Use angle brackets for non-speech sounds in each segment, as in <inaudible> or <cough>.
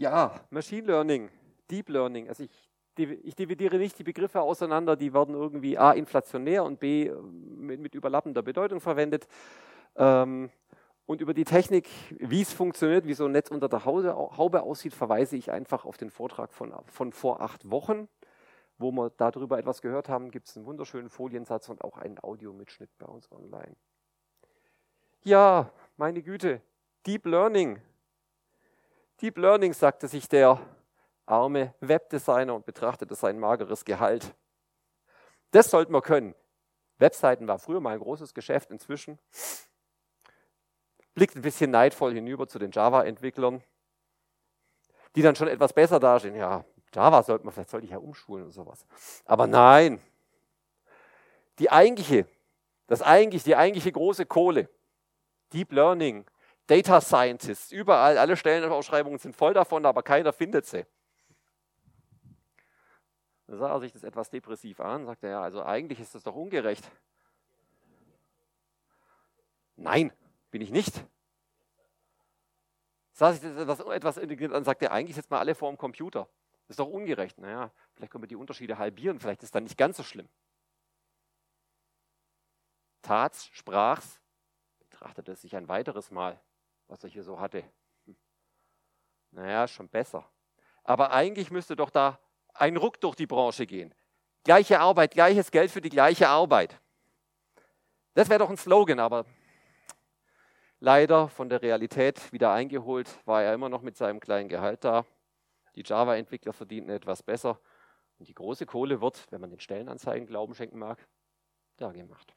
Ja, Machine Learning, Deep Learning. Also ich, ich dividiere nicht die Begriffe auseinander, die werden irgendwie A inflationär und B mit, mit überlappender Bedeutung verwendet. Ähm, und über die Technik, wie es funktioniert, wie so ein Netz unter der Haube aussieht, verweise ich einfach auf den Vortrag von, von vor acht Wochen. Wo wir darüber etwas gehört haben, gibt es einen wunderschönen Foliensatz und auch einen Audiomitschnitt bei uns online. Ja, meine Güte, Deep Learning. Deep Learning, sagte sich der arme Webdesigner und betrachtete sein mageres Gehalt. Das sollten wir können. Webseiten war früher mal ein großes Geschäft, inzwischen blickt ein bisschen neidvoll hinüber zu den Java-Entwicklern, die dann schon etwas besser dastehen. Ja, Java sollte man, vielleicht sollte ich ja umschulen oder sowas. Aber nein, die eigentliche, das eigentlich, die eigentliche große Kohle, Deep Learning, Data Scientists, überall, alle Stellenausschreibungen sind voll davon, aber keiner findet sie. Da sah er sich das etwas depressiv an, sagte er, ja, also eigentlich ist das doch ungerecht. Nein, bin ich nicht. Sah sich das etwas integriert an, sagte er, eigentlich jetzt mal alle vor dem Computer. Das ist doch ungerecht. Naja, vielleicht können wir die Unterschiede halbieren, vielleicht ist dann nicht ganz so schlimm. Tat's, sprach's, betrachtete es sich ein weiteres Mal, was er hier so hatte. Hm. Naja, schon besser. Aber eigentlich müsste doch da ein Ruck durch die Branche gehen. Gleiche Arbeit, gleiches Geld für die gleiche Arbeit. Das wäre doch ein Slogan, aber leider von der Realität wieder eingeholt, war er immer noch mit seinem kleinen Gehalt da. Die Java-Entwickler verdienten etwas besser. Und die große Kohle wird, wenn man den Stellenanzeigen Glauben schenken mag, da gemacht.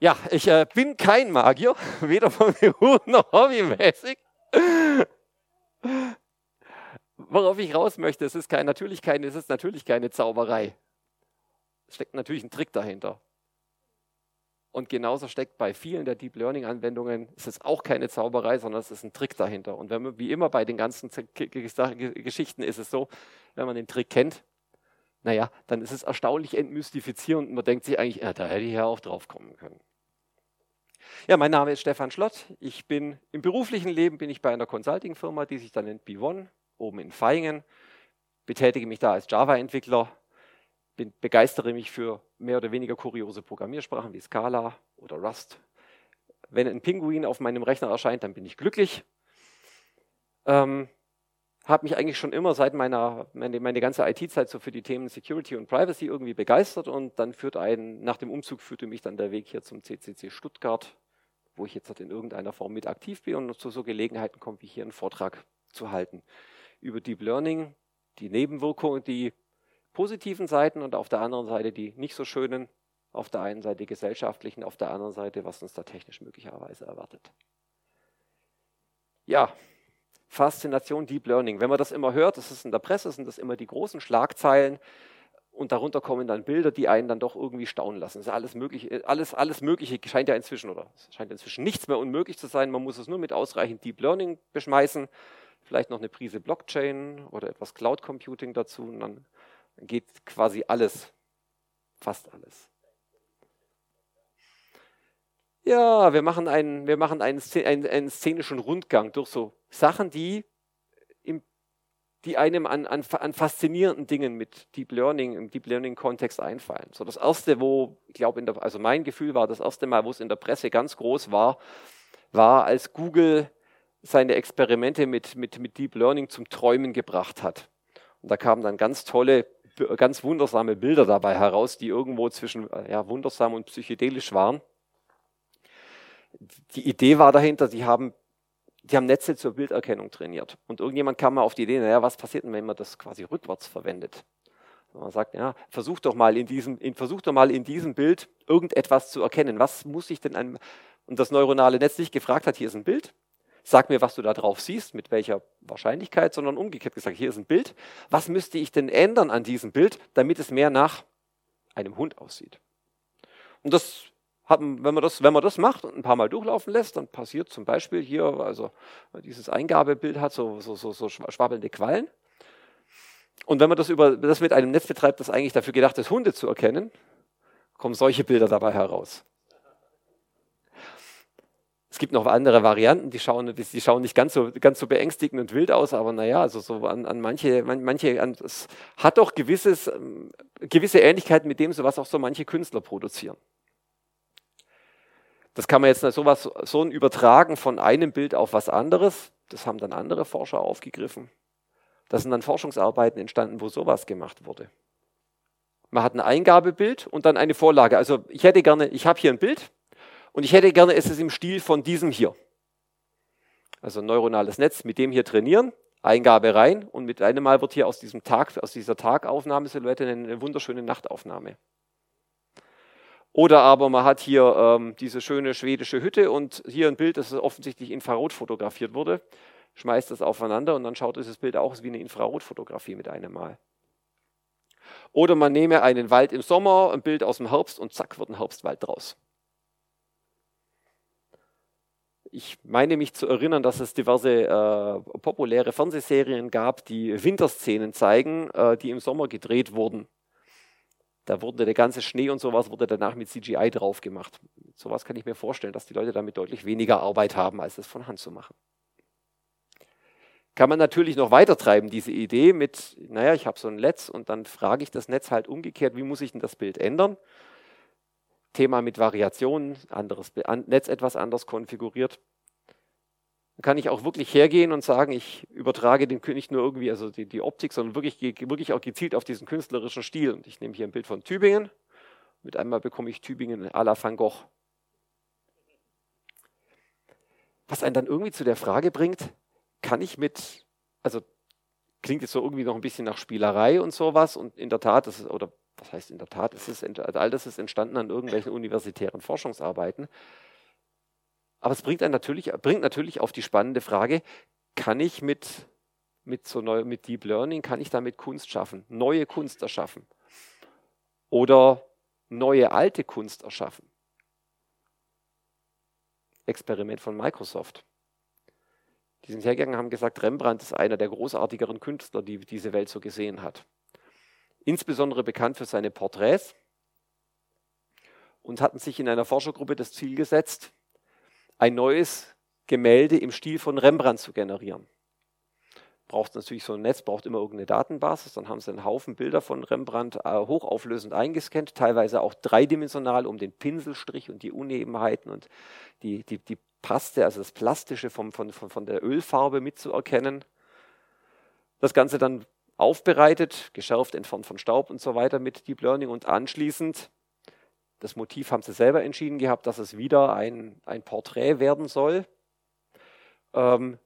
Ja, ich äh, bin kein Magier, <laughs> weder von Beruf noch hobbymäßig. Worauf ich raus möchte, es ist kein, natürlich keine, es ist natürlich keine Zauberei. Es steckt natürlich ein Trick dahinter. Und genauso steckt bei vielen der Deep Learning Anwendungen, es ist auch keine Zauberei, sondern es ist ein Trick dahinter. Und wenn man, wie immer bei den ganzen Geschichten ist es so, wenn man den Trick kennt, naja, dann ist es erstaunlich entmystifizierend und man denkt sich eigentlich, ja, da hätte ich ja auch drauf kommen können. Ja, mein Name ist Stefan Schlott. Ich bin im beruflichen Leben bin ich bei einer Consulting-Firma, die sich dann nennt B1, oben in Feingen. Betätige mich da als Java-Entwickler, begeistere mich für mehr oder weniger kuriose Programmiersprachen wie Scala oder Rust. Wenn ein Pinguin auf meinem Rechner erscheint, dann bin ich glücklich. Ähm, habe mich eigentlich schon immer seit meiner meine, meine ganze IT-Zeit so für die Themen Security und Privacy irgendwie begeistert und dann führt ein, nach dem Umzug führte mich dann der Weg hier zum CCC Stuttgart, wo ich jetzt halt in irgendeiner Form mit aktiv bin und zu so Gelegenheiten komme, wie hier einen Vortrag zu halten über Deep Learning, die Nebenwirkungen, die positiven Seiten und auf der anderen Seite die nicht so schönen, auf der einen Seite die gesellschaftlichen, auf der anderen Seite, was uns da technisch möglicherweise erwartet. Ja, Faszination Deep Learning. Wenn man das immer hört, das ist in der Presse, sind das immer die großen Schlagzeilen und darunter kommen dann Bilder, die einen dann doch irgendwie staunen lassen. Das ist alles mögliche, alles, alles Mögliche scheint ja inzwischen oder scheint inzwischen nichts mehr unmöglich zu sein. Man muss es nur mit ausreichend Deep Learning beschmeißen, vielleicht noch eine Prise Blockchain oder etwas Cloud Computing dazu und dann geht quasi alles, fast alles. Ja, wir machen einen, wir machen einen, einen, einen szenischen Rundgang durch so Sachen, die, im, die einem an, an, an, faszinierenden Dingen mit Deep Learning, im Deep Learning-Kontext einfallen. So das erste, wo, ich glaube, also mein Gefühl war, das erste Mal, wo es in der Presse ganz groß war, war, als Google seine Experimente mit, mit, mit Deep Learning zum Träumen gebracht hat. Und da kamen dann ganz tolle ganz wundersame Bilder dabei heraus, die irgendwo zwischen äh, ja, wundersam und psychedelisch waren. Die Idee war dahinter, die haben, die haben Netze zur Bilderkennung trainiert. Und irgendjemand kam mal auf die Idee, naja, was passiert denn, wenn man das quasi rückwärts verwendet? Und man sagt, ja, versuch doch mal in diesem, in, versuch doch mal in diesem Bild irgendetwas zu erkennen. Was muss ich denn an, und das neuronale Netz nicht gefragt hat, hier ist ein Bild, sag mir, was du da drauf siehst, mit welcher Wahrscheinlichkeit, sondern umgekehrt gesagt, hier ist ein Bild. Was müsste ich denn ändern an diesem Bild, damit es mehr nach einem Hund aussieht? Und das hat, wenn man das, wenn man das macht und ein paar Mal durchlaufen lässt, dann passiert zum Beispiel hier, also dieses Eingabebild hat so, so, so, so schwabbelnde Quallen. Und wenn man das, über, das mit einem Netz betreibt, das eigentlich dafür gedacht ist, Hunde zu erkennen, kommen solche Bilder dabei heraus. Es gibt noch andere Varianten, die schauen, die schauen nicht ganz so, ganz so beängstigend und wild aus, aber naja, also so an, an manche, manche an, es hat doch gewisses, ähm, gewisse Ähnlichkeiten mit dem, so was auch so manche Künstler produzieren. Das kann man jetzt sowas, so ein Übertragen von einem Bild auf was anderes, das haben dann andere Forscher aufgegriffen. Da sind dann Forschungsarbeiten entstanden, wo sowas gemacht wurde. Man hat ein Eingabebild und dann eine Vorlage. Also ich hätte gerne, ich habe hier ein Bild, und ich hätte gerne, es ist im Stil von diesem hier. Also ein neuronales Netz mit dem hier trainieren, Eingabe rein und mit einem Mal wird hier aus, diesem Tag, aus dieser Tagaufnahmesilhouette eine wunderschöne Nachtaufnahme. Oder aber man hat hier ähm, diese schöne schwedische Hütte und hier ein Bild, das offensichtlich infrarot fotografiert wurde, schmeißt das aufeinander und dann schaut dieses Bild auch aus wie eine Infrarotfotografie mit einem Mal. Oder man nehme einen Wald im Sommer, ein Bild aus dem Herbst und zack wird ein Herbstwald draus ich meine mich zu erinnern, dass es diverse äh, populäre Fernsehserien gab, die Winterszenen zeigen, äh, die im Sommer gedreht wurden. Da wurde der ganze Schnee und sowas wurde danach mit CGI drauf gemacht. Sowas kann ich mir vorstellen, dass die Leute damit deutlich weniger Arbeit haben, als es von Hand zu machen. Kann man natürlich noch weiter treiben, diese Idee mit, naja, ich habe so ein Netz und dann frage ich das Netz halt umgekehrt, wie muss ich denn das Bild ändern? Thema mit Variationen, anderes Netz etwas anders konfiguriert. Dann kann ich auch wirklich hergehen und sagen, ich übertrage den nicht nur irgendwie also die, die Optik, sondern wirklich, wirklich auch gezielt auf diesen künstlerischen Stil. Und ich nehme hier ein Bild von Tübingen. Mit einmal bekomme ich Tübingen à la Van Gogh. Was einen dann irgendwie zu der Frage bringt, kann ich mit, also klingt jetzt so irgendwie noch ein bisschen nach Spielerei und sowas und in der Tat, das ist, oder was heißt in der Tat, es ist, also all das ist entstanden an irgendwelchen universitären Forschungsarbeiten. Aber es bringt, einen natürlich, bringt natürlich auf die spannende Frage, kann ich mit, mit, so neu, mit Deep Learning, kann ich damit Kunst schaffen, neue Kunst erschaffen oder neue alte Kunst erschaffen? Experiment von Microsoft. Die sind hergegangen und haben gesagt, Rembrandt ist einer der großartigeren Künstler, die diese Welt so gesehen hat insbesondere bekannt für seine Porträts und hatten sich in einer Forschergruppe das Ziel gesetzt, ein neues Gemälde im Stil von Rembrandt zu generieren. Braucht natürlich so ein Netz, braucht immer irgendeine Datenbasis. Dann haben sie einen Haufen Bilder von Rembrandt äh, hochauflösend eingescannt, teilweise auch dreidimensional, um den Pinselstrich und die Unebenheiten und die, die, die Paste, also das Plastische vom, von, von, von der Ölfarbe mitzuerkennen. Das Ganze dann aufbereitet, geschärft, entfernt von Staub und so weiter mit Deep Learning und anschließend, das Motiv haben sie selber entschieden gehabt, dass es wieder ein, ein Porträt werden soll. Ähm,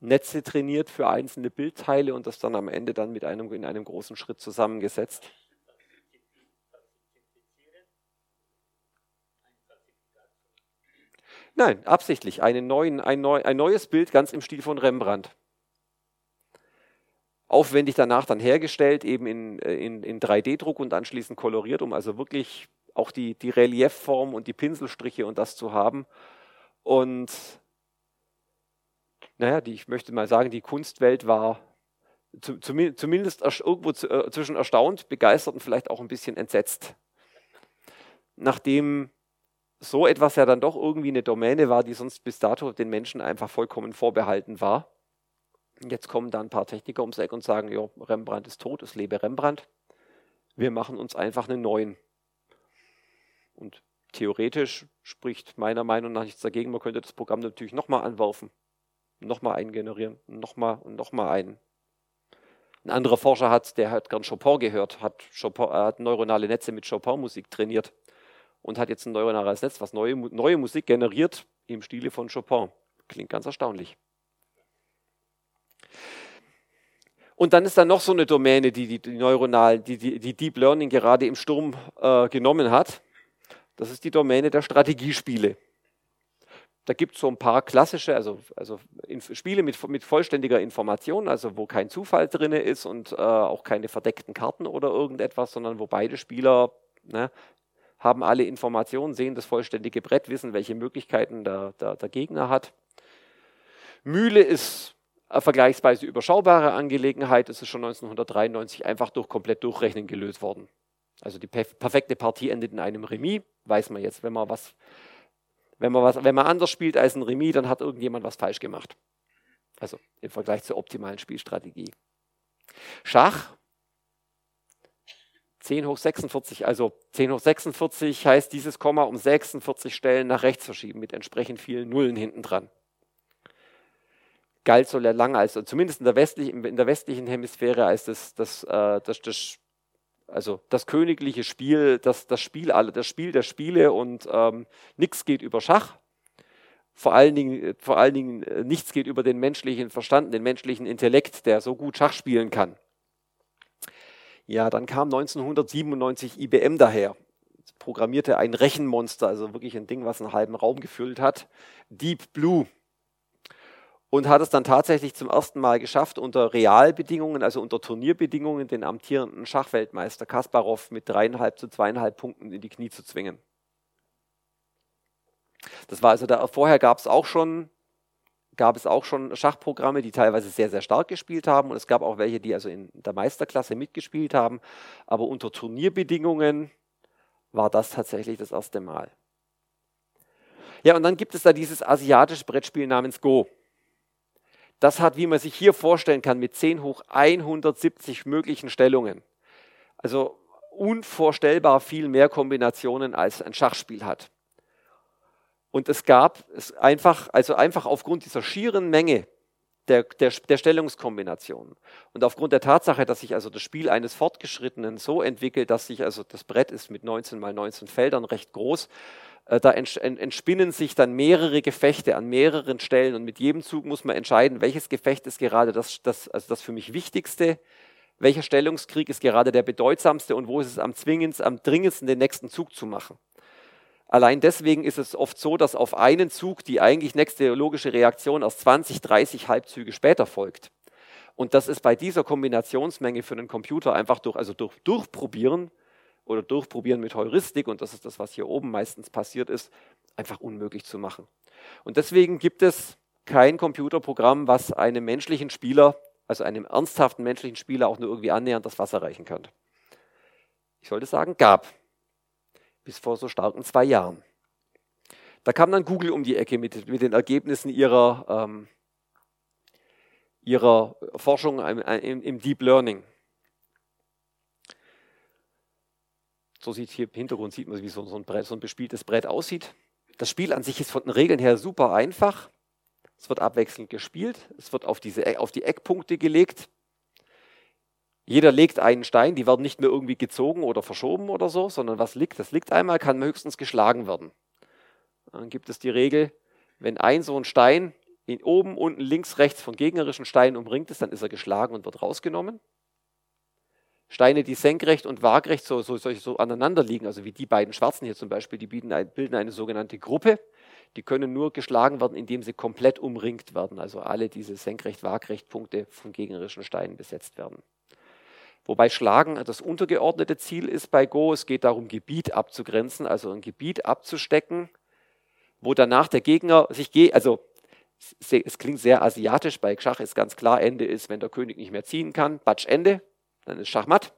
Netze trainiert für einzelne Bildteile und das dann am Ende dann mit einem, in einem großen Schritt zusammengesetzt. Nein, absichtlich. Neuen, ein, neu, ein neues Bild ganz im Stil von Rembrandt aufwendig danach dann hergestellt, eben in, äh, in, in 3D-Druck und anschließend koloriert, um also wirklich auch die, die Reliefform und die Pinselstriche und das zu haben. Und naja, die, ich möchte mal sagen, die Kunstwelt war zu, zu, zumindest irgendwo zu, äh, zwischen erstaunt, begeistert und vielleicht auch ein bisschen entsetzt. Nachdem so etwas ja dann doch irgendwie eine Domäne war, die sonst bis dato den Menschen einfach vollkommen vorbehalten war, Jetzt kommen da ein paar Techniker ums Eck und sagen, ja, Rembrandt ist tot, es lebe Rembrandt. Wir machen uns einfach einen neuen. Und theoretisch spricht meiner Meinung nach nichts dagegen. Man könnte das Programm natürlich nochmal anwerfen, nochmal eingenerieren, nochmal und nochmal ein. Ein anderer Forscher hat, der hat gern Chopin gehört, hat, Chopin, hat neuronale Netze mit Chopin-Musik trainiert und hat jetzt ein neuronales Netz, was neue, neue Musik generiert im Stile von Chopin. Klingt ganz erstaunlich. Und dann ist da noch so eine Domäne, die die, die neuronalen, die, die, die, Deep Learning gerade im Sturm äh, genommen hat. Das ist die Domäne der Strategiespiele. Da gibt es so ein paar klassische, also, also Spiele mit, mit, vollständiger Information, also wo kein Zufall drin ist und äh, auch keine verdeckten Karten oder irgendetwas, sondern wo beide Spieler ne, haben alle Informationen, sehen das vollständige Brett, wissen, welche Möglichkeiten der, der, der Gegner hat. Mühle ist vergleichsweise überschaubare Angelegenheit. Es ist schon 1993 einfach durch komplett durchrechnen gelöst worden. Also die perfekte Partie endet in einem Remis, weiß man jetzt, wenn man was, Wenn man, was, wenn man anders spielt als ein Remis, dann hat irgendjemand was falsch gemacht. Also im Vergleich zur optimalen Spielstrategie. Schach 10 hoch 46, also 10 hoch 46 heißt dieses Komma um 46 Stellen nach rechts verschieben mit entsprechend vielen Nullen hinten dran. Galt so lange als, zumindest in der westlichen, in der westlichen Hemisphäre, als das, das, äh, das, das, also das königliche Spiel, das, das, Spiel, das Spiel der Spiele und ähm, nichts geht über Schach. Vor allen, Dingen, vor allen Dingen äh, nichts geht über den menschlichen Verstand, den menschlichen Intellekt, der so gut Schach spielen kann. Ja, dann kam 1997 IBM daher, programmierte ein Rechenmonster, also wirklich ein Ding, was einen halben Raum gefüllt hat, Deep Blue. Und hat es dann tatsächlich zum ersten Mal geschafft, unter Realbedingungen, also unter Turnierbedingungen, den amtierenden Schachweltmeister Kasparov mit dreieinhalb zu zweieinhalb Punkten in die Knie zu zwingen. Das war also da, vorher gab es auch schon gab es auch schon Schachprogramme, die teilweise sehr, sehr stark gespielt haben. Und es gab auch welche, die also in der Meisterklasse mitgespielt haben. Aber unter Turnierbedingungen war das tatsächlich das erste Mal. Ja, und dann gibt es da dieses asiatische Brettspiel namens Go. Das hat, wie man sich hier vorstellen kann, mit 10 hoch 170 möglichen Stellungen. Also unvorstellbar viel mehr Kombinationen als ein Schachspiel hat. Und es gab es einfach, also einfach aufgrund dieser schieren Menge der, der, der Stellungskombinationen und aufgrund der Tatsache, dass sich also das Spiel eines Fortgeschrittenen so entwickelt, dass sich also das Brett ist mit 19 mal 19 Feldern recht groß, da entspinnen sich dann mehrere Gefechte an mehreren Stellen und mit jedem Zug muss man entscheiden, welches Gefecht ist gerade das, das, also das für mich wichtigste, welcher Stellungskrieg ist gerade der bedeutsamste und wo ist es am zwingendsten, am dringendsten den nächsten Zug zu machen. Allein deswegen ist es oft so, dass auf einen Zug die eigentlich nächste logische Reaktion erst 20, 30 Halbzüge später folgt. Und das ist bei dieser Kombinationsmenge für einen Computer einfach durch, also durch Durchprobieren oder Durchprobieren mit Heuristik, und das ist das, was hier oben meistens passiert ist, einfach unmöglich zu machen. Und deswegen gibt es kein Computerprogramm, was einem menschlichen Spieler, also einem ernsthaften menschlichen Spieler auch nur irgendwie annähernd das Wasser reichen könnte. Ich sollte sagen, gab bis vor so starken zwei Jahren. Da kam dann Google um die Ecke mit, mit den Ergebnissen ihrer, ähm, ihrer Forschung im, im, Deep Learning. So sieht hier im Hintergrund sieht man, wie so, so, ein Brett, so ein bespieltes Brett aussieht. Das Spiel an sich ist von den Regeln her super einfach. Es wird abwechselnd gespielt. Es wird auf, diese, auf die Eckpunkte gelegt. Jeder legt einen Stein, die werden nicht mehr irgendwie gezogen oder verschoben oder so, sondern was liegt, das liegt einmal, kann höchstens geschlagen werden. Dann gibt es die Regel, wenn ein so ein Stein in oben, unten, links, rechts von gegnerischen Steinen umringt ist, dann ist er geschlagen und wird rausgenommen. Steine, die senkrecht und waagrecht so, so, so, so aneinander liegen, also wie die beiden Schwarzen hier zum Beispiel, die bilden, ein, bilden eine sogenannte Gruppe. Die können nur geschlagen werden, indem sie komplett umringt werden, also alle diese senkrecht-waagrecht-Punkte von gegnerischen Steinen besetzt werden. Wobei Schlagen das untergeordnete Ziel ist bei Go. Es geht darum, Gebiet abzugrenzen, also ein Gebiet abzustecken, wo danach der Gegner sich geht. Also es klingt sehr asiatisch, bei Schach ist ganz klar, Ende ist, wenn der König nicht mehr ziehen kann, Batsch Ende, dann ist Schachmatt.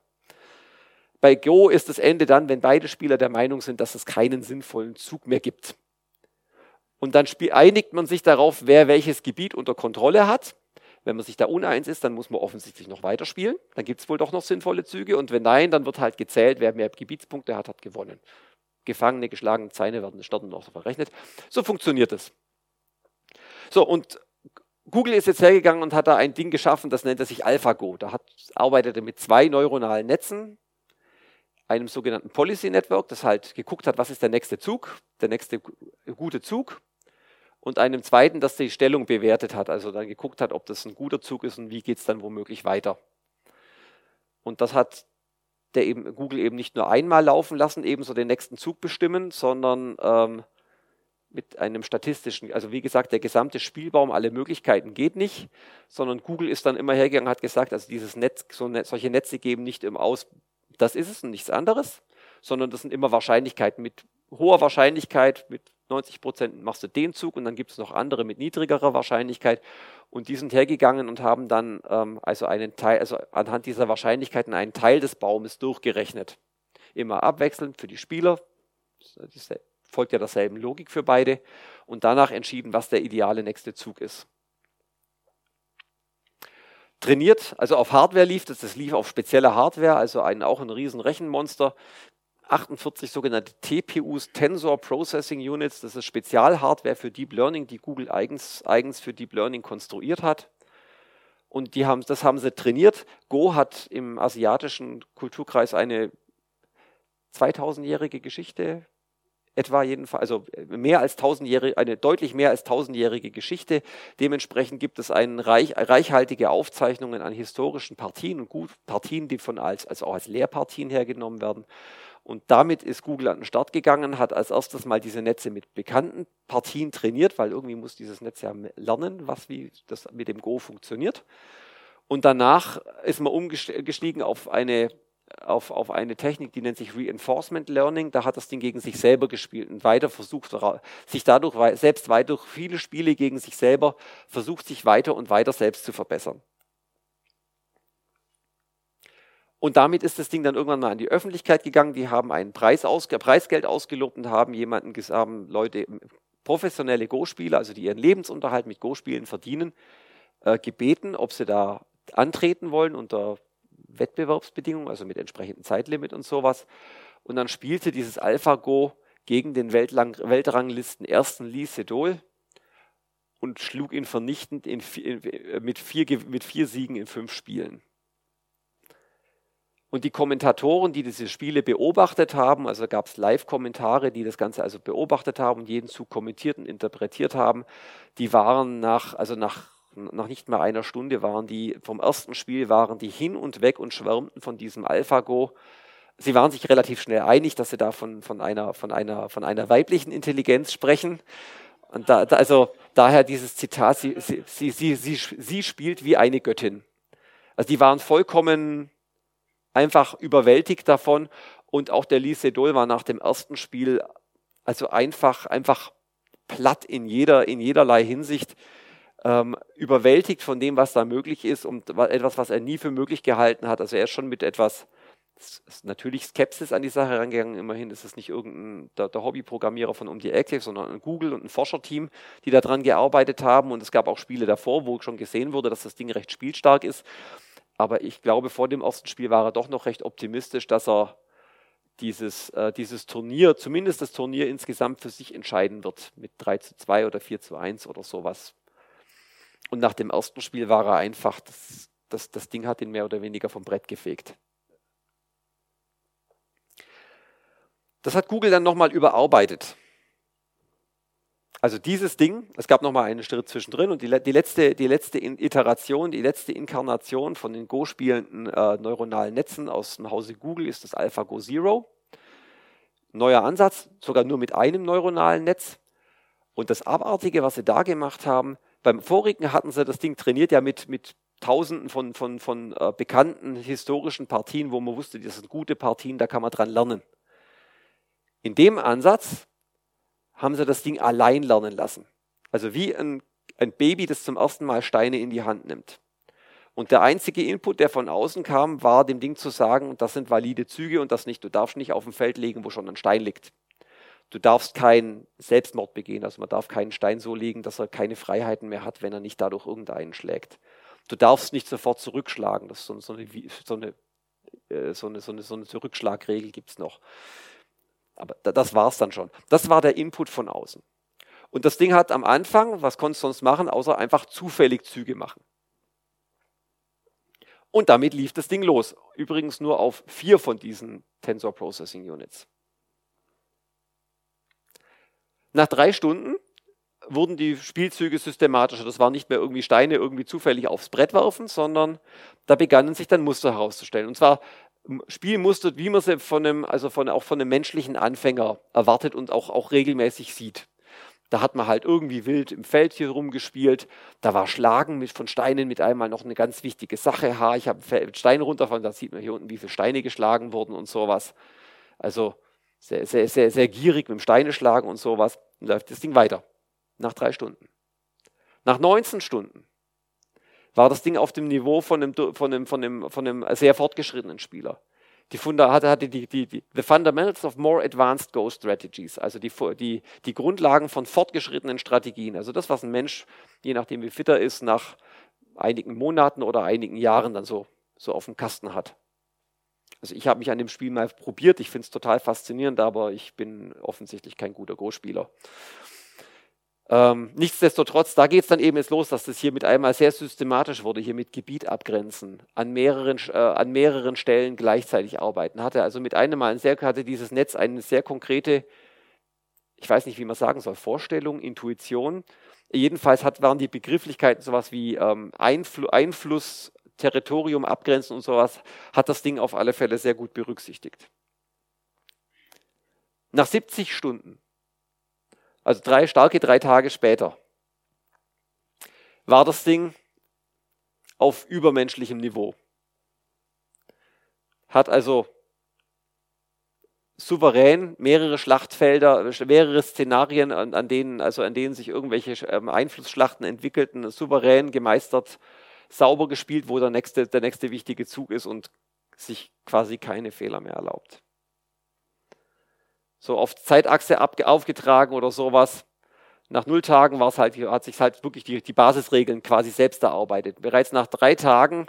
Bei Go ist das Ende dann, wenn beide Spieler der Meinung sind, dass es keinen sinnvollen Zug mehr gibt. Und dann einigt man sich darauf, wer welches Gebiet unter Kontrolle hat. Wenn man sich da uneins ist, dann muss man offensichtlich noch weiterspielen. Dann gibt es wohl doch noch sinnvolle Züge. Und wenn nein, dann wird halt gezählt, wer mehr Gebietspunkte hat, hat gewonnen. Gefangene, geschlagene Zeine werden starten noch verrechnet. So funktioniert es. So, und Google ist jetzt hergegangen und hat da ein Ding geschaffen, das nennt er sich AlphaGo. Da hat, arbeitet er mit zwei neuronalen Netzen, einem sogenannten Policy Network, das halt geguckt hat, was ist der nächste Zug, der nächste gute Zug und einem zweiten, das die Stellung bewertet hat, also dann geguckt hat, ob das ein guter Zug ist und wie geht es dann womöglich weiter. Und das hat der eben, Google eben nicht nur einmal laufen lassen, ebenso den nächsten Zug bestimmen, sondern ähm, mit einem statistischen, also wie gesagt, der gesamte Spielbaum, alle Möglichkeiten geht nicht, sondern Google ist dann immer hergegangen und hat gesagt, also dieses Netz, so ne, solche Netze geben nicht im Aus, das ist es und nichts anderes, sondern das sind immer Wahrscheinlichkeiten mit hoher Wahrscheinlichkeit, mit 90 Prozent machst du den Zug und dann gibt es noch andere mit niedrigerer Wahrscheinlichkeit. Und die sind hergegangen und haben dann ähm, also einen Teil, also anhand dieser Wahrscheinlichkeiten einen Teil des Baumes durchgerechnet. Immer abwechselnd für die Spieler, folgt ja derselben Logik für beide. Und danach entschieden, was der ideale nächste Zug ist. Trainiert, also auf Hardware lief das, das lief auf spezielle Hardware, also ein, auch ein riesen Rechenmonster. 48 sogenannte TPUs, Tensor Processing Units, das ist Spezialhardware für Deep Learning, die Google eigens, eigens für Deep Learning konstruiert hat. Und die haben, das haben sie trainiert. Go hat im asiatischen Kulturkreis eine 2000-jährige Geschichte, etwa jedenfalls, also mehr als tausendjährige, eine deutlich mehr als tausendjährige Geschichte. Dementsprechend gibt es eine reich, reichhaltige Aufzeichnungen an historischen Partien und gut Partien, die von als, also auch als Lehrpartien hergenommen werden. Und damit ist Google an den Start gegangen, hat als erstes mal diese Netze mit bekannten Partien trainiert, weil irgendwie muss dieses Netz ja lernen, was wie das mit dem Go funktioniert. Und danach ist man umgestiegen auf eine, auf, auf eine Technik, die nennt sich Reinforcement Learning. Da hat das Ding gegen sich selber gespielt und weiter versucht, sich dadurch selbst weiter durch viele Spiele gegen sich selber versucht, sich weiter und weiter selbst zu verbessern. Und damit ist das Ding dann irgendwann mal an die Öffentlichkeit gegangen. Die haben ein Preis ausge Preisgeld ausgelobt und haben jemanden haben Leute, professionelle Go-Spieler, also die ihren Lebensunterhalt mit Go-Spielen verdienen, äh, gebeten, ob sie da antreten wollen unter Wettbewerbsbedingungen, also mit entsprechendem Zeitlimit und sowas. Und dann spielte dieses AlphaGo gegen den Weltlang Weltranglisten ersten Lee Sedol und schlug ihn vernichtend in, in, mit, vier, mit vier Siegen in fünf Spielen. Und die Kommentatoren, die diese Spiele beobachtet haben, also gab es Live-Kommentare, die das Ganze also beobachtet haben und jeden Zug kommentiert und interpretiert haben, die waren nach, also nach, nach nicht mal einer Stunde waren die, vom ersten Spiel waren die hin und weg und schwärmten von diesem AlphaGo. Sie waren sich relativ schnell einig, dass sie da von, von, einer, von, einer, von einer weiblichen Intelligenz sprechen. Und da, da, also daher dieses Zitat, sie, sie, sie, sie, sie, sie spielt wie eine Göttin. Also die waren vollkommen einfach überwältigt davon. Und auch der Lee Sedol war nach dem ersten Spiel also einfach, einfach platt in, jeder, in jederlei Hinsicht, ähm, überwältigt von dem, was da möglich ist und etwas, was er nie für möglich gehalten hat. Also er ist schon mit etwas natürlich Skepsis an die Sache herangegangen. Immerhin ist es nicht irgendein der, der Hobbyprogrammierer von um die Ecke, sondern ein Google und ein Forscherteam, die daran gearbeitet haben. Und es gab auch Spiele davor, wo schon gesehen wurde, dass das Ding recht spielstark ist. Aber ich glaube, vor dem ersten Spiel war er doch noch recht optimistisch, dass er dieses, äh, dieses Turnier, zumindest das Turnier insgesamt für sich entscheiden wird, mit 3 zu 2 oder 4 zu 1 oder sowas. Und nach dem ersten Spiel war er einfach, das, das, das Ding hat ihn mehr oder weniger vom Brett gefegt. Das hat Google dann nochmal überarbeitet. Also dieses Ding, es gab nochmal einen Schritt zwischendrin und die, die, letzte, die letzte Iteration, die letzte Inkarnation von den Go spielenden äh, neuronalen Netzen aus dem Hause Google ist das AlphaGo Zero. Neuer Ansatz, sogar nur mit einem neuronalen Netz. Und das Abartige, was sie da gemacht haben, beim vorigen hatten sie das Ding trainiert ja mit, mit Tausenden von, von, von äh, bekannten historischen Partien, wo man wusste, das sind gute Partien, da kann man dran lernen. In dem Ansatz haben sie das Ding allein lernen lassen. Also wie ein, ein Baby, das zum ersten Mal Steine in die Hand nimmt. Und der einzige Input, der von außen kam, war dem Ding zu sagen, das sind valide Züge und das nicht. Du darfst nicht auf dem Feld legen, wo schon ein Stein liegt. Du darfst keinen Selbstmord begehen, also man darf keinen Stein so legen, dass er keine Freiheiten mehr hat, wenn er nicht dadurch irgendeinen schlägt. Du darfst nicht sofort zurückschlagen, das ist so, so, eine, so, eine, äh, so, eine, so, eine, so eine Zurückschlagregel gibt es noch. Aber das war es dann schon. Das war der Input von außen. Und das Ding hat am Anfang, was konnte es sonst machen, außer einfach zufällig Züge machen. Und damit lief das Ding los. Übrigens nur auf vier von diesen Tensor Processing Units. Nach drei Stunden wurden die Spielzüge systematischer. Das war nicht mehr irgendwie Steine irgendwie zufällig aufs Brett werfen, sondern da begannen sich dann Muster herauszustellen. Und zwar Spielmuster, wie man sie von einem, also von, auch von einem menschlichen Anfänger erwartet und auch, auch regelmäßig sieht. Da hat man halt irgendwie wild im Feld hier rumgespielt. Da war Schlagen mit, von Steinen mit einmal noch eine ganz wichtige Sache. Ha, ich habe einen Stein runterfallen, da sieht man hier unten, wie viele Steine geschlagen wurden und sowas. Also sehr, sehr, sehr, sehr gierig mit dem Steine schlagen und sowas. Und läuft das Ding weiter. Nach drei Stunden. Nach 19 Stunden war das Ding auf dem Niveau von einem, von einem, von einem, von einem sehr fortgeschrittenen Spieler. Die Funda hatte, hatte die, die, die, The Fundamentals of More Advanced Go Strategies, also die, die, die Grundlagen von fortgeschrittenen Strategien. Also das, was ein Mensch, je nachdem wie fit er ist, nach einigen Monaten oder einigen Jahren dann so, so auf dem Kasten hat. Also ich habe mich an dem Spiel mal probiert, ich finde es total faszinierend, aber ich bin offensichtlich kein guter Go-Spieler. Ähm, nichtsdestotrotz, da geht es dann eben jetzt los, dass das hier mit einmal sehr systematisch wurde, hier mit Gebiet abgrenzen, an mehreren, äh, an mehreren Stellen gleichzeitig arbeiten. Hatte also mit einem Mal ein sehr, hatte dieses Netz eine sehr konkrete, ich weiß nicht, wie man sagen soll, Vorstellung, Intuition. Jedenfalls hat, waren die Begrifflichkeiten sowas wie ähm, Einfl Einfluss, Territorium abgrenzen und sowas, hat das Ding auf alle Fälle sehr gut berücksichtigt. Nach 70 Stunden, also drei starke drei Tage später, war das Ding auf übermenschlichem Niveau. Hat also souverän mehrere Schlachtfelder, mehrere Szenarien, an, denen, also an denen sich irgendwelche ähm, Einflussschlachten entwickelten, souverän gemeistert sauber gespielt, wo der nächste, der nächste wichtige Zug ist und sich quasi keine Fehler mehr erlaubt. So auf Zeitachse aufgetragen oder sowas. Nach null Tagen war es halt, hat sich halt wirklich die, die Basisregeln quasi selbst erarbeitet. Bereits nach drei Tagen,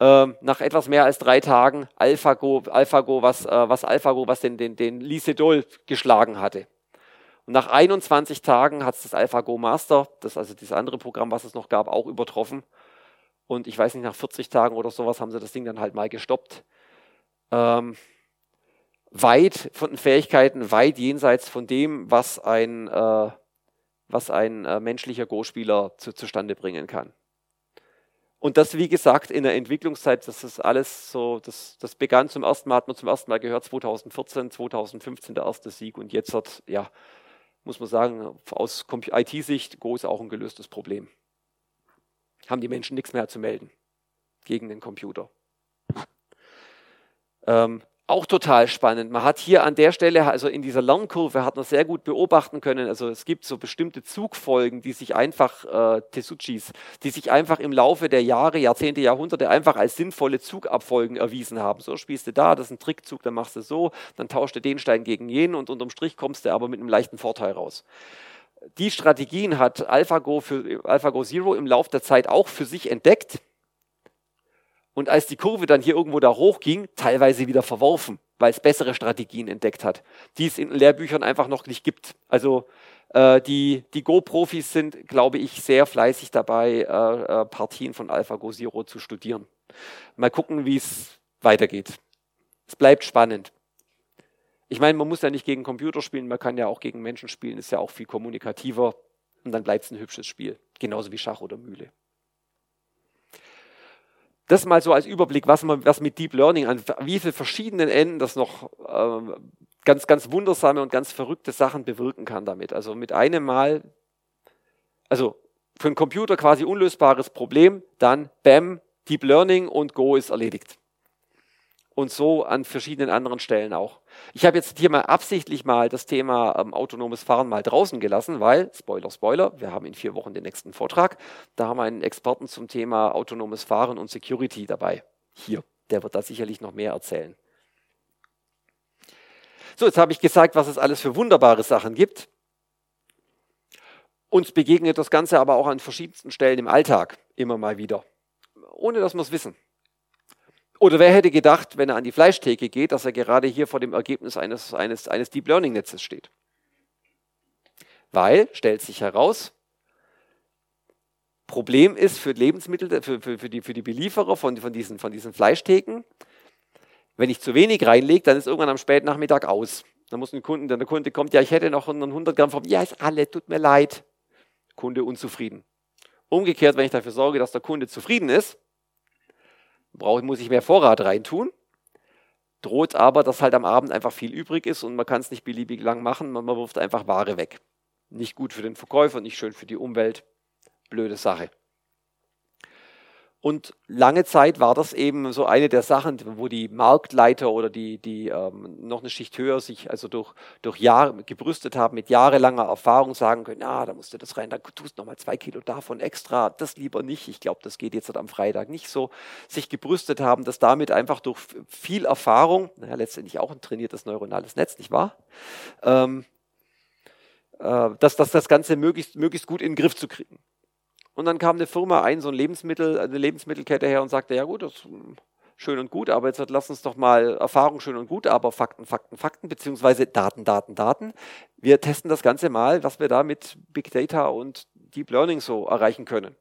äh, nach etwas mehr als drei Tagen, AlphaGo, AlphaGo was, äh, was AlphaGo, was den, den, den Lisedol geschlagen hatte. Und nach 21 Tagen hat es das AlphaGo Master, das also dieses andere Programm, was es noch gab, auch übertroffen. Und ich weiß nicht, nach 40 Tagen oder sowas haben sie das Ding dann halt mal gestoppt. Ähm, weit von den Fähigkeiten, weit jenseits von dem, was ein, äh, was ein äh, menschlicher Go-Spieler zu, zustande bringen kann. Und das, wie gesagt, in der Entwicklungszeit, das ist alles so, das, das begann zum ersten Mal, hat man zum ersten Mal gehört, 2014, 2015 der erste Sieg und jetzt hat, ja, muss man sagen, aus IT-Sicht, Go ist auch ein gelöstes Problem haben die Menschen nichts mehr zu melden gegen den Computer. Ähm, auch total spannend. Man hat hier an der Stelle, also in dieser Lernkurve, hat man sehr gut beobachten können. Also es gibt so bestimmte Zugfolgen, die sich einfach, äh, Tesuchis, die sich einfach im Laufe der Jahre, Jahrzehnte, Jahrhunderte einfach als sinnvolle Zugabfolgen erwiesen haben. So spielst du da, das ist ein Trickzug, dann machst du so, dann tauscht du den Stein gegen jenen und unterm Strich kommst du aber mit einem leichten Vorteil raus die Strategien hat AlphaGo, für, AlphaGo Zero im Laufe der Zeit auch für sich entdeckt. Und als die Kurve dann hier irgendwo da hochging, teilweise wieder verworfen, weil es bessere Strategien entdeckt hat, die es in Lehrbüchern einfach noch nicht gibt. Also äh, die, die Go-Profis sind, glaube ich, sehr fleißig dabei, äh, äh, Partien von AlphaGo Zero zu studieren. Mal gucken, wie es weitergeht. Es bleibt spannend. Ich meine, man muss ja nicht gegen Computer spielen, man kann ja auch gegen Menschen spielen, ist ja auch viel kommunikativer und dann bleibt es ein hübsches Spiel. Genauso wie Schach oder Mühle. Das mal so als Überblick, was man was mit Deep Learning an wie viele verschiedenen Enden das noch äh, ganz, ganz wundersame und ganz verrückte Sachen bewirken kann damit. Also mit einem Mal, also für einen Computer quasi unlösbares Problem, dann Bam, Deep Learning und Go ist erledigt und so an verschiedenen anderen Stellen auch. Ich habe jetzt hier mal absichtlich mal das Thema ähm, autonomes Fahren mal draußen gelassen, weil, Spoiler, Spoiler, wir haben in vier Wochen den nächsten Vortrag. Da haben wir einen Experten zum Thema autonomes Fahren und Security dabei. Hier, der wird da sicherlich noch mehr erzählen. So, jetzt habe ich gesagt, was es alles für wunderbare Sachen gibt. Uns begegnet das Ganze aber auch an verschiedensten Stellen im Alltag immer mal wieder, ohne dass wir es wissen. Oder wer hätte gedacht, wenn er an die Fleischtheke geht, dass er gerade hier vor dem Ergebnis eines, eines, eines Deep Learning Netzes steht? Weil, stellt sich heraus, Problem ist für Lebensmittel, für, für, für, die, für die Belieferer von, von, diesen, von diesen Fleischtheken, wenn ich zu wenig reinlege, dann ist irgendwann am späten Nachmittag aus. Dann muss ein Kunde, der Kunde kommt, ja, ich hätte noch 100 Gramm vom, ja, ist alle, tut mir leid. Kunde unzufrieden. Umgekehrt, wenn ich dafür sorge, dass der Kunde zufrieden ist, brauche, muss ich mehr Vorrat reintun. Droht aber, dass halt am Abend einfach viel übrig ist und man kann es nicht beliebig lang machen, man wirft einfach Ware weg. Nicht gut für den Verkäufer, nicht schön für die Umwelt. Blöde Sache. Und lange Zeit war das eben so eine der Sachen, wo die Marktleiter oder die, die ähm, noch eine Schicht höher sich also durch, durch Jahre gebrüstet haben, mit jahrelanger Erfahrung sagen können, ja, da musst du das rein, da tust du nochmal zwei Kilo davon extra, das lieber nicht. Ich glaube, das geht jetzt am Freitag nicht so. Sich gebrüstet haben, dass damit einfach durch viel Erfahrung, naja, letztendlich auch ein trainiertes neuronales Netz, nicht wahr? Ähm, äh, dass, dass das Ganze möglichst, möglichst gut in den Griff zu kriegen. Und dann kam eine Firma ein, so ein Lebensmittel, eine Lebensmittelkette her und sagte, ja gut, das ist schön und gut, aber jetzt lass uns doch mal Erfahrung schön und gut, aber Fakten, Fakten, Fakten, beziehungsweise Daten, Daten, Daten. Wir testen das Ganze mal, was wir da mit Big Data und Deep Learning so erreichen können.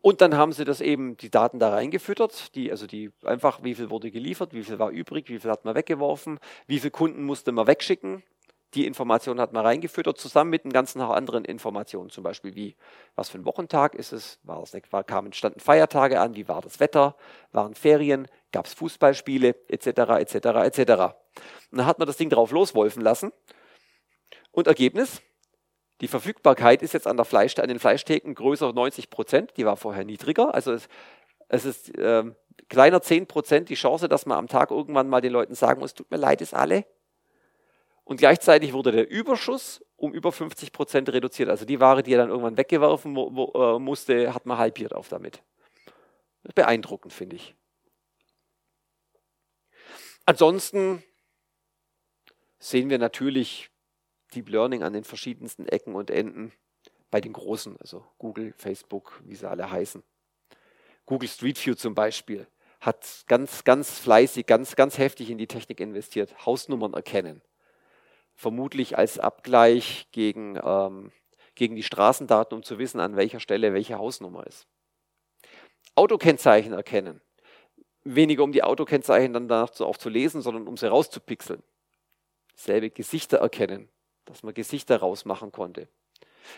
Und dann haben sie das eben, die Daten da reingefüttert, die, also die einfach, wie viel wurde geliefert, wie viel war übrig, wie viel hat man weggeworfen, wie viele Kunden musste man wegschicken, die Information hat man reingefüttert, zusammen mit den ganzen anderen Informationen, zum Beispiel wie, was für ein Wochentag ist es, war es, war, kamen, standen Feiertage an, wie war das Wetter, waren Ferien, gab es Fußballspiele, etc., etc., etc. Und dann hat man das Ding drauf loswolfen lassen. Und Ergebnis, die Verfügbarkeit ist jetzt an, der Fleisch, an den Fleischtheken größer 90 Prozent, die war vorher niedriger. Also es, es ist äh, kleiner 10 Prozent die Chance, dass man am Tag irgendwann mal den Leuten sagen muss, tut mir leid, ist alle. Und gleichzeitig wurde der Überschuss um über 50 Prozent reduziert. Also die Ware, die er dann irgendwann weggeworfen äh, musste, hat man halbiert auf damit. Beeindruckend, finde ich. Ansonsten sehen wir natürlich Deep Learning an den verschiedensten Ecken und Enden bei den großen, also Google, Facebook, wie sie alle heißen. Google Street View zum Beispiel hat ganz, ganz fleißig, ganz, ganz heftig in die Technik investiert. Hausnummern erkennen vermutlich als Abgleich gegen, ähm, gegen die Straßendaten, um zu wissen, an welcher Stelle welche Hausnummer ist. Autokennzeichen erkennen. Weniger um die Autokennzeichen dann danach auch zu lesen, sondern um sie rauszupixeln. Selbe Gesichter erkennen, dass man Gesichter rausmachen konnte.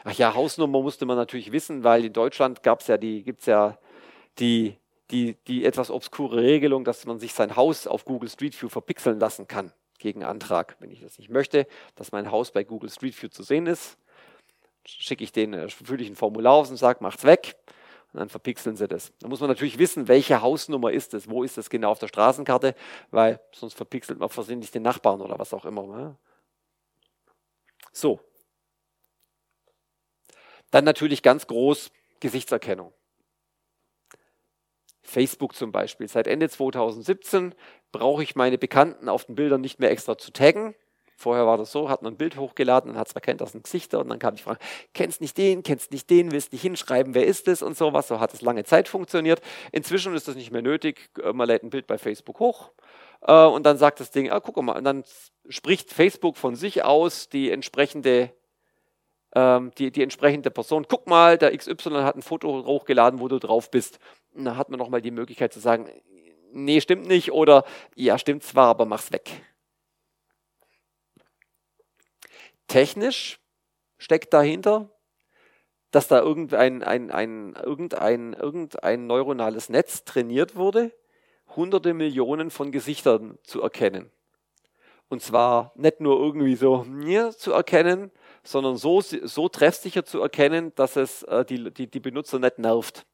Ach ja, Hausnummer musste man natürlich wissen, weil in Deutschland gab es ja die, gibt's ja die, die, die etwas obskure Regelung, dass man sich sein Haus auf Google Street View verpixeln lassen kann gegen Antrag. Wenn ich das nicht möchte, dass mein Haus bei Google Street View zu sehen ist, schicke ich den, äh, fülle ein Formular aus und sage, macht's weg. Und dann verpixeln sie das. Da muss man natürlich wissen, welche Hausnummer ist es, wo ist es genau auf der Straßenkarte, weil sonst verpixelt man versehentlich den Nachbarn oder was auch immer. Ne? So. Dann natürlich ganz groß Gesichtserkennung. Facebook zum Beispiel. Seit Ende 2017 brauche ich meine Bekannten auf den Bildern nicht mehr extra zu taggen. Vorher war das so, hat man ein Bild hochgeladen und hat es erkennt, das sind Gesichter und dann kam die Frage, kennst nicht den, kennst nicht den, willst nicht hinschreiben, wer ist es und sowas. So hat es lange Zeit funktioniert. Inzwischen ist das nicht mehr nötig. Man lädt ein Bild bei Facebook hoch äh, und dann sagt das Ding, ah, guck mal, und dann spricht Facebook von sich aus die entsprechende ähm, die, die entsprechende Person, guck mal, der XY hat ein Foto hochgeladen, wo du drauf bist. Und dann hat man nochmal die Möglichkeit zu sagen, nee, stimmt nicht oder ja, stimmt zwar, aber mach's weg. Technisch steckt dahinter, dass da irgendein, ein, ein, irgendein, irgendein neuronales Netz trainiert wurde, hunderte Millionen von Gesichtern zu erkennen. Und zwar nicht nur irgendwie so mir zu erkennen, sondern so, so treffsicher zu erkennen, dass es äh, die, die, die Benutzer nicht nervt.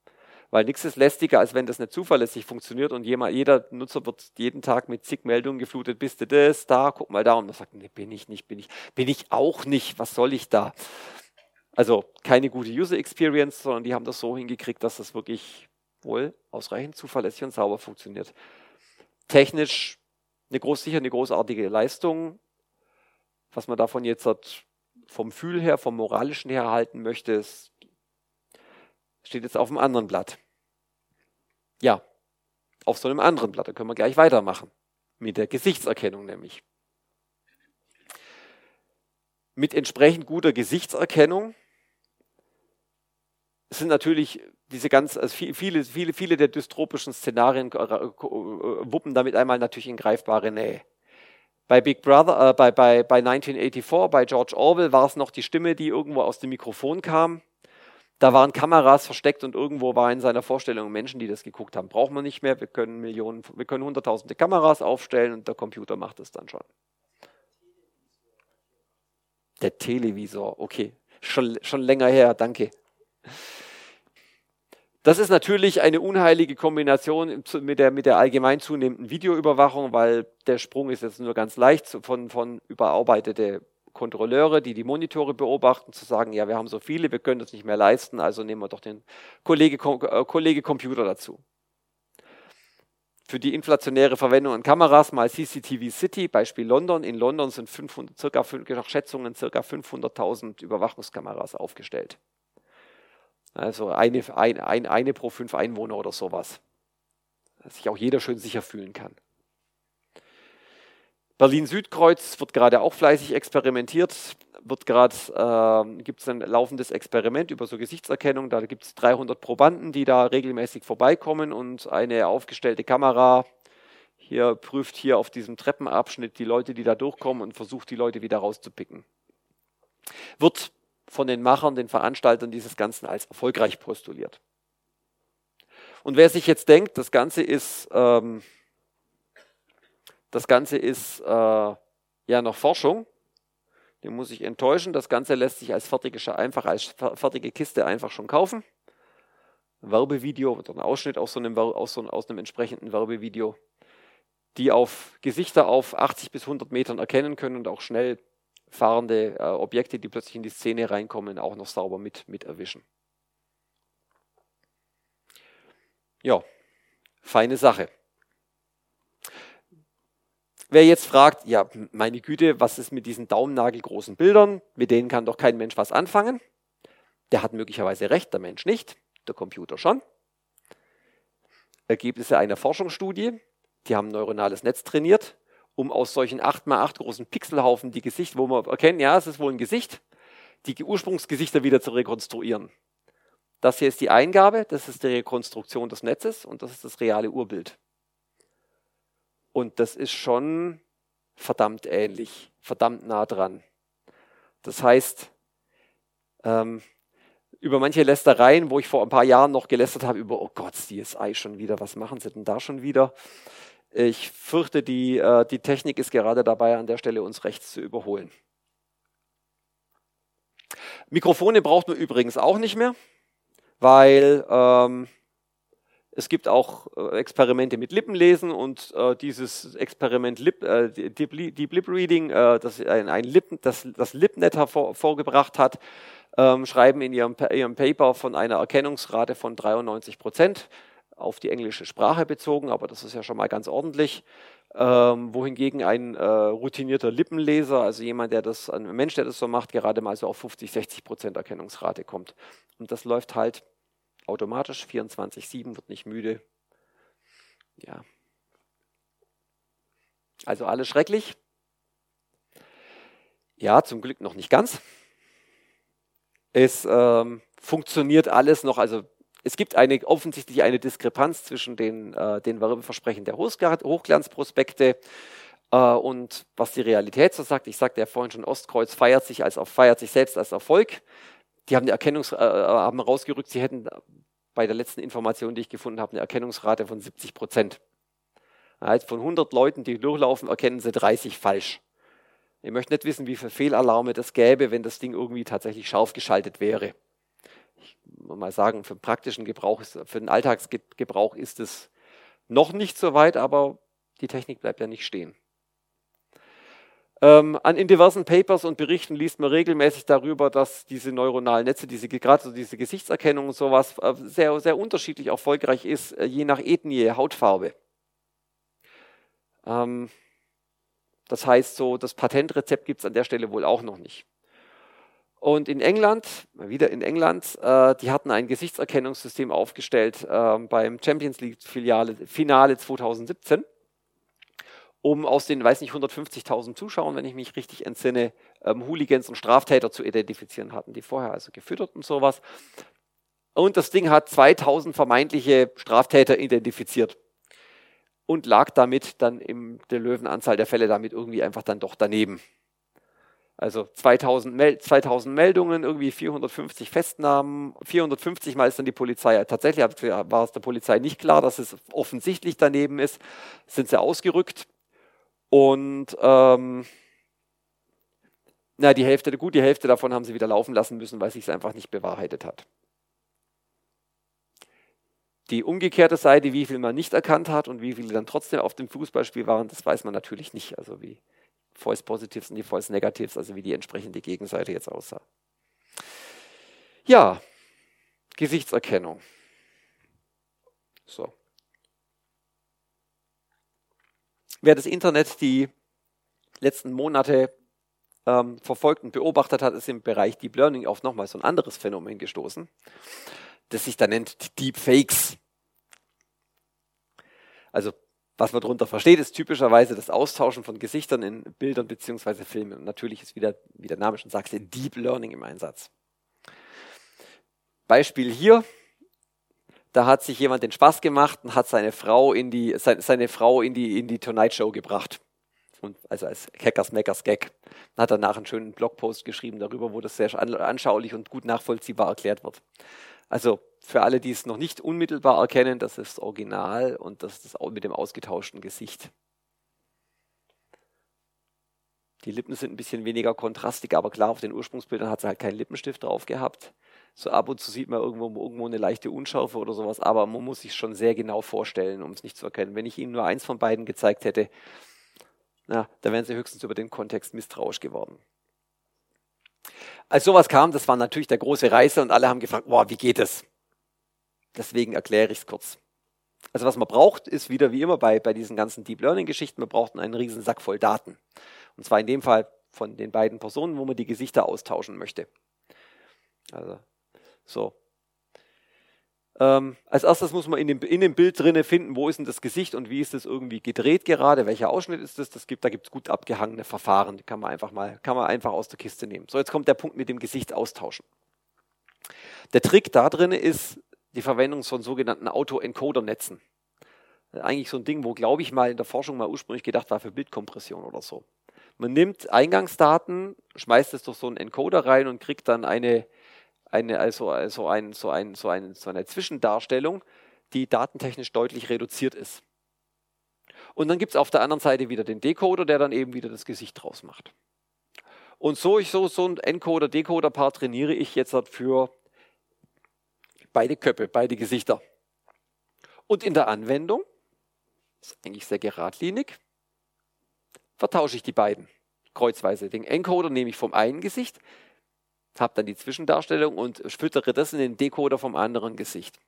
Weil nichts ist lästiger, als wenn das nicht zuverlässig funktioniert und jeder Nutzer wird jeden Tag mit zig Meldungen geflutet, bist du das, da, guck mal da. Und man sagt, nee, bin ich nicht, bin ich, bin ich auch nicht, was soll ich da? Also keine gute User Experience, sondern die haben das so hingekriegt, dass das wirklich wohl ausreichend zuverlässig und sauber funktioniert. Technisch eine groß, sicher eine großartige Leistung. Was man davon jetzt hat, vom Fühl her, vom moralischen her halten möchte, ist Steht jetzt auf dem anderen Blatt. Ja, auf so einem anderen Blatt. Da können wir gleich weitermachen. Mit der Gesichtserkennung nämlich. Mit entsprechend guter Gesichtserkennung sind natürlich diese ganz, also viele, viele, viele der dystropischen Szenarien äh, wuppen damit einmal natürlich in greifbare Nähe. Bei Big Brother, äh, bei, bei, bei 1984, bei George Orwell war es noch die Stimme, die irgendwo aus dem Mikrofon kam. Da waren Kameras versteckt und irgendwo war in seiner Vorstellung Menschen, die das geguckt haben. Brauchen wir nicht mehr. Wir können Millionen, wir können hunderttausende Kameras aufstellen und der Computer macht es dann schon. Der Televisor, okay. Schon, schon länger her, danke. Das ist natürlich eine unheilige Kombination mit der, mit der allgemein zunehmenden Videoüberwachung, weil der Sprung ist jetzt nur ganz leicht von, von überarbeitete Kontrolleure, die die Monitore beobachten, zu sagen, ja, wir haben so viele, wir können das nicht mehr leisten, also nehmen wir doch den Kollege, äh, Kollege Computer dazu. Für die inflationäre Verwendung an Kameras mal CCTV City, Beispiel London. In London sind 500, circa, nach Schätzungen ca. 500.000 Überwachungskameras aufgestellt. Also eine, ein, ein, eine pro fünf Einwohner oder sowas. Dass sich auch jeder schön sicher fühlen kann. Berlin-Südkreuz wird gerade auch fleißig experimentiert. Wird gerade, äh, gibt es ein laufendes Experiment über so Gesichtserkennung. Da gibt es 300 Probanden, die da regelmäßig vorbeikommen und eine aufgestellte Kamera hier prüft hier auf diesem Treppenabschnitt die Leute, die da durchkommen und versucht, die Leute wieder rauszupicken. Wird von den Machern, den Veranstaltern dieses Ganzen als erfolgreich postuliert. Und wer sich jetzt denkt, das Ganze ist, ähm, das Ganze ist äh, ja noch Forschung, den muss ich enttäuschen. Das Ganze lässt sich als fertige, einfach als fertige Kiste einfach schon kaufen. Ein Werbevideo oder ein Ausschnitt aus, so einem, aus, so, aus einem entsprechenden Werbevideo, die auf Gesichter auf 80 bis 100 Metern erkennen können und auch schnell fahrende äh, Objekte, die plötzlich in die Szene reinkommen, auch noch sauber mit, mit erwischen. Ja, feine Sache. Wer jetzt fragt, ja, meine Güte, was ist mit diesen daumennagelgroßen Bildern? Mit denen kann doch kein Mensch was anfangen. Der hat möglicherweise recht, der Mensch nicht, der Computer schon. Ergebnisse einer Forschungsstudie, die haben ein neuronales Netz trainiert um aus solchen 8x8 großen Pixelhaufen die Gesichter, wo wir erkennen, ja, es ist wohl ein Gesicht, die Ursprungsgesichter wieder zu rekonstruieren. Das hier ist die Eingabe, das ist die Rekonstruktion des Netzes und das ist das reale Urbild. Und das ist schon verdammt ähnlich, verdammt nah dran. Das heißt, ähm, über manche Lästereien, wo ich vor ein paar Jahren noch gelästert habe, über, oh Gott, CSI schon wieder, was machen sie denn da schon wieder? Ich fürchte, die, äh, die Technik ist gerade dabei, an der Stelle uns rechts zu überholen. Mikrofone braucht man übrigens auch nicht mehr, weil ähm, es gibt auch äh, Experimente mit Lippenlesen und äh, dieses Experiment Lip, äh, Deep, Deep Lip Reading, äh, das ein, ein Lippen, das, das LipNet hervorgebracht hat, ähm, schreiben in ihrem, ihrem Paper von einer Erkennungsrate von 93 Prozent auf die englische Sprache bezogen, aber das ist ja schon mal ganz ordentlich. Ähm, wohingegen ein äh, routinierter Lippenleser, also jemand, der das, ein Mensch, der das so macht, gerade mal so auf 50, 60 Prozent Erkennungsrate kommt. Und das läuft halt automatisch, 24-7, wird nicht müde. Ja. Also alles schrecklich. Ja, zum Glück noch nicht ganz. Es ähm, funktioniert alles noch, also es gibt eine, offensichtlich eine Diskrepanz zwischen den, äh, den Werbeversprechen der Hochglanzprospekte äh, und was die Realität so sagt. Ich sagte ja vorhin schon, Ostkreuz feiert sich, als, feiert sich selbst als Erfolg. Die haben, eine Erkennungs, äh, äh, haben rausgerückt, sie hätten bei der letzten Information, die ich gefunden habe, eine Erkennungsrate von 70 Prozent. Also von 100 Leuten, die durchlaufen, erkennen sie 30 falsch. Ich möchte nicht wissen, wie viele Fehlalarme das gäbe, wenn das Ding irgendwie tatsächlich scharf geschaltet wäre mal sagen, für den praktischen Gebrauch, für den Alltagsgebrauch ist es noch nicht so weit, aber die Technik bleibt ja nicht stehen. Ähm, an in diversen Papers und Berichten liest man regelmäßig darüber, dass diese neuronalen Netze, diese, gerade so diese Gesichtserkennung und sowas, äh, sehr, sehr unterschiedlich erfolgreich ist, äh, je nach Ethnie, Hautfarbe. Ähm, das heißt, so das Patentrezept gibt es an der Stelle wohl auch noch nicht. Und in England, wieder in England, äh, die hatten ein Gesichtserkennungssystem aufgestellt äh, beim Champions League Filiale, Finale 2017, um aus den, weiß nicht, 150.000 Zuschauern, wenn ich mich richtig entsinne, ähm, Hooligans und Straftäter zu identifizieren hatten, die vorher also gefüttert und sowas. Und das Ding hat 2000 vermeintliche Straftäter identifiziert und lag damit dann in der Löwenanzahl der Fälle damit irgendwie einfach dann doch daneben. Also 2000, Mel 2000 Meldungen, irgendwie 450 Festnahmen, 450 Mal ist dann die Polizei, tatsächlich war es der Polizei nicht klar, dass es offensichtlich daneben ist, sind sie ausgerückt und ähm, na, die Hälfte, gut, die Hälfte davon haben sie wieder laufen lassen müssen, weil sich es einfach nicht bewahrheitet hat. die umgekehrte Seite, wie viel man nicht erkannt hat und wie viele dann trotzdem auf dem Fußballspiel waren, das weiß man natürlich nicht. Also wie False Positives und die False Negatives, also wie die entsprechende Gegenseite jetzt aussah. Ja, Gesichtserkennung. So. Wer das Internet die letzten Monate ähm, verfolgt und beobachtet hat, ist im Bereich Deep Learning auf nochmal so ein anderes Phänomen gestoßen, das sich da nennt Deepfakes. Also was man darunter versteht, ist typischerweise das Austauschen von Gesichtern in Bildern bzw. Filmen. Und natürlich ist wieder, wie der Name schon sagt, Deep Learning im Einsatz. Beispiel hier, da hat sich jemand den Spaß gemacht und hat seine Frau in die, seine, Frau in die, in die Tonight Show gebracht. Und also als Hackers Mackers Gag. Dann hat danach einen schönen Blogpost geschrieben darüber, wo das sehr anschaulich und gut nachvollziehbar erklärt wird. Also für alle, die es noch nicht unmittelbar erkennen, das ist das Original und das ist das mit dem ausgetauschten Gesicht. Die Lippen sind ein bisschen weniger kontrastig, aber klar, auf den Ursprungsbildern hat sie halt keinen Lippenstift drauf gehabt. So ab und zu sieht man irgendwo, irgendwo eine leichte Unschärfe oder sowas, aber man muss sich schon sehr genau vorstellen, um es nicht zu erkennen. Wenn ich Ihnen nur eins von beiden gezeigt hätte, na, da wären Sie höchstens über den Kontext misstrauisch geworden. Als sowas kam, das war natürlich der große Reise und alle haben gefragt, boah, wie geht es? Deswegen erkläre ich es kurz. Also was man braucht, ist wieder wie immer bei, bei diesen ganzen Deep Learning-Geschichten, man braucht einen riesen Sack voll Daten. Und zwar in dem Fall von den beiden Personen, wo man die Gesichter austauschen möchte. Also so. Ähm, als erstes muss man in dem, in dem Bild drinne finden, wo ist denn das Gesicht und wie ist das irgendwie gedreht gerade, welcher Ausschnitt ist das, das gibt, da gibt es gut abgehangene Verfahren, die kann man einfach mal, kann man einfach aus der Kiste nehmen. So, jetzt kommt der Punkt mit dem Gesicht austauschen. Der Trick da drin ist die Verwendung von sogenannten Auto-Encoder-Netzen. Eigentlich so ein Ding, wo, glaube ich, mal in der Forschung mal ursprünglich gedacht war für Bildkompression oder so. Man nimmt Eingangsdaten, schmeißt es durch so einen Encoder rein und kriegt dann eine, eine, also, also ein, so, ein, so, ein, so eine Zwischendarstellung, die datentechnisch deutlich reduziert ist. Und dann gibt es auf der anderen Seite wieder den Decoder, der dann eben wieder das Gesicht draus macht. Und so, ich, so, so ein Encoder-Decoder-Paar trainiere ich jetzt halt für beide Köpfe, beide Gesichter. Und in der Anwendung, ist eigentlich sehr geradlinig, vertausche ich die beiden kreuzweise. Den Encoder nehme ich vom einen Gesicht, habe dann die Zwischendarstellung und füttere das in den Decoder vom anderen Gesicht.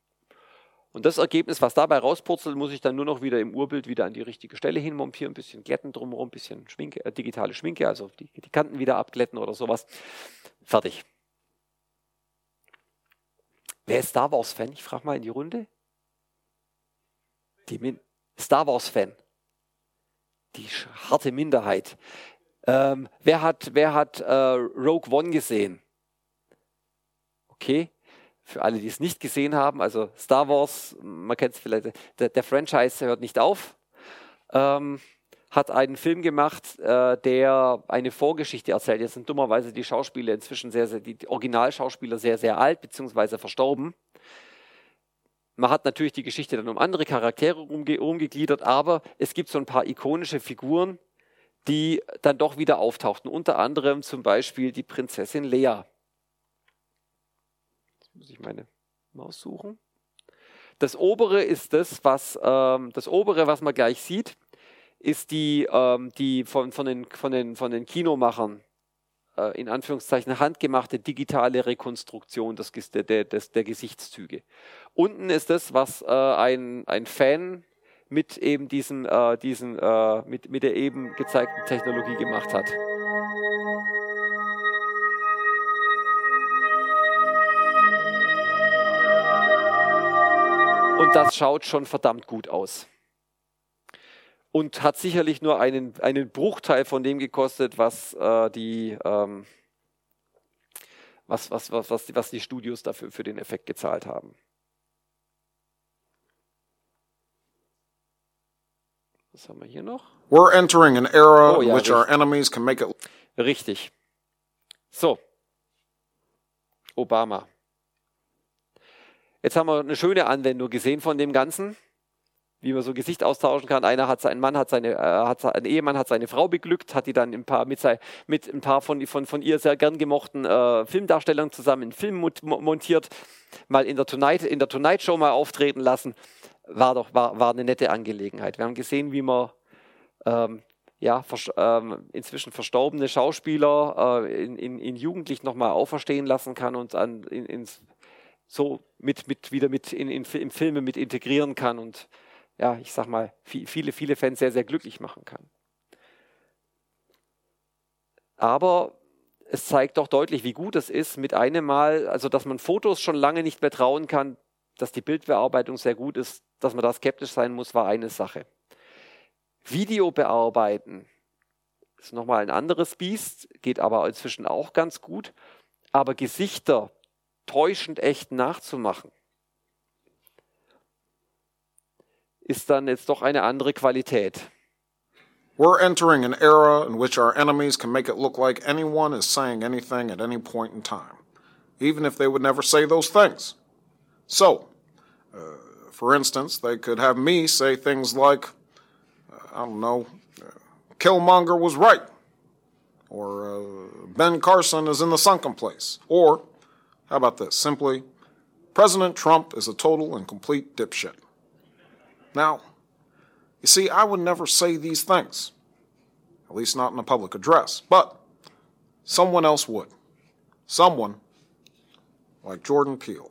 Und das Ergebnis, was dabei rauspurzelt, muss ich dann nur noch wieder im Urbild wieder an die richtige Stelle hinmontieren, ein bisschen glätten drumherum, ein bisschen Schminke, äh, digitale Schminke, also die, die Kanten wieder abglätten oder sowas. Fertig. Wer ist Star Wars-Fan? Ich frage mal in die Runde. Die Min Star Wars-Fan. Die harte Minderheit. Ähm, wer hat, wer hat äh, Rogue One gesehen? Okay, für alle, die es nicht gesehen haben, also Star Wars, man kennt es vielleicht, der, der, Franchise hört nicht auf, ähm, hat einen Film gemacht, äh, der eine Vorgeschichte erzählt. Jetzt sind dummerweise die Schauspieler inzwischen sehr, sehr, die Originalschauspieler sehr, sehr alt, beziehungsweise verstorben. Man hat natürlich die Geschichte dann um andere Charaktere umge umgegliedert, aber es gibt so ein paar ikonische Figuren, die dann doch wieder auftauchten. Unter anderem zum Beispiel die Prinzessin Lea muss ich meine Maus suchen. Das obere ist das, was ähm, das obere, was man gleich sieht, ist die, ähm, die von, von, den, von, den, von den Kinomachern äh, in Anführungszeichen handgemachte digitale Rekonstruktion des, der, des, der Gesichtszüge. Unten ist das, was äh, ein, ein Fan mit eben äh, diesen, äh, mit, mit der eben gezeigten Technologie gemacht hat. Und das schaut schon verdammt gut aus. Und hat sicherlich nur einen, einen Bruchteil von dem gekostet, was äh, die ähm, was, was, was, was, die, was die Studios dafür für den Effekt gezahlt haben. Was haben wir hier noch? We're entering an era oh, ja, in which richtig. our enemies can make it. Richtig. So. Obama. Jetzt haben wir eine schöne Anwendung gesehen von dem Ganzen. wie man so Gesicht austauschen kann. Einer hat seinen Mann, hat seine, äh, hat, ein Ehemann hat seine Frau beglückt, hat die dann ein paar mit, sei, mit ein paar von, von, von ihr sehr gern gemochten äh, Filmdarstellern zusammen einen Film montiert, mal in der Tonight, in der Tonight Show mal auftreten lassen. War doch war, war eine nette Angelegenheit. Wir haben gesehen, wie man ähm, ja, ähm, inzwischen verstorbene Schauspieler äh, in, in, in Jugendlich nochmal auferstehen lassen kann und an, in, ins, so mit, mit, wieder mit in, in, in Filme mit integrieren kann und ja, ich sag mal, viele, viele Fans sehr, sehr glücklich machen kann. Aber es zeigt doch deutlich, wie gut es ist, mit einem Mal, also dass man Fotos schon lange nicht mehr trauen kann, dass die Bildbearbeitung sehr gut ist, dass man da skeptisch sein muss, war eine Sache. Video bearbeiten ist nochmal ein anderes Biest, geht aber inzwischen auch ganz gut. Aber Gesichter täuschend echt nachzumachen, ist dann jetzt doch eine andere Qualität. We're entering an era in which our enemies can make it look like anyone is saying anything at any point in time, even if they would never say those things. So, uh, for instance, they could have me say things like, uh, I don't know, uh, Killmonger was right, or uh, Ben Carson is in the sunken place, or, how about this, simply, President Trump is a total and complete dipshit. Now, you see, I would never say these things, at least not in a public address, but someone else would. Someone like Jordan Peele.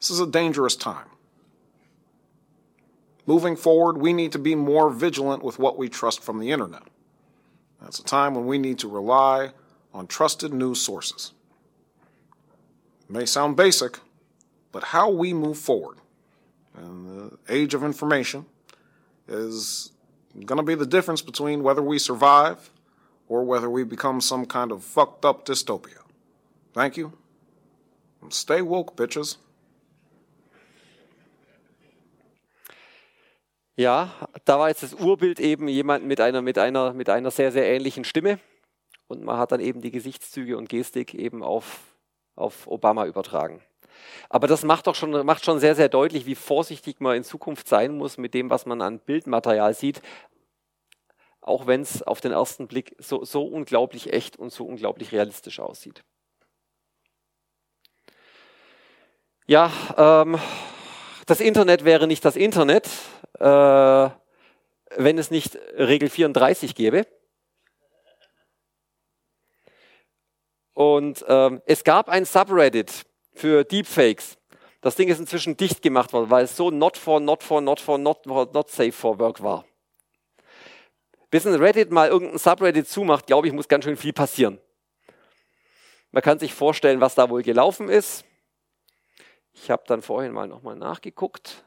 This is a dangerous time. Moving forward, we need to be more vigilant with what we trust from the internet. That's a time when we need to rely on trusted news sources. May sound basic, but how we move forward and the age of information is going to be the difference between whether we survive or whether we become some kind of fucked up dystopia. Thank you. And stay woke, bitches. Ja, da war jetzt das Urbild eben jemand mit einer, mit einer, mit einer sehr, sehr ähnlichen Stimme. Und man hat dann eben die Gesichtszüge und Gestik eben auf, auf Obama übertragen. Aber das macht doch schon, macht schon sehr, sehr deutlich, wie vorsichtig man in Zukunft sein muss mit dem, was man an Bildmaterial sieht. Auch wenn es auf den ersten Blick so, so unglaublich echt und so unglaublich realistisch aussieht. Ja, ähm, das Internet wäre nicht das Internet, äh, wenn es nicht Regel 34 gäbe. Und ähm, es gab ein Subreddit, für Deepfakes. Das Ding ist inzwischen dicht gemacht worden, weil es so not for, not for, not for, not, for, not safe for work war. Bis ein Reddit mal irgendein Subreddit zumacht, glaube ich, muss ganz schön viel passieren. Man kann sich vorstellen, was da wohl gelaufen ist. Ich habe dann vorhin mal nochmal nachgeguckt.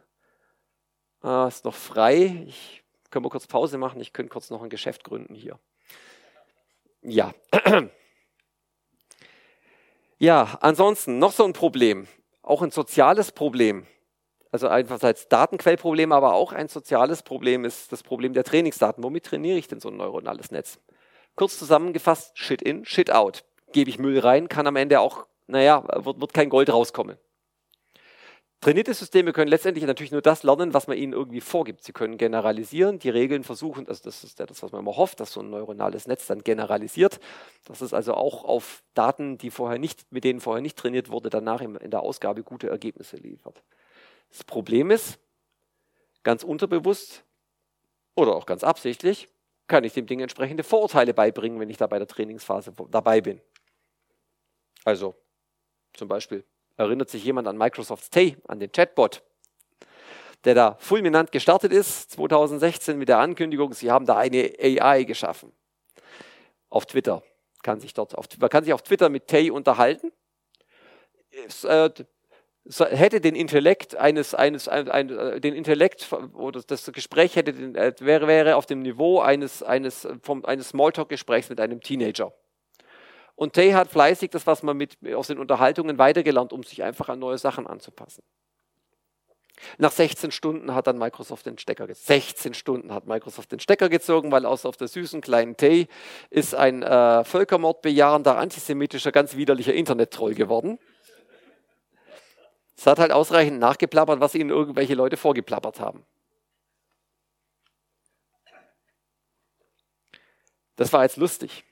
Ah, ist noch frei. Ich können wir kurz Pause machen. Ich könnte kurz noch ein Geschäft gründen hier. Ja. <clears throat> Ja, ansonsten noch so ein Problem, auch ein soziales Problem. Also einerseits Datenquellproblem, aber auch ein soziales Problem ist das Problem der Trainingsdaten. Womit trainiere ich denn so ein neuronales Netz? Kurz zusammengefasst, Shit in, Shit out. Gebe ich Müll rein, kann am Ende auch, naja, wird, wird kein Gold rauskommen. Trainierte Systeme können letztendlich natürlich nur das lernen, was man ihnen irgendwie vorgibt. Sie können generalisieren, die Regeln versuchen, also das ist ja das, was man immer hofft, dass so ein neuronales Netz dann generalisiert. Das ist also auch auf Daten, die vorher nicht, mit denen vorher nicht trainiert wurde, danach in der Ausgabe gute Ergebnisse liefert. Das Problem ist, ganz unterbewusst oder auch ganz absichtlich, kann ich dem Ding entsprechende Vorurteile beibringen, wenn ich da bei der Trainingsphase dabei bin. Also zum Beispiel Erinnert sich jemand an Microsofts Tay, an den Chatbot, der da fulminant gestartet ist, 2016 mit der Ankündigung, sie haben da eine AI geschaffen. Auf Twitter. Kann sich dort auf, man kann sich auf Twitter mit Tay unterhalten. Es, äh, hätte den Intellekt eines, eines, ein, ein, den Intellekt oder das Gespräch hätte den, äh, wäre, wäre auf dem Niveau eines, eines, vom, eines Smalltalk-Gesprächs mit einem Teenager. Und Tay hat fleißig das, was man mit, aus den Unterhaltungen weitergelernt, um sich einfach an neue Sachen anzupassen. Nach 16 Stunden hat dann Microsoft den Stecker gezogen. 16 Stunden hat Microsoft den Stecker gezogen, weil aus auf der süßen kleinen Tay ist ein äh, Völkermord bejahender, antisemitischer, ganz widerlicher Internet-Troll geworden. Es hat halt ausreichend nachgeplappert, was ihnen irgendwelche Leute vorgeplappert haben. Das war jetzt lustig.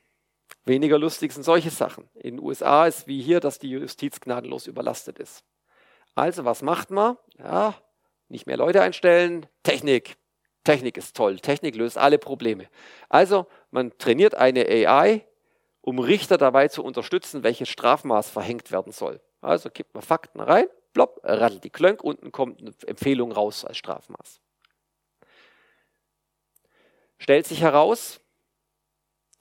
Weniger lustig sind solche Sachen. In den USA ist wie hier, dass die Justiz gnadenlos überlastet ist. Also, was macht man? Ja, nicht mehr Leute einstellen. Technik. Technik ist toll. Technik löst alle Probleme. Also, man trainiert eine AI, um Richter dabei zu unterstützen, welches Strafmaß verhängt werden soll. Also gibt man Fakten rein, plopp, rattelt die Klönk, unten kommt eine Empfehlung raus als Strafmaß. Stellt sich heraus,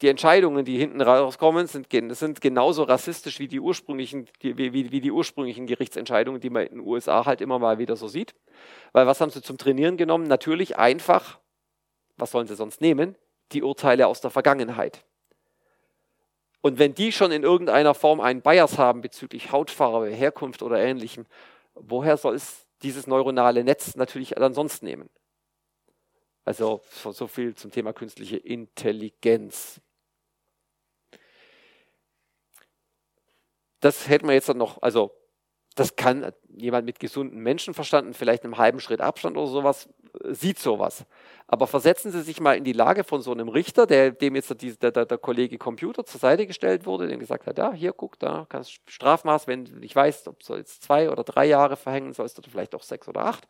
die Entscheidungen, die hinten rauskommen, sind, sind genauso rassistisch wie die, ursprünglichen, die, wie, wie die ursprünglichen Gerichtsentscheidungen, die man in den USA halt immer mal wieder so sieht. Weil was haben sie zum Trainieren genommen? Natürlich einfach, was sollen sie sonst nehmen? Die Urteile aus der Vergangenheit. Und wenn die schon in irgendeiner Form einen Bias haben bezüglich Hautfarbe, Herkunft oder ähnlichem, woher soll es dieses neuronale Netz natürlich dann sonst nehmen? Also so viel zum Thema künstliche Intelligenz. Das hätten wir jetzt noch, also das kann jemand mit gesundem Menschenverstand, vielleicht einem halben Schritt Abstand oder sowas, sieht sowas. Aber versetzen Sie sich mal in die Lage von so einem Richter, der, dem jetzt der, der, der Kollege Computer zur Seite gestellt wurde, der gesagt hat, ja, hier, guck, da kannst du Strafmaß, wenn du nicht weißt, ob du jetzt zwei oder drei Jahre verhängen sollst oder vielleicht auch sechs oder acht,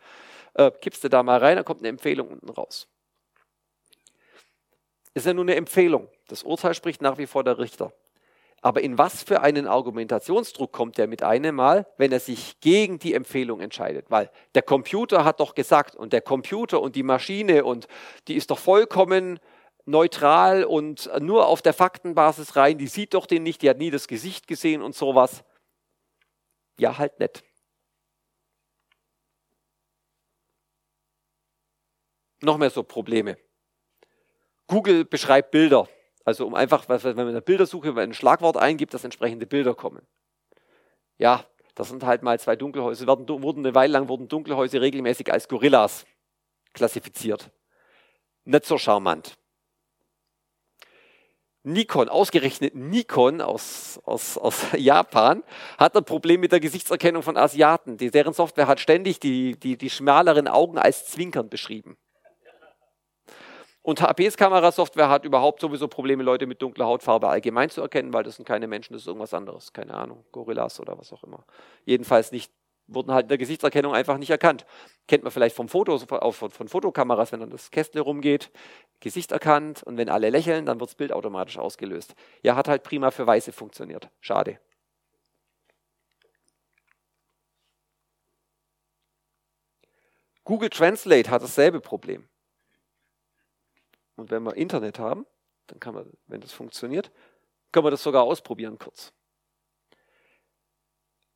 äh, kippst du da mal rein, dann kommt eine Empfehlung unten raus. Ist ja nur eine Empfehlung. Das Urteil spricht nach wie vor der Richter. Aber in was für einen Argumentationsdruck kommt er mit einem Mal, wenn er sich gegen die Empfehlung entscheidet? Weil der Computer hat doch gesagt und der Computer und die Maschine und die ist doch vollkommen neutral und nur auf der Faktenbasis rein, die sieht doch den nicht, die hat nie das Gesicht gesehen und sowas. Ja, halt nicht. Noch mehr so Probleme. Google beschreibt Bilder. Also um einfach, wenn man in der Bildersuche ein Schlagwort eingibt, dass entsprechende Bilder kommen. Ja, das sind halt mal zwei Dunkelhäuser. Werden, wurden eine Weile lang wurden Dunkelhäuser regelmäßig als Gorillas klassifiziert. Nicht so charmant. Nikon, ausgerechnet Nikon aus, aus, aus <laughs> Japan, hat ein Problem mit der Gesichtserkennung von Asiaten. Deren Software hat ständig die, die, die schmaleren Augen als Zwinkern beschrieben. Und HPs Kamerasoftware hat überhaupt sowieso Probleme, Leute mit dunkler Hautfarbe allgemein zu erkennen, weil das sind keine Menschen, das ist irgendwas anderes. Keine Ahnung, Gorillas oder was auch immer. Jedenfalls nicht, wurden halt in der Gesichtserkennung einfach nicht erkannt. Kennt man vielleicht vom Foto, von, von Fotokameras, wenn dann das Kästle rumgeht, Gesicht erkannt und wenn alle lächeln, dann wird das Bild automatisch ausgelöst. Ja, hat halt prima für Weiße funktioniert. Schade. Google Translate hat dasselbe Problem. Und wenn wir Internet haben, dann kann man, wenn das funktioniert, können wir das sogar ausprobieren kurz.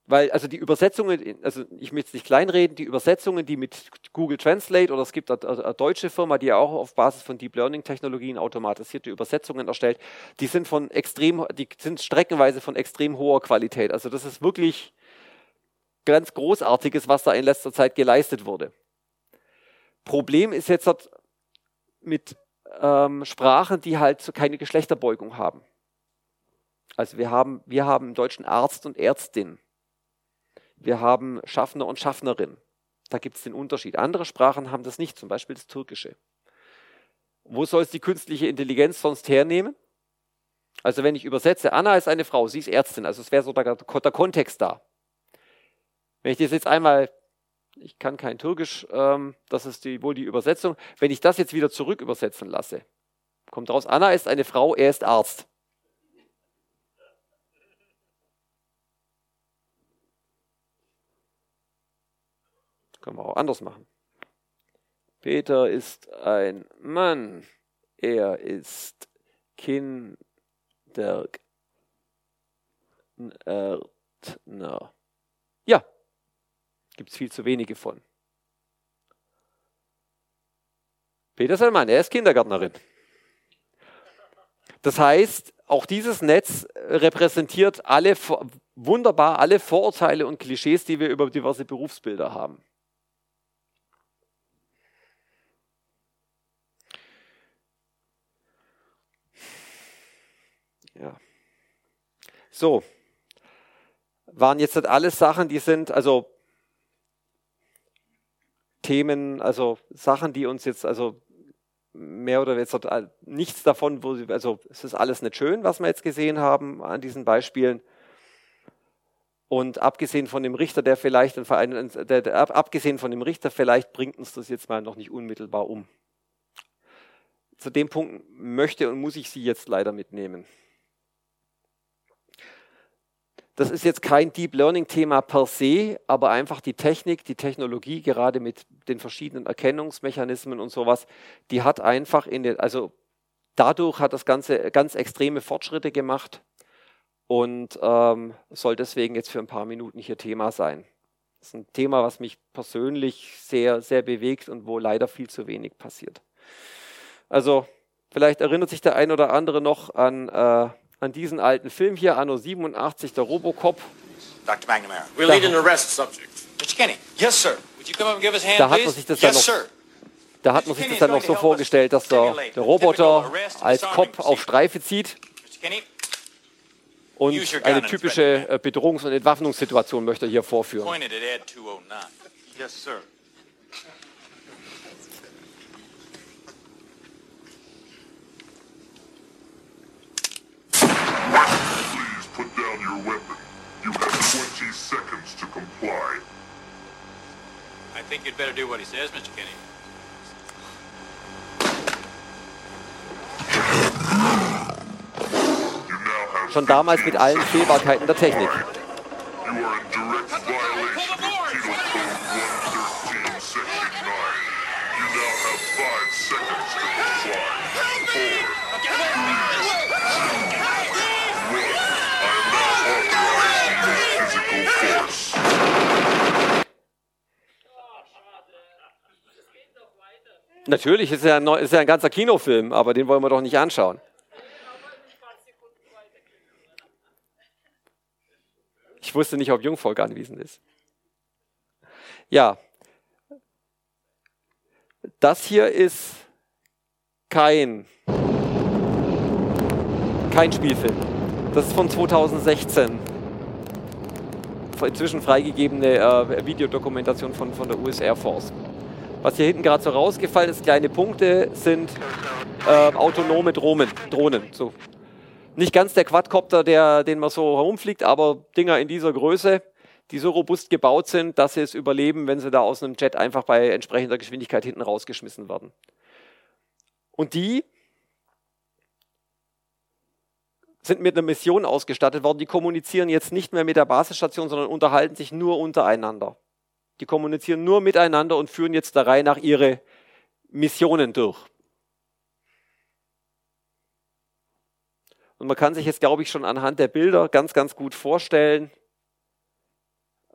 Weil also die Übersetzungen, also ich möchte es nicht kleinreden, die Übersetzungen, die mit Google Translate oder es gibt eine, eine deutsche Firma, die auch auf Basis von Deep Learning Technologien automatisierte Übersetzungen erstellt, die sind von extrem, die sind streckenweise von extrem hoher Qualität. Also das ist wirklich ganz Großartiges, was da in letzter Zeit geleistet wurde. Problem ist jetzt mit ähm, Sprachen, die halt so keine Geschlechterbeugung haben. Also wir haben, wir haben im Deutschen Arzt und Ärztin. Wir haben Schaffner und Schaffnerin. Da gibt es den Unterschied. Andere Sprachen haben das nicht, zum Beispiel das Türkische. Wo soll es die künstliche Intelligenz sonst hernehmen? Also wenn ich übersetze, Anna ist eine Frau, sie ist Ärztin, also es wäre so der, der Kontext da. Wenn ich das jetzt einmal ich kann kein Türkisch, ähm, das ist die, wohl die Übersetzung. Wenn ich das jetzt wieder zurück übersetzen lasse, kommt raus, Anna ist eine Frau, er ist Arzt. können wir auch anders machen. Peter ist ein Mann, er ist Kindergärtner. Ja, Gibt es viel zu wenige von. Peter Sellmann, er ist Kindergärtnerin. Das heißt, auch dieses Netz repräsentiert alle, wunderbar alle Vorurteile und Klischees, die wir über diverse Berufsbilder haben. Ja. So, waren jetzt alles Sachen, die sind, also Themen, also Sachen, die uns jetzt, also mehr oder weniger nichts davon, wo sie, also es ist alles nicht schön, was wir jetzt gesehen haben an diesen Beispielen. Und abgesehen von dem Richter, der vielleicht, der, der, abgesehen von dem Richter, vielleicht bringt uns das jetzt mal noch nicht unmittelbar um. Zu dem Punkt möchte und muss ich Sie jetzt leider mitnehmen. Das ist jetzt kein Deep Learning Thema per se, aber einfach die Technik, die Technologie, gerade mit den verschiedenen Erkennungsmechanismen und sowas, die hat einfach in den, also dadurch hat das Ganze ganz extreme Fortschritte gemacht und ähm, soll deswegen jetzt für ein paar Minuten hier Thema sein. Das ist ein Thema, was mich persönlich sehr, sehr bewegt und wo leider viel zu wenig passiert. Also vielleicht erinnert sich der ein oder andere noch an äh, an diesen alten Film hier, Anno 87, der Robocop. Dr. McNamara, we're leading an arrest subject. Mr. Kenny. Yes, sir. Would you come up and give us a hand, da hat man sich das dann yes, noch, Da hat man sich das dann noch so vorgestellt, dass der, der Roboter als Cop auf Streife zieht und eine typische äh, Bedrohungs- und Entwaffnungssituation möchte er hier vorführen. Yes, sir. Put down your weapon. You have 20 seconds to comply. I think you'd better do what he says, Mr. Kenny. Schon damals mit allen Fehlbarkeiten der Technik. You are in direct Natürlich, ist ja, ein, ist ja ein ganzer Kinofilm, aber den wollen wir doch nicht anschauen. Ich wusste nicht, ob Jungvolk anwesend ist. Ja, das hier ist kein, kein Spielfilm. Das ist von 2016. Inzwischen freigegebene äh, Videodokumentation von, von der US Air Force. Was hier hinten gerade so rausgefallen ist, kleine Punkte, sind äh, autonome Drohnen. Drohnen so. Nicht ganz der Quadcopter, der, den man so herumfliegt, aber Dinger in dieser Größe, die so robust gebaut sind, dass sie es überleben, wenn sie da aus einem Jet einfach bei entsprechender Geschwindigkeit hinten rausgeschmissen werden. Und die sind mit einer Mission ausgestattet worden. Die kommunizieren jetzt nicht mehr mit der Basisstation, sondern unterhalten sich nur untereinander. Die kommunizieren nur miteinander und führen jetzt der Reihe nach ihre Missionen durch. Und man kann sich jetzt, glaube ich, schon anhand der Bilder ganz, ganz gut vorstellen,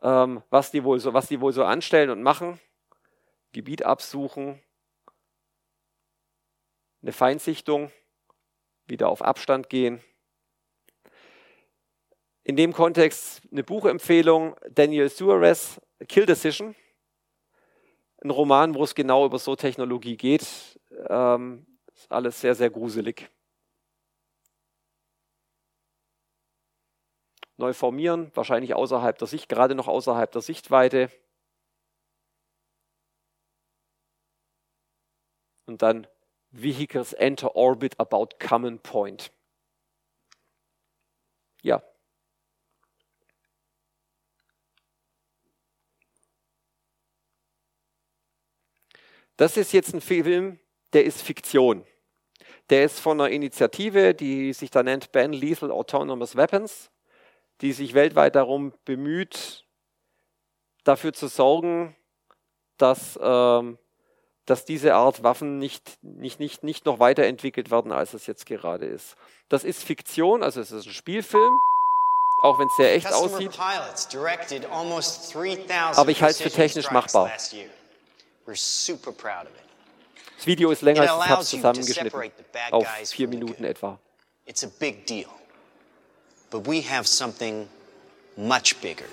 ähm, was, die wohl so, was die wohl so anstellen und machen. Gebiet absuchen, eine Feinsichtung, wieder auf Abstand gehen. In dem Kontext eine Buchempfehlung, Daniel Suarez, Kill Decision, ein Roman, wo es genau über so Technologie geht. Ähm, ist alles sehr, sehr gruselig. Neu formieren, wahrscheinlich außerhalb der Sicht, gerade noch außerhalb der Sichtweite. Und dann Vehicles enter orbit about common point. Ja, Das ist jetzt ein Film, der ist Fiktion. Der ist von einer Initiative, die sich da nennt Ban Lethal Autonomous Weapons, die sich weltweit darum bemüht, dafür zu sorgen, dass, ähm, dass diese Art Waffen nicht, nicht, nicht, nicht noch weiterentwickelt werden, als es jetzt gerade ist. Das ist Fiktion, also es ist ein Spielfilm, auch wenn es sehr echt aussieht. Aber ich halte es für technisch machbar. Das Video ist länger, als ich habe zusammengeschnitten. Auf vier Minuten etwa. It's a big deal. But we have something much bigger.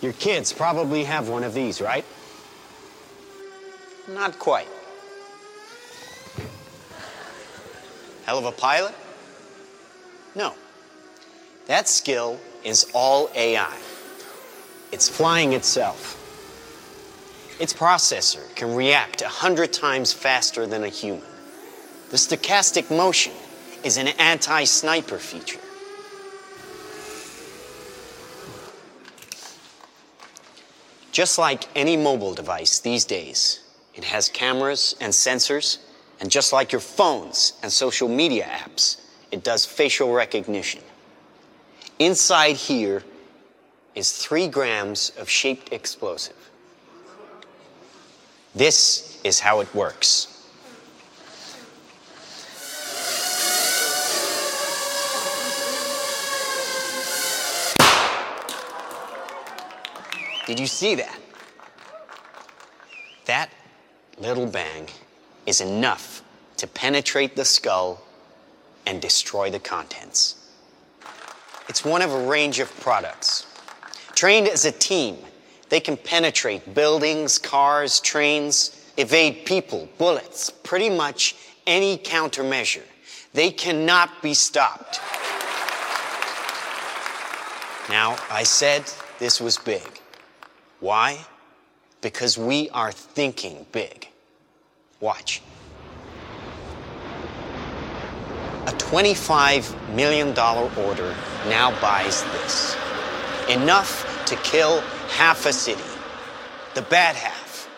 Your kids probably have one of these, right? Not quite. Hell of a pilot? No. That skill is all AI. It's flying itself. Its processor can react a hundred times faster than a human. The stochastic motion is an anti sniper feature. Just like any mobile device these days, it has cameras and sensors, and just like your phones and social media apps, it does facial recognition. Inside here is three grams of shaped explosive. This is how it works. Did you see that? That little bang is enough to penetrate the skull and destroy the contents. It's one of a range of products. Trained as a team, they can penetrate buildings, cars, trains, evade people, bullets, pretty much any countermeasure. They cannot be stopped. Now, I said this was big. Why? Because we are thinking big. Watch. A $25 million order now buys this. Enough to kill half a city. The bad half.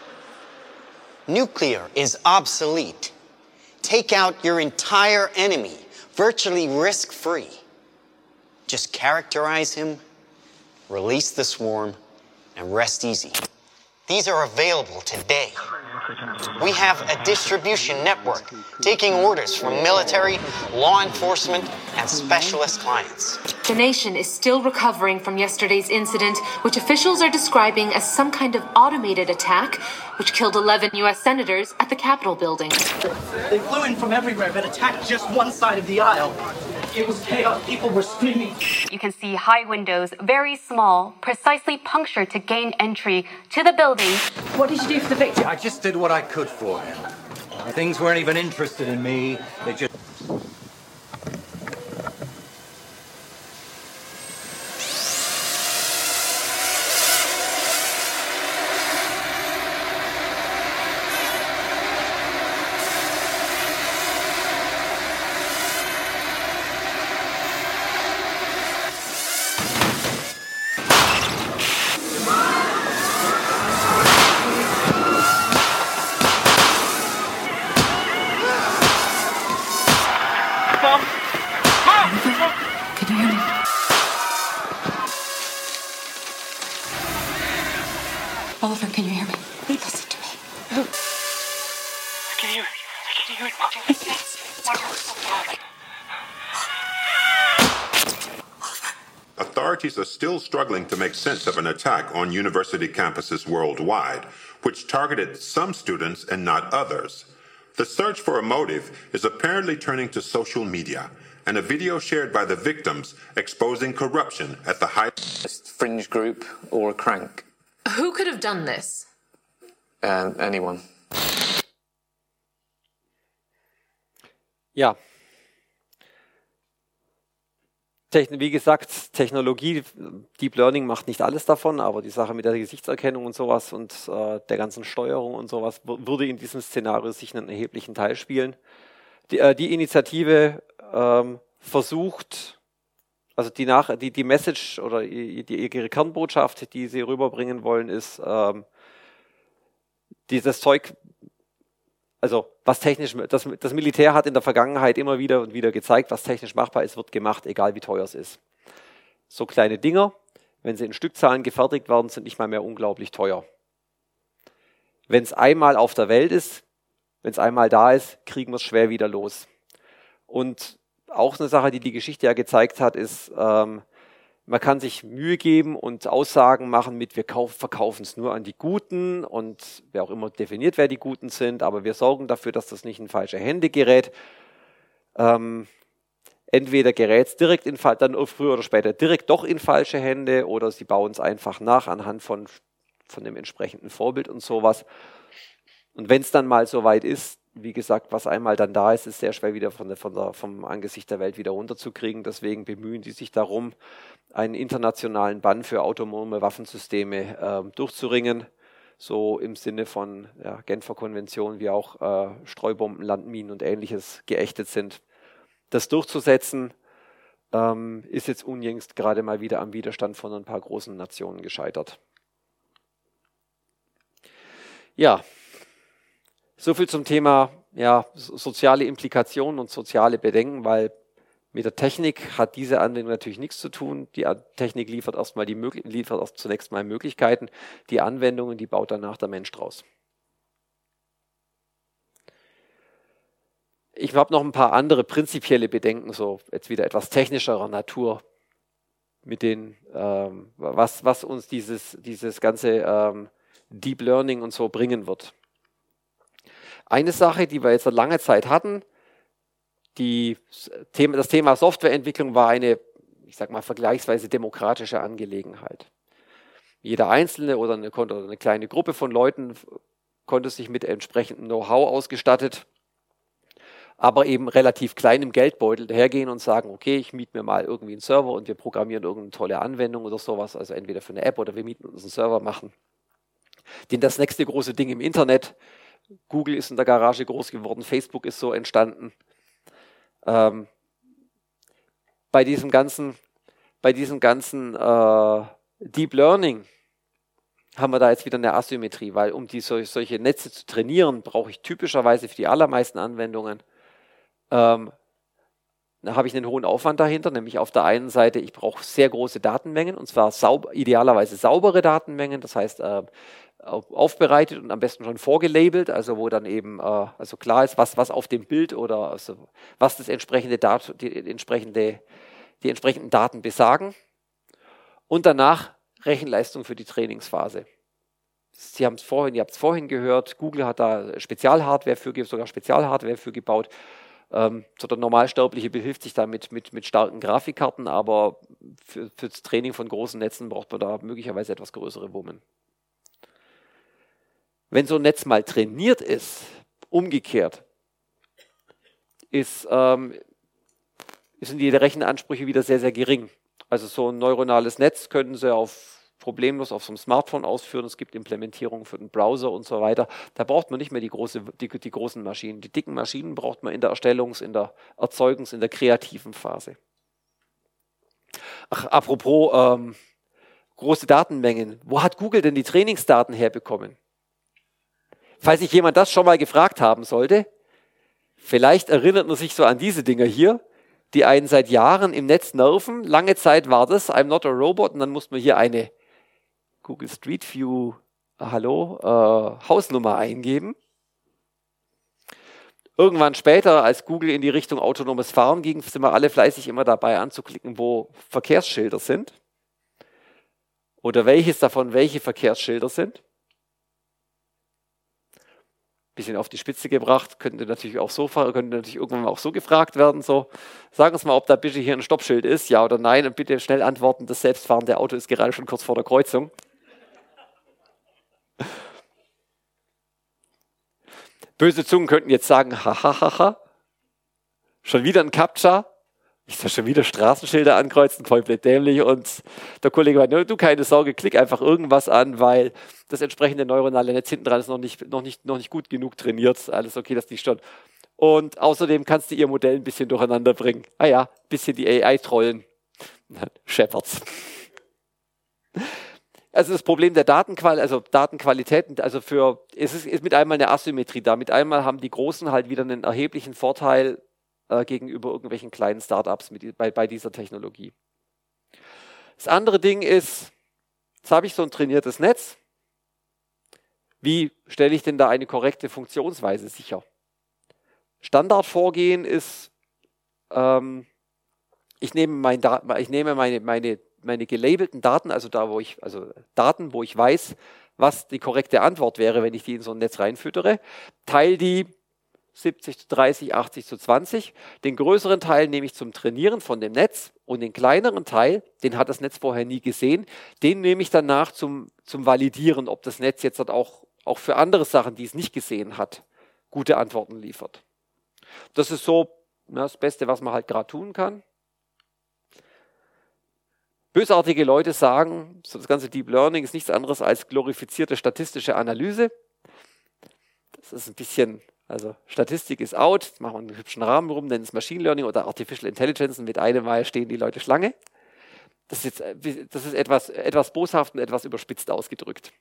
Nuclear is obsolete. Take out your entire enemy, virtually risk free. Just characterize him, release the swarm, and rest easy. These are available today. We have a distribution network taking orders from military, law enforcement, and specialist clients. The nation is still recovering from yesterday's incident, which officials are describing as some kind of automated attack, which killed 11 U.S. senators at the Capitol building. They flew in from everywhere but attacked just one side of the aisle. It was chaos. People were screaming. You can see high windows, very small, precisely punctured to gain entry to the building. What did you do for the victim? I just did what I could for him. Things weren't even interested in me. They just. Struggling to make sense of an attack on university campuses worldwide, which targeted some students and not others. The search for a motive is apparently turning to social media, and a video shared by the victims exposing corruption at the highest fringe group or a crank. Who could have done this? Uh, anyone. Ja. Wie gesagt, Technologie, Deep Learning macht nicht alles davon, aber die Sache mit der Gesichtserkennung und sowas und äh, der ganzen Steuerung und sowas würde in diesem Szenario sich einen erheblichen Teil spielen. Die, äh, die Initiative ähm, versucht, also die, nach, die, die Message oder die, ihre Kernbotschaft, die sie rüberbringen wollen, ist, ähm, dieses Zeug also was technisch, das, das Militär hat in der Vergangenheit immer wieder und wieder gezeigt, was technisch machbar ist, wird gemacht, egal wie teuer es ist. So kleine Dinger, wenn sie in Stückzahlen gefertigt werden, sind nicht mal mehr unglaublich teuer. Wenn es einmal auf der Welt ist, wenn es einmal da ist, kriegen wir es schwer wieder los. Und auch eine Sache, die die Geschichte ja gezeigt hat, ist, ähm, man kann sich Mühe geben und Aussagen machen mit, wir kauf, verkaufen es nur an die Guten und wer auch immer definiert, wer die Guten sind, aber wir sorgen dafür, dass das nicht in falsche Hände gerät. Ähm, entweder gerät es direkt in dann früher oder später direkt doch in falsche Hände oder sie bauen es einfach nach anhand von, von dem entsprechenden Vorbild und sowas. Und wenn es dann mal soweit ist, wie gesagt, was einmal dann da ist, ist sehr schwer wieder von der, von der, vom Angesicht der Welt wieder runterzukriegen. Deswegen bemühen die sich darum, einen internationalen Bann für autonome Waffensysteme äh, durchzuringen. So im Sinne von ja, Genfer Konvention, wie auch äh, Streubomben, Landminen und ähnliches geächtet sind. Das durchzusetzen, ähm, ist jetzt unjängst gerade mal wieder am Widerstand von ein paar großen Nationen gescheitert. Ja, so viel zum Thema ja, soziale Implikationen und soziale Bedenken, weil mit der Technik hat diese Anwendung natürlich nichts zu tun. Die Technik liefert erstmal die liefert erst zunächst mal Möglichkeiten. Die Anwendungen, die baut danach der Mensch draus. Ich habe noch ein paar andere prinzipielle Bedenken, so jetzt wieder etwas technischerer Natur, mit den, ähm, was, was uns dieses, dieses ganze ähm, Deep Learning und so bringen wird. Eine Sache, die wir jetzt seit langer Zeit hatten, die, das Thema Softwareentwicklung war eine, ich sag mal, vergleichsweise demokratische Angelegenheit. Jeder Einzelne oder eine, oder eine kleine Gruppe von Leuten konnte sich mit entsprechendem Know-how ausgestattet, aber eben relativ kleinem Geldbeutel dahergehen und sagen, okay, ich miete mir mal irgendwie einen Server und wir programmieren irgendeine tolle Anwendung oder sowas, also entweder für eine App oder wir mieten uns einen Server machen. Denn das nächste große Ding im Internet, Google ist in der Garage groß geworden, Facebook ist so entstanden. Ähm, bei diesem ganzen, bei diesem ganzen äh, Deep Learning haben wir da jetzt wieder eine Asymmetrie, weil um die, solche Netze zu trainieren, brauche ich typischerweise für die allermeisten Anwendungen ähm, da habe ich einen hohen Aufwand dahinter, nämlich auf der einen Seite, ich brauche sehr große Datenmengen und zwar saub idealerweise saubere Datenmengen, das heißt äh, aufbereitet und am besten schon vorgelabelt, also wo dann eben äh, also klar ist, was, was auf dem Bild oder also was das entsprechende Dat die, entsprechende, die entsprechenden Daten besagen. Und danach Rechenleistung für die Trainingsphase. Sie haben es vorhin, ihr habt es vorhin gehört, Google hat da Spezialhardware für, sogar Spezialhardware für gebaut. Ähm, so der Normalsterbliche behilft sich damit mit, mit starken Grafikkarten, aber für, das Training von großen Netzen braucht man da möglicherweise etwas größere Wummen. Wenn so ein Netz mal trainiert ist, umgekehrt, ist, ähm, sind die Rechenansprüche wieder sehr, sehr gering. Also so ein neuronales Netz können Sie auf problemlos auf so einem Smartphone ausführen. Es gibt Implementierungen für den Browser und so weiter. Da braucht man nicht mehr die, große, die, die großen Maschinen. Die dicken Maschinen braucht man in der Erstellungs-, in der Erzeugungs-, in der kreativen Phase. Ach, apropos ähm, große Datenmengen. Wo hat Google denn die Trainingsdaten herbekommen? Falls sich jemand das schon mal gefragt haben sollte, vielleicht erinnert man sich so an diese Dinger hier, die einen seit Jahren im Netz nerven. Lange Zeit war das I'm not a robot und dann musste man hier eine Google Street View, äh, hallo, äh, Hausnummer eingeben. Irgendwann später, als Google in die Richtung autonomes Fahren ging, sind wir alle fleißig immer dabei anzuklicken, wo Verkehrsschilder sind. Oder welches davon welche Verkehrsschilder sind. Bisschen auf die Spitze gebracht, könnte natürlich auch so könnte natürlich irgendwann auch so gefragt werden. So, sagen Sie mal, ob da bitte hier ein Stoppschild ist, ja oder nein, und bitte schnell antworten, das selbstfahrende Auto ist gerade schon kurz vor der Kreuzung. Böse Zungen könnten jetzt sagen, hahaha, schon wieder ein Captcha, ich soll schon wieder Straßenschilder ankreuzen, komplett dämlich. Und der Kollege meinte, du keine Sorge, klick einfach irgendwas an, weil das entsprechende neuronale Netz hinten dran ist noch nicht, noch nicht, noch nicht gut genug trainiert. Alles okay, das nicht schon. Und außerdem kannst du ihr Modell ein bisschen durcheinander bringen. Ah ja, bisschen die AI trollen. <laughs> Shepherds also das Problem der Datenqualität, also Datenqualität, also für, es ist, ist mit einmal eine Asymmetrie da. Mit einmal haben die Großen halt wieder einen erheblichen Vorteil äh, gegenüber irgendwelchen kleinen Startups mit, bei, bei dieser Technologie. Das andere Ding ist, jetzt habe ich so ein trainiertes Netz. Wie stelle ich denn da eine korrekte Funktionsweise sicher? Standardvorgehen ist, ähm, ich nehme, mein, ich nehme meine, meine meine gelabelten Daten, also da, wo ich, also Daten, wo ich weiß, was die korrekte Antwort wäre, wenn ich die in so ein Netz reinfüttere, teile die 70 zu 30, 80 zu 20. Den größeren Teil nehme ich zum Trainieren von dem Netz und den kleineren Teil, den hat das Netz vorher nie gesehen, den nehme ich danach zum, zum Validieren, ob das Netz jetzt auch, auch für andere Sachen, die es nicht gesehen hat, gute Antworten liefert. Das ist so na, das Beste, was man halt gerade tun kann. Bösartige Leute sagen, so das ganze Deep Learning ist nichts anderes als glorifizierte statistische Analyse. Das ist ein bisschen, also Statistik ist out, machen wir einen hübschen Rahmen rum, nennen es Machine Learning oder Artificial Intelligence und mit einem Mal stehen die Leute Schlange. Das ist, jetzt, das ist etwas, etwas boshaft und etwas überspitzt ausgedrückt.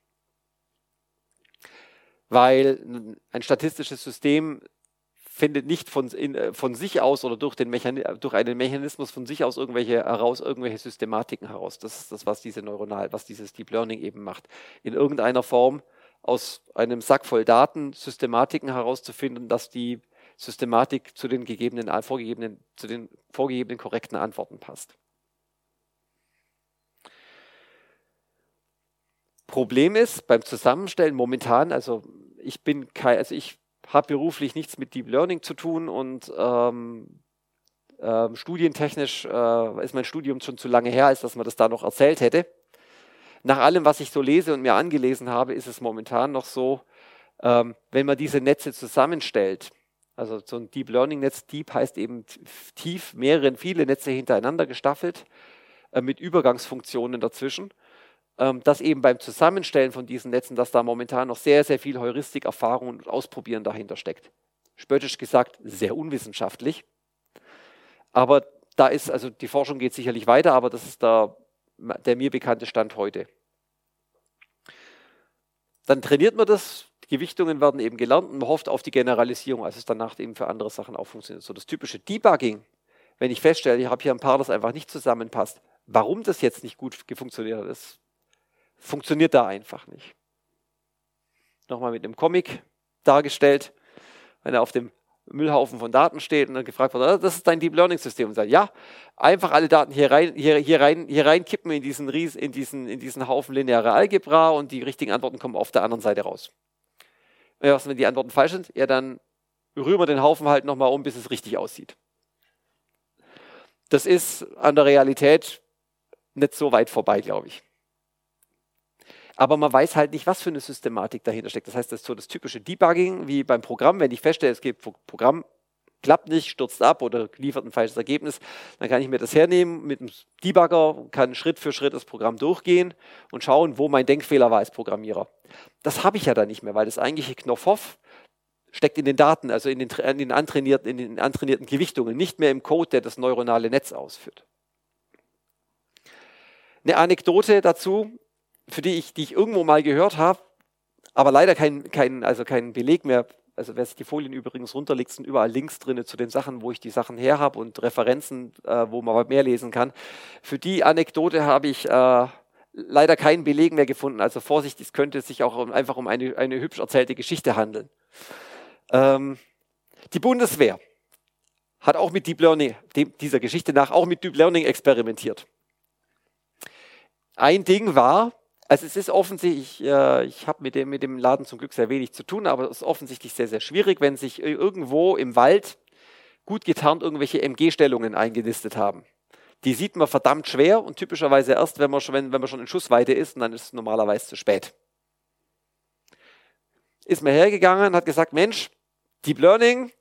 Weil ein statistisches System findet nicht von, in, äh, von sich aus oder durch, den durch einen Mechanismus von sich aus irgendwelche heraus, irgendwelche Systematiken heraus. Das ist das, was diese neuronal, was dieses Deep Learning eben macht. In irgendeiner Form aus einem Sack voll Daten Systematiken herauszufinden, dass die Systematik zu den gegebenen, vorgegebenen, zu den vorgegebenen korrekten Antworten passt. Problem ist beim Zusammenstellen momentan, also ich bin kein, also ich habe beruflich nichts mit Deep Learning zu tun und ähm, ähm, studientechnisch äh, ist mein Studium schon zu lange her, als dass man das da noch erzählt hätte. Nach allem, was ich so lese und mir angelesen habe, ist es momentan noch so, ähm, wenn man diese Netze zusammenstellt, also so ein Deep Learning Netz, Deep heißt eben tief, mehrere, viele Netze hintereinander gestaffelt, äh, mit Übergangsfunktionen dazwischen dass eben beim Zusammenstellen von diesen Netzen, dass da momentan noch sehr, sehr viel Heuristik, Erfahrung und Ausprobieren dahinter steckt. Spöttisch gesagt, sehr unwissenschaftlich. Aber da ist, also die Forschung geht sicherlich weiter, aber das ist der, der mir bekannte Stand heute. Dann trainiert man das, Gewichtungen werden eben gelernt und man hofft auf die Generalisierung, als es danach eben für andere Sachen auch funktioniert. So das typische Debugging, wenn ich feststelle, ich habe hier ein Paar, das einfach nicht zusammenpasst, warum das jetzt nicht gut funktioniert hat, ist funktioniert da einfach nicht. Nochmal mit einem Comic dargestellt, wenn er auf dem Müllhaufen von Daten steht und dann gefragt wird, ah, das ist dein Deep Learning System und sagt, ja, einfach alle Daten hier rein, hier, hier rein, hier rein kippen in diesen, Ries, in diesen, in diesen Haufen lineare Algebra und die richtigen Antworten kommen auf der anderen Seite raus. Was, wenn die Antworten falsch sind, ja, dann rühren wir den Haufen halt nochmal um, bis es richtig aussieht. Das ist an der Realität nicht so weit vorbei, glaube ich aber man weiß halt nicht, was für eine Systematik dahinter steckt. Das heißt, das ist so das typische Debugging wie beim Programm. Wenn ich feststelle, es gibt Programm klappt nicht, stürzt ab oder liefert ein falsches Ergebnis, dann kann ich mir das hernehmen mit dem Debugger, kann Schritt für Schritt das Programm durchgehen und schauen, wo mein Denkfehler war als Programmierer. Das habe ich ja da nicht mehr, weil das eigentliche Knopf-Off steckt in den Daten, also in den, in den, antrainierten, in den antrainierten Gewichtungen, nicht mehr im Code, der das neuronale Netz ausführt. Eine Anekdote dazu, für die ich, die ich irgendwo mal gehört habe, aber leider keinen kein, also kein Beleg mehr. Also wer sich die Folien übrigens runterlegt, sind überall Links drin zu den Sachen, wo ich die Sachen her habe und Referenzen, äh, wo man mehr lesen kann. Für die Anekdote habe ich äh, leider keinen Beleg mehr gefunden. Also Vorsicht, es könnte sich auch einfach um eine, eine hübsch erzählte Geschichte handeln. Ähm, die Bundeswehr hat auch mit Deep Learning, dem, dieser Geschichte nach, auch mit Deep Learning experimentiert. Ein Ding war, also es ist offensichtlich, äh, ich habe mit dem, mit dem Laden zum Glück sehr wenig zu tun, aber es ist offensichtlich sehr, sehr schwierig, wenn sich irgendwo im Wald gut getarnt irgendwelche MG-Stellungen eingenistet haben. Die sieht man verdammt schwer und typischerweise erst, wenn man schon, wenn, wenn man schon in Schussweite ist und dann ist es normalerweise zu spät. Ist man hergegangen und hat gesagt, Mensch, Deep Learning,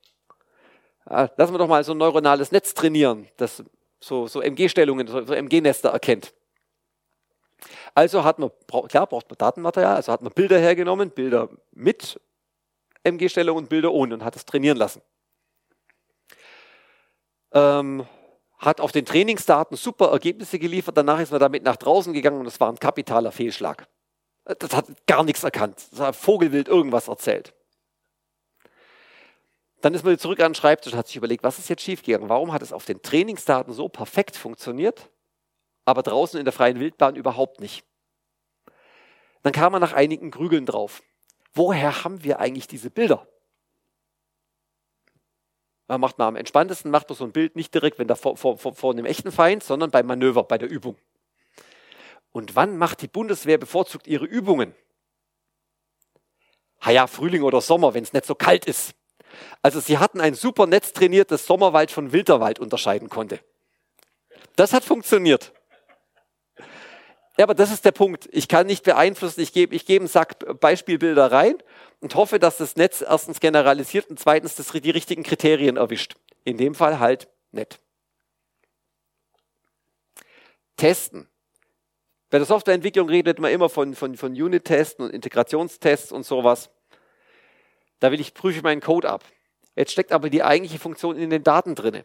äh, lassen wir doch mal so ein neuronales Netz trainieren, das so, so MG-Stellungen, so, so MG-Nester erkennt. Also hat man, klar braucht man Datenmaterial, also hat man Bilder hergenommen, Bilder mit MG-Stellung und Bilder ohne und hat es trainieren lassen. Ähm, hat auf den Trainingsdaten super Ergebnisse geliefert, danach ist man damit nach draußen gegangen und es war ein kapitaler Fehlschlag. Das hat gar nichts erkannt. Das hat Vogelwild irgendwas erzählt. Dann ist man zurück an den Schreibtisch und hat sich überlegt, was ist jetzt schiefgegangen? Warum hat es auf den Trainingsdaten so perfekt funktioniert aber draußen in der freien Wildbahn überhaupt nicht. Dann kam man nach einigen Grügeln drauf. Woher haben wir eigentlich diese Bilder? Man macht man am entspanntesten, macht man so ein Bild nicht direkt, wenn da vor, vor, vor einem echten Feind, sondern beim Manöver, bei der Übung. Und wann macht die Bundeswehr bevorzugt ihre Übungen? Ha ja, Frühling oder Sommer, wenn es nicht so kalt ist. Also sie hatten ein super Netz trainiert, das Sommerwald von Winterwald unterscheiden konnte. Das hat funktioniert. Ja, aber das ist der Punkt. Ich kann nicht beeinflussen. Ich gebe, ich gebe einen Sack Beispielbilder rein und hoffe, dass das Netz erstens generalisiert und zweitens das, die richtigen Kriterien erwischt. In dem Fall halt nett. Testen. Bei der Softwareentwicklung redet man immer von, von, von Unit-Testen und Integrationstests und sowas. Da will ich prüfe meinen Code ab. Jetzt steckt aber die eigentliche Funktion in den Daten drinne.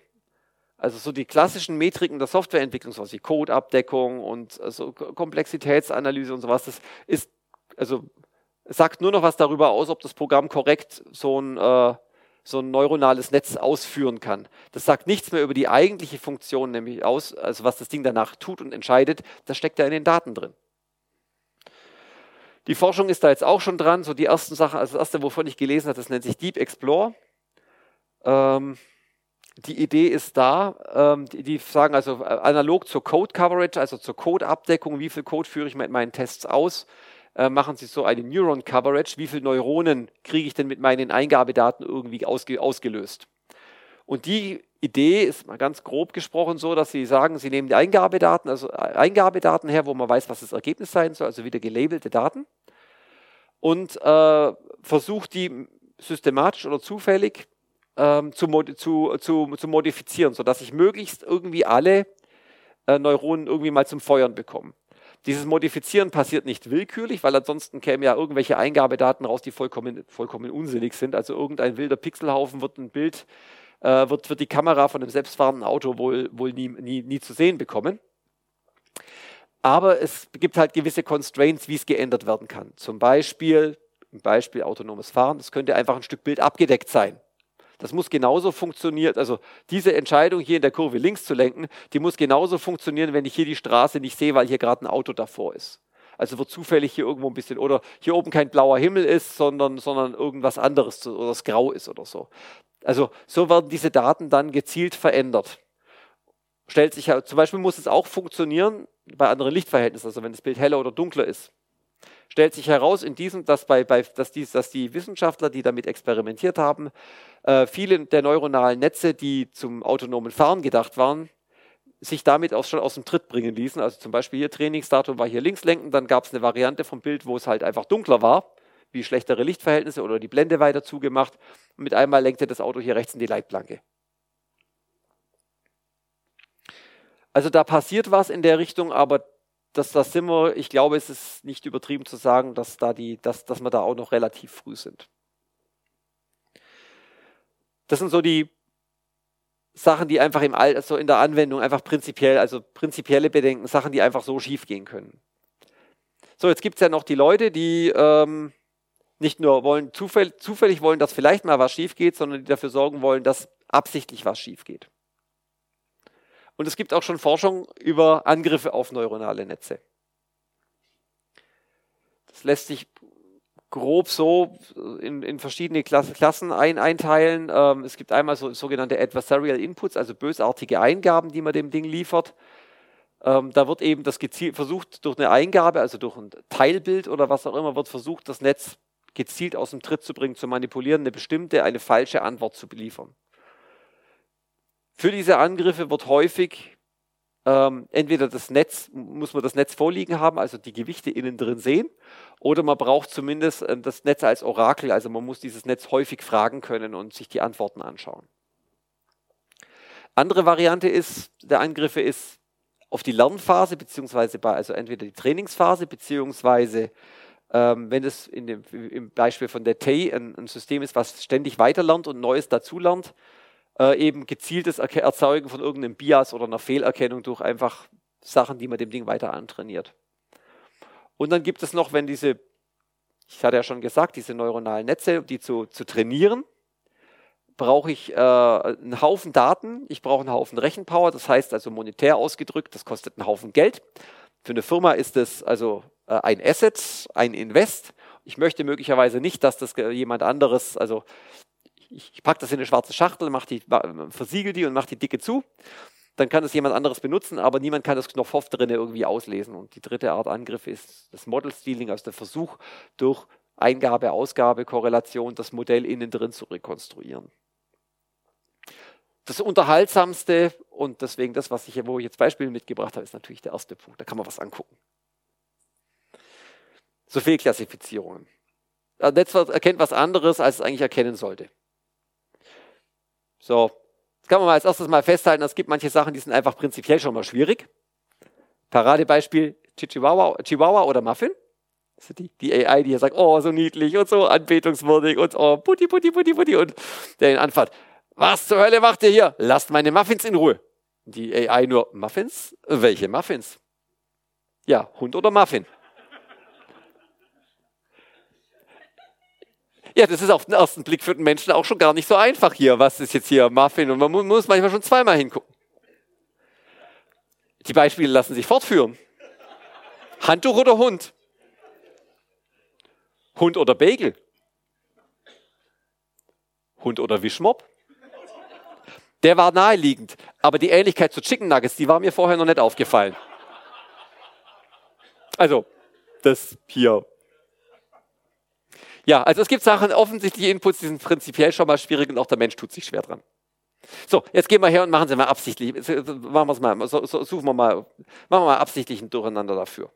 Also so die klassischen Metriken der Softwareentwicklung, so wie Codeabdeckung und also Komplexitätsanalyse und sowas, das ist, also sagt nur noch was darüber aus, ob das Programm korrekt so ein, äh, so ein neuronales Netz ausführen kann. Das sagt nichts mehr über die eigentliche Funktion, nämlich aus, also was das Ding danach tut und entscheidet, das steckt ja in den Daten drin. Die Forschung ist da jetzt auch schon dran. So die ersten Sachen, also das erste, wovon ich gelesen habe, das nennt sich Deep Explore. Ähm, die Idee ist da, ähm, die, die, sagen also äh, analog zur Code Coverage, also zur Code-Abdeckung, wie viel Code führe ich mit meinen Tests aus, äh, machen sie so eine Neuron Coverage, wie viele Neuronen kriege ich denn mit meinen Eingabedaten irgendwie ausge, ausgelöst. Und die Idee ist mal ganz grob gesprochen so, dass sie sagen, sie nehmen die Eingabedaten, also äh, Eingabedaten her, wo man weiß, was das Ergebnis sein soll, also wieder gelabelte Daten, und äh, versucht die systematisch oder zufällig ähm, zu, zu, zu, zu modifizieren, sodass ich möglichst irgendwie alle äh, Neuronen irgendwie mal zum Feuern bekomme. Dieses Modifizieren passiert nicht willkürlich, weil ansonsten kämen ja irgendwelche Eingabedaten raus, die vollkommen, vollkommen unsinnig sind. Also irgendein wilder Pixelhaufen wird ein Bild, äh, wird, wird die Kamera von einem selbstfahrenden Auto wohl, wohl nie, nie, nie zu sehen bekommen. Aber es gibt halt gewisse Constraints, wie es geändert werden kann. Zum Beispiel, Beispiel autonomes Fahren, das könnte einfach ein Stück Bild abgedeckt sein. Das muss genauso funktionieren. Also diese Entscheidung hier in der Kurve links zu lenken, die muss genauso funktionieren, wenn ich hier die Straße nicht sehe, weil hier gerade ein Auto davor ist. Also wird zufällig hier irgendwo ein bisschen oder hier oben kein blauer Himmel ist, sondern, sondern irgendwas anderes oder es grau ist oder so. Also so werden diese Daten dann gezielt verändert. Stellt sich zum Beispiel muss es auch funktionieren bei anderen Lichtverhältnissen, also wenn das Bild heller oder dunkler ist stellt sich heraus in diesem, dass, bei, bei, dass, die, dass die Wissenschaftler, die damit experimentiert haben, äh, viele der neuronalen Netze, die zum autonomen Fahren gedacht waren, sich damit auch schon aus dem Tritt bringen ließen. Also zum Beispiel hier Trainingsdatum war hier links lenken, dann gab es eine Variante vom Bild, wo es halt einfach dunkler war, wie schlechtere Lichtverhältnisse oder die Blende weiter zugemacht. Und mit einmal lenkte das Auto hier rechts in die Leitplanke. Also da passiert was in der Richtung, aber das, das sind wir, ich glaube, es ist nicht übertrieben zu sagen, dass, da die, dass, dass wir da auch noch relativ früh sind. Das sind so die Sachen, die einfach im All, also in der Anwendung einfach prinzipiell, also prinzipielle Bedenken, Sachen, die einfach so schief gehen können. So, jetzt gibt es ja noch die Leute, die ähm, nicht nur wollen, zufällig, zufällig wollen, dass vielleicht mal was schief geht, sondern die dafür sorgen wollen, dass absichtlich was schief geht. Und es gibt auch schon Forschung über Angriffe auf neuronale Netze. Das lässt sich grob so in, in verschiedene Klassen ein, einteilen. Ähm, es gibt einmal so sogenannte Adversarial Inputs, also bösartige Eingaben, die man dem Ding liefert. Ähm, da wird eben das gezielt versucht, durch eine Eingabe, also durch ein Teilbild oder was auch immer, wird versucht, das Netz gezielt aus dem Tritt zu bringen, zu manipulieren, eine bestimmte, eine falsche Antwort zu beliefern. Für diese Angriffe wird häufig ähm, entweder das Netz, muss man das Netz vorliegen haben, also die Gewichte innen drin sehen, oder man braucht zumindest äh, das Netz als Orakel, also man muss dieses Netz häufig fragen können und sich die Antworten anschauen. Andere Variante ist, der Angriffe ist auf die Lernphase, beziehungsweise bei, also entweder die Trainingsphase, beziehungsweise ähm, wenn es im Beispiel von der TAI ein, ein System ist, was ständig weiterlernt und Neues dazulernt, äh, eben gezieltes Erzeugen von irgendeinem Bias oder einer Fehlerkennung durch einfach Sachen, die man dem Ding weiter antrainiert. Und dann gibt es noch, wenn diese, ich hatte ja schon gesagt, diese neuronalen Netze, die zu, zu trainieren, brauche ich äh, einen Haufen Daten, ich brauche einen Haufen Rechenpower, das heißt also monetär ausgedrückt, das kostet einen Haufen Geld. Für eine Firma ist es also äh, ein Asset, ein Invest. Ich möchte möglicherweise nicht, dass das jemand anderes, also ich, ich packe das in eine schwarze Schachtel, mach die, versiegel die und mache die dicke zu. Dann kann es jemand anderes benutzen, aber niemand kann das Knopfhoff drin irgendwie auslesen. Und die dritte Art Angriff ist das Model Stealing, also der Versuch, durch Eingabe, Ausgabe, Korrelation das Modell innen drin zu rekonstruieren. Das Unterhaltsamste und deswegen das, was ich, wo ich jetzt Beispiele mitgebracht habe, ist natürlich der erste Punkt. Da kann man was angucken. So Fehlklassifizierungen. Das Netz erkennt was anderes, als es eigentlich erkennen sollte. So, jetzt kann man mal als erstes mal festhalten, es gibt manche Sachen, die sind einfach prinzipiell schon mal schwierig. Paradebeispiel Chihuahua, Chihuahua oder Muffin. Das ist die, die AI, die hier sagt, oh, so niedlich und so anbetungswürdig und oh, putti, putti, putti, putti und der ihn anfasst. Was zur Hölle macht ihr hier? Lasst meine Muffins in Ruhe. Die AI nur, Muffins? Welche Muffins? Ja, Hund oder Muffin? Ja, das ist auf den ersten Blick für den Menschen auch schon gar nicht so einfach hier. Was ist jetzt hier Muffin? Und man muss manchmal schon zweimal hingucken. Die Beispiele lassen sich fortführen. Handtuch oder Hund? Hund oder Bagel? Hund oder Wischmopp? Der war naheliegend, aber die Ähnlichkeit zu Chicken Nuggets, die war mir vorher noch nicht aufgefallen. Also, das hier. Ja, also es gibt Sachen, offensichtliche Inputs, die sind prinzipiell schon mal schwierig und auch der Mensch tut sich schwer dran. So, jetzt gehen wir her und machen Sie mal absichtlich, machen wir es mal, so, so, suchen wir mal, machen wir mal absichtlich ein Durcheinander dafür.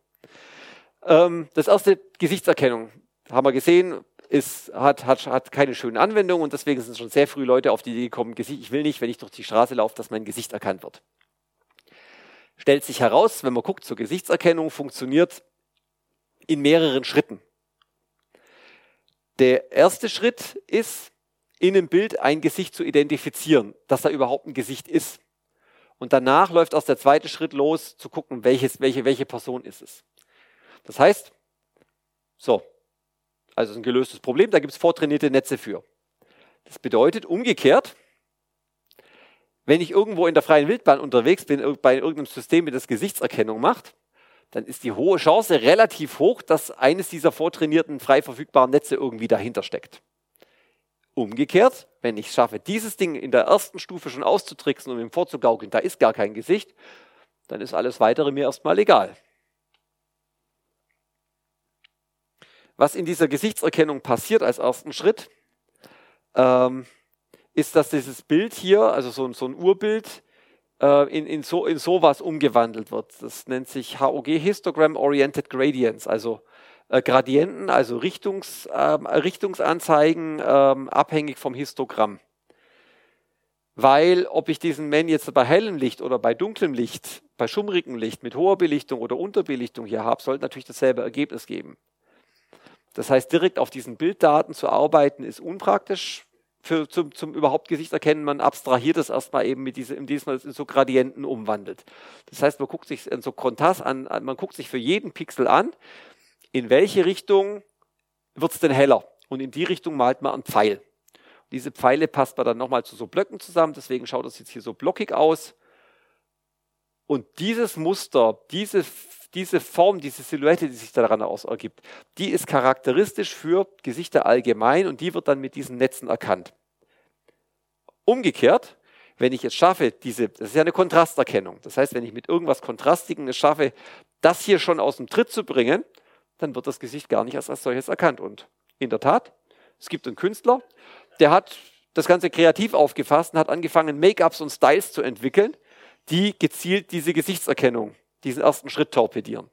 Ähm, das erste, Gesichtserkennung, haben wir gesehen, ist, hat, hat, hat keine schöne Anwendung und deswegen sind schon sehr früh Leute auf die Idee gekommen, ich will nicht, wenn ich durch die Straße laufe, dass mein Gesicht erkannt wird. Stellt sich heraus, wenn man guckt zur Gesichtserkennung, funktioniert in mehreren Schritten. Der erste Schritt ist, in einem Bild ein Gesicht zu identifizieren, dass da überhaupt ein Gesicht ist. Und danach läuft erst der zweite Schritt los, zu gucken, welches, welche, welche Person ist es. Das heißt, so, also ein gelöstes Problem, da gibt es vortrainierte Netze für. Das bedeutet umgekehrt, wenn ich irgendwo in der freien Wildbahn unterwegs bin, bei irgendeinem System, das Gesichtserkennung macht, dann ist die hohe Chance relativ hoch, dass eines dieser vortrainierten, frei verfügbaren Netze irgendwie dahinter steckt. Umgekehrt, wenn ich schaffe, dieses Ding in der ersten Stufe schon auszutricksen und ihm vorzugaukeln, da ist gar kein Gesicht, dann ist alles weitere mir erstmal egal. Was in dieser Gesichtserkennung passiert als ersten Schritt, ähm, ist, dass dieses Bild hier, also so, so ein Urbild, in, in, so, in sowas umgewandelt wird. Das nennt sich HOG, Histogram Oriented Gradients, also äh, Gradienten, also Richtungs, äh, Richtungsanzeigen, ähm, abhängig vom Histogramm. Weil, ob ich diesen Man jetzt bei hellem Licht oder bei dunklem Licht, bei schummrigem Licht, mit hoher Belichtung oder Unterbelichtung hier habe, sollte natürlich dasselbe Ergebnis geben. Das heißt, direkt auf diesen Bilddaten zu arbeiten, ist unpraktisch. Für, zum, zum überhaupt Gesicht erkennen, man abstrahiert es erstmal eben mit diesem, indem man es in so Gradienten umwandelt. Das heißt, man guckt sich in so Kontrast an, man guckt sich für jeden Pixel an, in welche Richtung wird es denn heller. Und in die Richtung malt man einen Pfeil. Diese Pfeile passt man dann nochmal zu so Blöcken zusammen, deswegen schaut das jetzt hier so blockig aus. Und dieses Muster, diese diese Form, diese Silhouette, die sich daran ergibt, die ist charakteristisch für Gesichter allgemein und die wird dann mit diesen Netzen erkannt. Umgekehrt, wenn ich es schaffe, diese, das ist ja eine Kontrasterkennung. Das heißt, wenn ich mit irgendwas Kontrastigem es schaffe, das hier schon aus dem Tritt zu bringen, dann wird das Gesicht gar nicht als, als solches erkannt. Und in der Tat, es gibt einen Künstler, der hat das Ganze kreativ aufgefasst und hat angefangen, Make-ups und Styles zu entwickeln, die gezielt diese Gesichtserkennung diesen ersten Schritt torpedieren.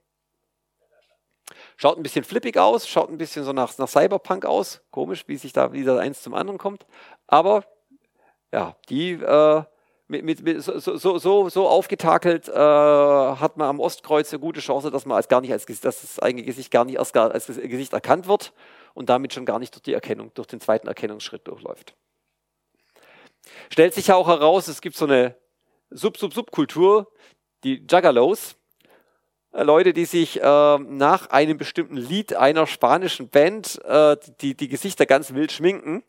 Schaut ein bisschen flippig aus, schaut ein bisschen so nach, nach Cyberpunk aus. Komisch, wie sich da wieder eins zum anderen kommt. Aber ja, die äh, mit, mit, mit, so, so, so, aufgetakelt äh, hat man am Ostkreuz eine gute Chance, dass man als gar nicht als dass das eigene Gesicht gar nicht erst als Gesicht erkannt wird und damit schon gar nicht durch die Erkennung, durch den zweiten Erkennungsschritt durchläuft. Stellt sich ja auch heraus, es gibt so eine Sub-Sub-Subkultur, die Juggalos, Leute, die sich äh, nach einem bestimmten Lied einer spanischen Band äh, die, die Gesichter ganz wild schminken,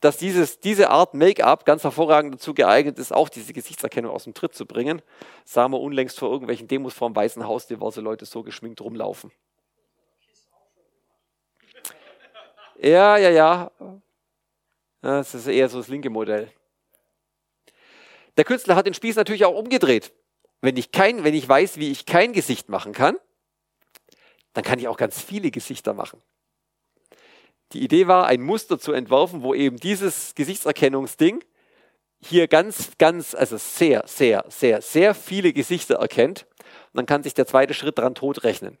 dass dieses, diese Art Make-up ganz hervorragend dazu geeignet ist, auch diese Gesichtserkennung aus dem Tritt zu bringen. Sahen wir unlängst vor irgendwelchen Demos vor dem Weißen Haus, diverse Leute so geschminkt rumlaufen. Ja, ja, ja. Das ist eher so das linke Modell. Der Künstler hat den Spieß natürlich auch umgedreht. Wenn ich, kein, wenn ich weiß, wie ich kein Gesicht machen kann, dann kann ich auch ganz viele Gesichter machen. Die Idee war, ein Muster zu entwerfen, wo eben dieses Gesichtserkennungsding hier ganz, ganz, also sehr, sehr, sehr, sehr viele Gesichter erkennt. Und dann kann sich der zweite Schritt daran totrechnen.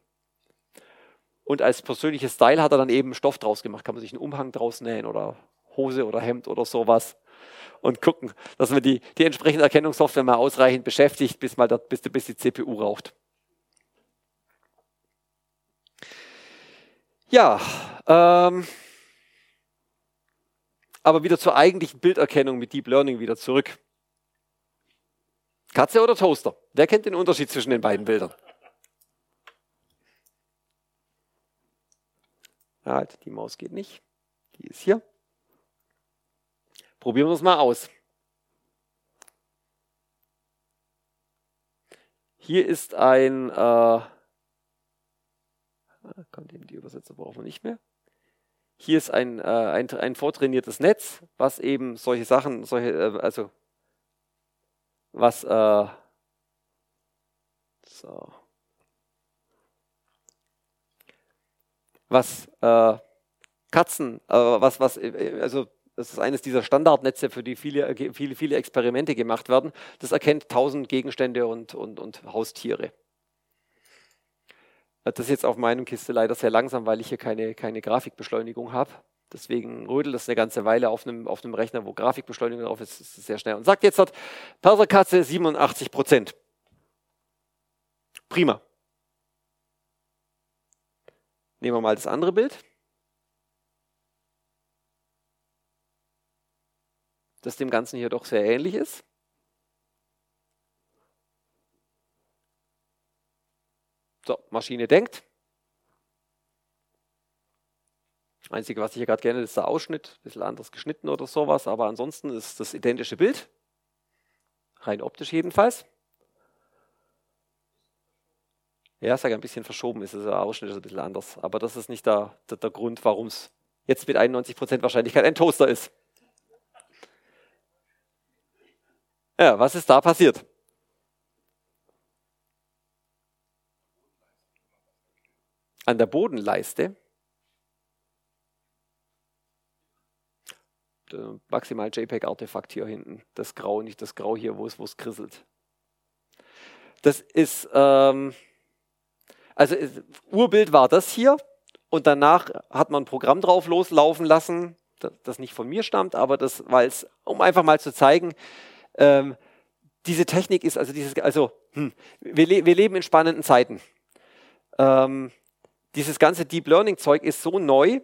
Und als persönliches Style hat er dann eben Stoff draus gemacht. Kann man sich einen Umhang draus nähen oder Hose oder Hemd oder sowas. Und gucken, dass man die, die entsprechende Erkennungssoftware mal ausreichend beschäftigt, bis, mal dort, bis, bis die CPU raucht. Ja, ähm, aber wieder zur eigentlichen Bilderkennung mit Deep Learning wieder zurück. Katze oder Toaster? Wer kennt den Unterschied zwischen den beiden Bildern? Halt, die Maus geht nicht. Die ist hier. Probieren wir es mal aus. Hier ist ein äh, Ah, kommt eben die Übersetzer brauchen wir nicht mehr. Hier ist ein, äh, ein, ein vortrainiertes Netz, was eben solche Sachen, solche, äh, also was äh, so, was äh, Katzen, äh, was, was, äh, also das ist eines dieser Standardnetze, für die viele, viele, viele Experimente gemacht werden. Das erkennt tausend Gegenstände und, und, und Haustiere. Das ist jetzt auf meinem Kiste leider sehr langsam, weil ich hier keine, keine Grafikbeschleunigung habe. Deswegen rödelt das eine ganze Weile auf einem, auf einem Rechner, wo Grafikbeschleunigung drauf ist, ist sehr schnell. Und sagt jetzt hat Perserkatze 87 Prozent. Prima. Nehmen wir mal das andere Bild. Das dem Ganzen hier doch sehr ähnlich ist. So, Maschine denkt. Das Einzige, was ich hier gerade gerne, ist der Ausschnitt, ein bisschen anders geschnitten oder sowas, aber ansonsten ist das identische Bild. Rein optisch jedenfalls. Ja, sage ein bisschen verschoben ist der Ausschnitt ist ein bisschen anders. Aber das ist nicht der, der, der Grund, warum es jetzt mit 91% Wahrscheinlichkeit ein Toaster ist. Ja, was ist da passiert? an der Bodenleiste maximal JPEG-Artefakt hier hinten. Das Grau, nicht das Grau hier, wo es, wo es krisselt. Das ist, ähm, also ist, Urbild war das hier und danach hat man ein Programm drauf loslaufen lassen, das, nicht von mir stammt, aber das, weil es, um einfach mal zu zeigen, ähm, diese Technik ist, also dieses, also hm, wir, le wir leben in spannenden Zeiten. Ähm, dieses ganze Deep Learning Zeug ist so neu,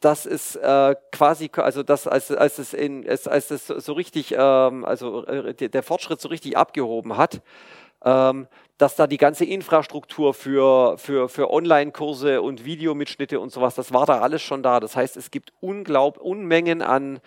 dass es äh, quasi, also das, als, als es in, als, als es so richtig, ähm, also äh, der Fortschritt so richtig abgehoben hat, ähm, dass da die ganze Infrastruktur für, für, für Online-Kurse und Videomitschnitte und sowas, das war da alles schon da. Das heißt, es gibt unglaub, Unmengen an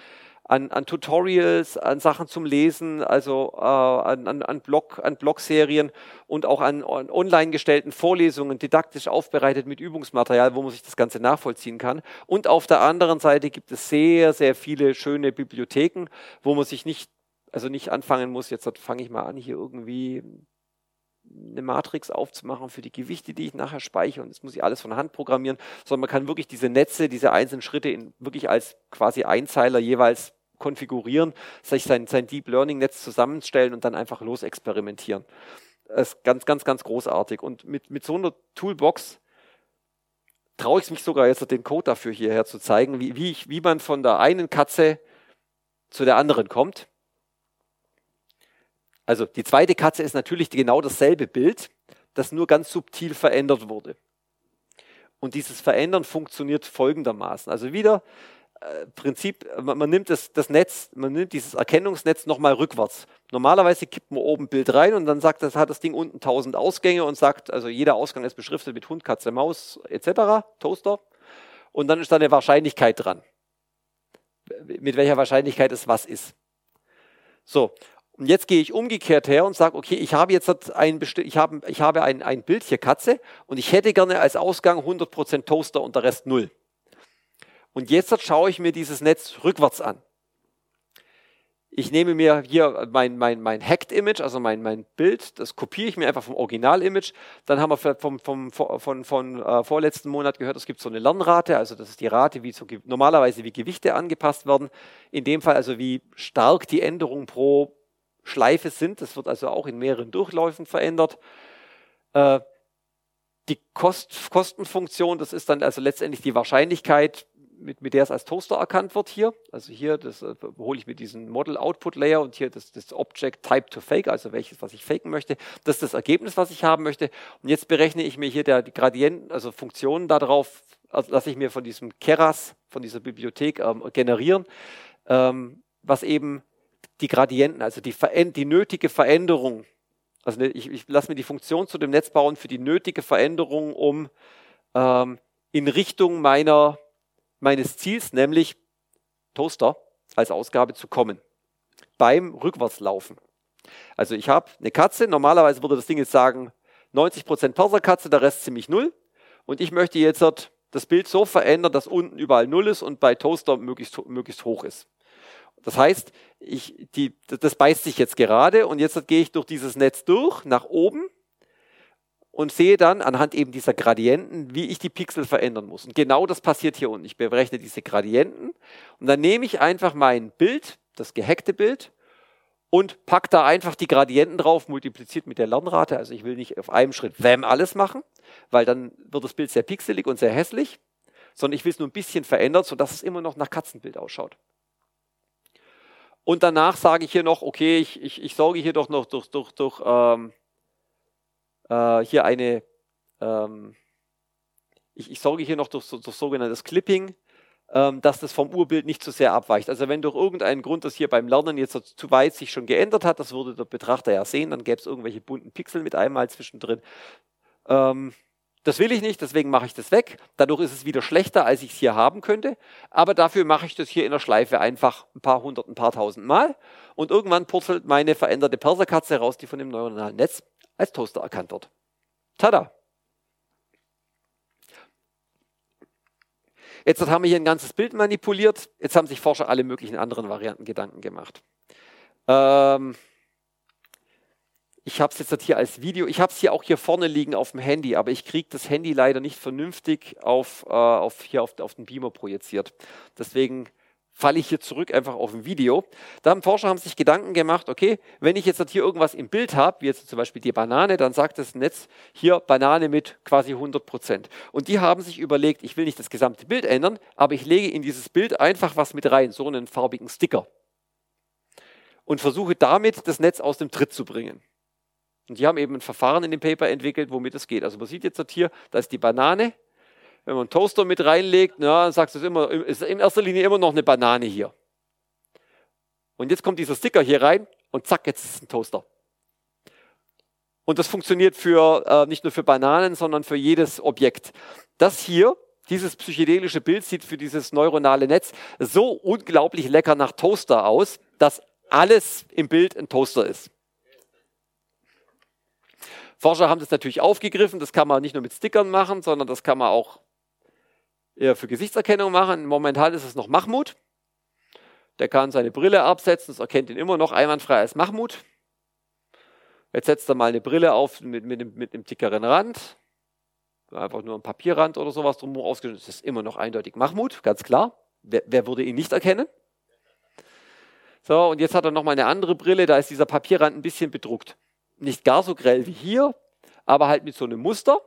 an, an Tutorials, an Sachen zum Lesen, also äh, an, an, an, Blog, an Blogserien und auch an, an online gestellten Vorlesungen, didaktisch aufbereitet mit Übungsmaterial, wo man sich das Ganze nachvollziehen kann. Und auf der anderen Seite gibt es sehr, sehr viele schöne Bibliotheken, wo man sich nicht, also nicht anfangen muss, jetzt fange ich mal an, hier irgendwie eine Matrix aufzumachen für die Gewichte, die ich nachher speichere und das muss ich alles von Hand programmieren, sondern man kann wirklich diese Netze, diese einzelnen Schritte in, wirklich als quasi Einzeiler jeweils konfigurieren, sich sein, sein Deep Learning Netz zusammenstellen und dann einfach los experimentieren. Das ist ganz, ganz, ganz großartig. Und mit, mit so einer Toolbox traue ich mich sogar jetzt den Code dafür hierher zu zeigen, wie, wie, ich, wie man von der einen Katze zu der anderen kommt. Also die zweite Katze ist natürlich genau dasselbe Bild, das nur ganz subtil verändert wurde. Und dieses Verändern funktioniert folgendermaßen. Also wieder Prinzip, man, man, nimmt das, das, Netz, man nimmt dieses Erkennungsnetz nochmal rückwärts. Normalerweise kippt man oben ein Bild rein und dann sagt das, hat das Ding unten 1000 Ausgänge und sagt, also jeder Ausgang ist beschriftet mit Hund, Katze, Maus etc., Toaster. Und dann ist da eine Wahrscheinlichkeit dran. Mit welcher Wahrscheinlichkeit es was ist. So, und jetzt gehe ich umgekehrt her und sage, okay, ich habe jetzt ein, ich habe, ich habe ein, ein Bild hier Katze und ich hätte gerne als Ausgang 100% Toaster und der Rest null. Und jetzt schaue ich mir dieses Netz rückwärts an. Ich nehme mir hier mein, mein, mein Hacked-Image, also mein, mein Bild, das kopiere ich mir einfach vom Original-Image. Dann haben wir vom, vom, vom, von, von äh, vorletzten Monat gehört, es gibt so eine Lernrate, also das ist die Rate, wie so, normalerweise wie Gewichte angepasst werden. In dem Fall also wie stark die Änderungen pro Schleife sind. Das wird also auch in mehreren Durchläufen verändert. Äh, die Kost, Kostenfunktion, das ist dann also letztendlich die Wahrscheinlichkeit, mit, mit der es als Toaster erkannt wird hier. Also hier, das äh, hole ich mit diesem Model Output Layer und hier das, das Object Type to Fake, also welches, was ich faken möchte. Das ist das Ergebnis, was ich haben möchte. Und jetzt berechne ich mir hier der, die Gradienten, also Funktionen darauf, also lasse ich mir von diesem Keras, von dieser Bibliothek ähm, generieren, ähm, was eben die Gradienten, also die, die nötige Veränderung, also ich, ich lasse mir die Funktion zu dem Netz bauen für die nötige Veränderung, um ähm, in Richtung meiner meines Ziels, nämlich Toaster als Ausgabe zu kommen. Beim Rückwärtslaufen. Also ich habe eine Katze, normalerweise würde das Ding jetzt sagen 90% Perserkatze, der Rest ziemlich null. Und ich möchte jetzt das Bild so verändern, dass unten überall null ist und bei Toaster möglichst, möglichst hoch ist. Das heißt, ich, die, das beißt sich jetzt gerade und jetzt gehe ich durch dieses Netz durch, nach oben und sehe dann anhand eben dieser Gradienten, wie ich die Pixel verändern muss. Und genau das passiert hier unten. Ich berechne diese Gradienten und dann nehme ich einfach mein Bild, das gehackte Bild, und packe da einfach die Gradienten drauf, multipliziert mit der Lernrate. Also ich will nicht auf einem Schritt WAM alles machen, weil dann wird das Bild sehr pixelig und sehr hässlich, sondern ich will es nur ein bisschen verändern, sodass es immer noch nach Katzenbild ausschaut. Und danach sage ich hier noch, okay, ich, ich, ich sorge hier doch noch durch, durch, durch ähm, äh, hier eine, ähm, ich, ich sorge hier noch durch, durch sogenanntes Clipping, ähm, dass das vom Urbild nicht zu sehr abweicht. Also wenn durch irgendeinen Grund das hier beim Lernen jetzt zu weit sich schon geändert hat, das würde der Betrachter ja sehen, dann gäbe es irgendwelche bunten Pixel mit einmal zwischendrin. Ähm, das will ich nicht, deswegen mache ich das weg. Dadurch ist es wieder schlechter, als ich es hier haben könnte. Aber dafür mache ich das hier in der Schleife einfach ein paar hundert, ein paar tausend Mal. Und irgendwann purzelt meine veränderte Perserkatze raus, die von dem neuronalen Netz als Toaster erkannt wird. Tada! Jetzt haben wir hier ein ganzes Bild manipuliert. Jetzt haben sich Forscher alle möglichen anderen Varianten Gedanken gemacht. Ähm ich habe es jetzt hier als Video. Ich habe es hier auch hier vorne liegen auf dem Handy, aber ich kriege das Handy leider nicht vernünftig auf, äh, auf hier auf, auf den Beamer projiziert. Deswegen falle ich hier zurück einfach auf ein Video. Da haben Forscher haben sich Gedanken gemacht, okay, wenn ich jetzt hier irgendwas im Bild habe, wie jetzt zum Beispiel die Banane, dann sagt das Netz hier Banane mit quasi 100 Prozent. Und die haben sich überlegt, ich will nicht das gesamte Bild ändern, aber ich lege in dieses Bild einfach was mit rein, so einen farbigen Sticker. Und versuche damit das Netz aus dem Tritt zu bringen. Und die haben eben ein Verfahren in dem Paper entwickelt, womit es geht. Also man sieht jetzt hier, da ist die Banane, wenn man einen Toaster mit reinlegt, na, dann sagst du es immer, ist in erster Linie immer noch eine Banane hier. Und jetzt kommt dieser Sticker hier rein und zack, jetzt ist es ein Toaster. Und das funktioniert für, äh, nicht nur für Bananen, sondern für jedes Objekt. Das hier, dieses psychedelische Bild sieht für dieses neuronale Netz so unglaublich lecker nach Toaster aus, dass alles im Bild ein Toaster ist. Forscher haben das natürlich aufgegriffen. Das kann man nicht nur mit Stickern machen, sondern das kann man auch eher für Gesichtserkennung machen. Momentan ist es noch Mahmoud. Der kann seine Brille absetzen, das erkennt ihn immer noch einwandfrei als Mahmoud. Jetzt setzt er mal eine Brille auf mit, mit, mit, mit einem dickeren Rand. Einfach nur ein Papierrand oder sowas drumherum ausgeschnitten. Das ist immer noch eindeutig Mahmoud, ganz klar. Wer, wer würde ihn nicht erkennen? So, und jetzt hat er nochmal eine andere Brille, da ist dieser Papierrand ein bisschen bedruckt. Nicht gar so grell wie hier, aber halt mit so einem Muster.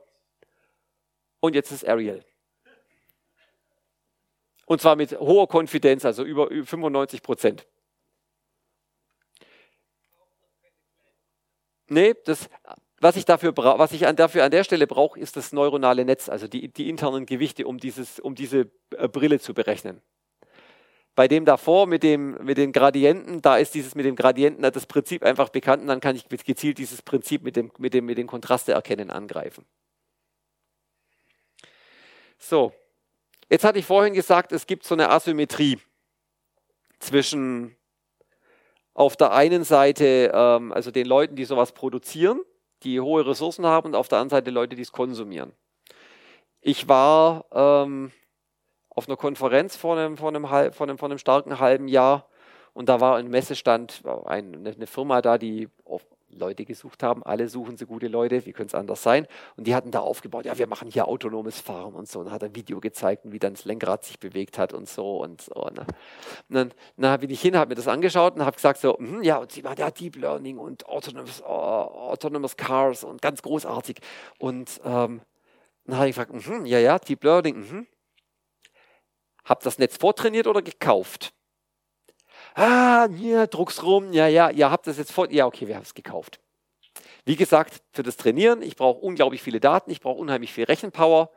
Und jetzt ist Ariel. Und zwar mit hoher Konfidenz, also über 95 Prozent. Nee, das, was ich dafür, was ich an, dafür an der Stelle brauche, ist das neuronale Netz, also die, die internen Gewichte, um, dieses, um diese äh, Brille zu berechnen. Bei dem davor mit, dem, mit den Gradienten, da ist dieses mit dem Gradienten das Prinzip einfach bekannt und dann kann ich gezielt dieses Prinzip mit dem, mit dem, mit dem Kontraste erkennen angreifen. So, Jetzt hatte ich vorhin gesagt, es gibt so eine Asymmetrie zwischen auf der einen Seite ähm, also den Leuten, die sowas produzieren, die hohe Ressourcen haben, und auf der anderen Seite Leute, die es konsumieren. Ich war ähm, auf einer Konferenz vor einem, vor, einem, vor, einem, vor einem starken halben Jahr und da war ein Messestand, eine, Firma da, die Leute gesucht haben. Alle suchen sie gute Leute, wie könnte es anders sein? Und die hatten da aufgebaut, ja, wir machen hier autonomes Fahren und so. Und hat ein Video gezeigt, wie dann das Lenkrad sich bewegt hat und so und so. Ne? Und dann, dann bin ich hin, habe mir das angeschaut und habe gesagt so, mh, ja, und sie machen ja Deep Learning und autonomous, uh, autonomous Cars und ganz großartig. Und ähm, Dann habe ich gefragt, mhm, ja, ja, Deep Learning, mhm. Hab das Netz vortrainiert oder gekauft? Ah, ja, druck's rum, ja, ja, ihr habt das jetzt vor, ja, okay, wir haben es gekauft. Wie gesagt, für das Trainieren, ich brauche unglaublich viele Daten, ich brauche unheimlich viel Rechenpower.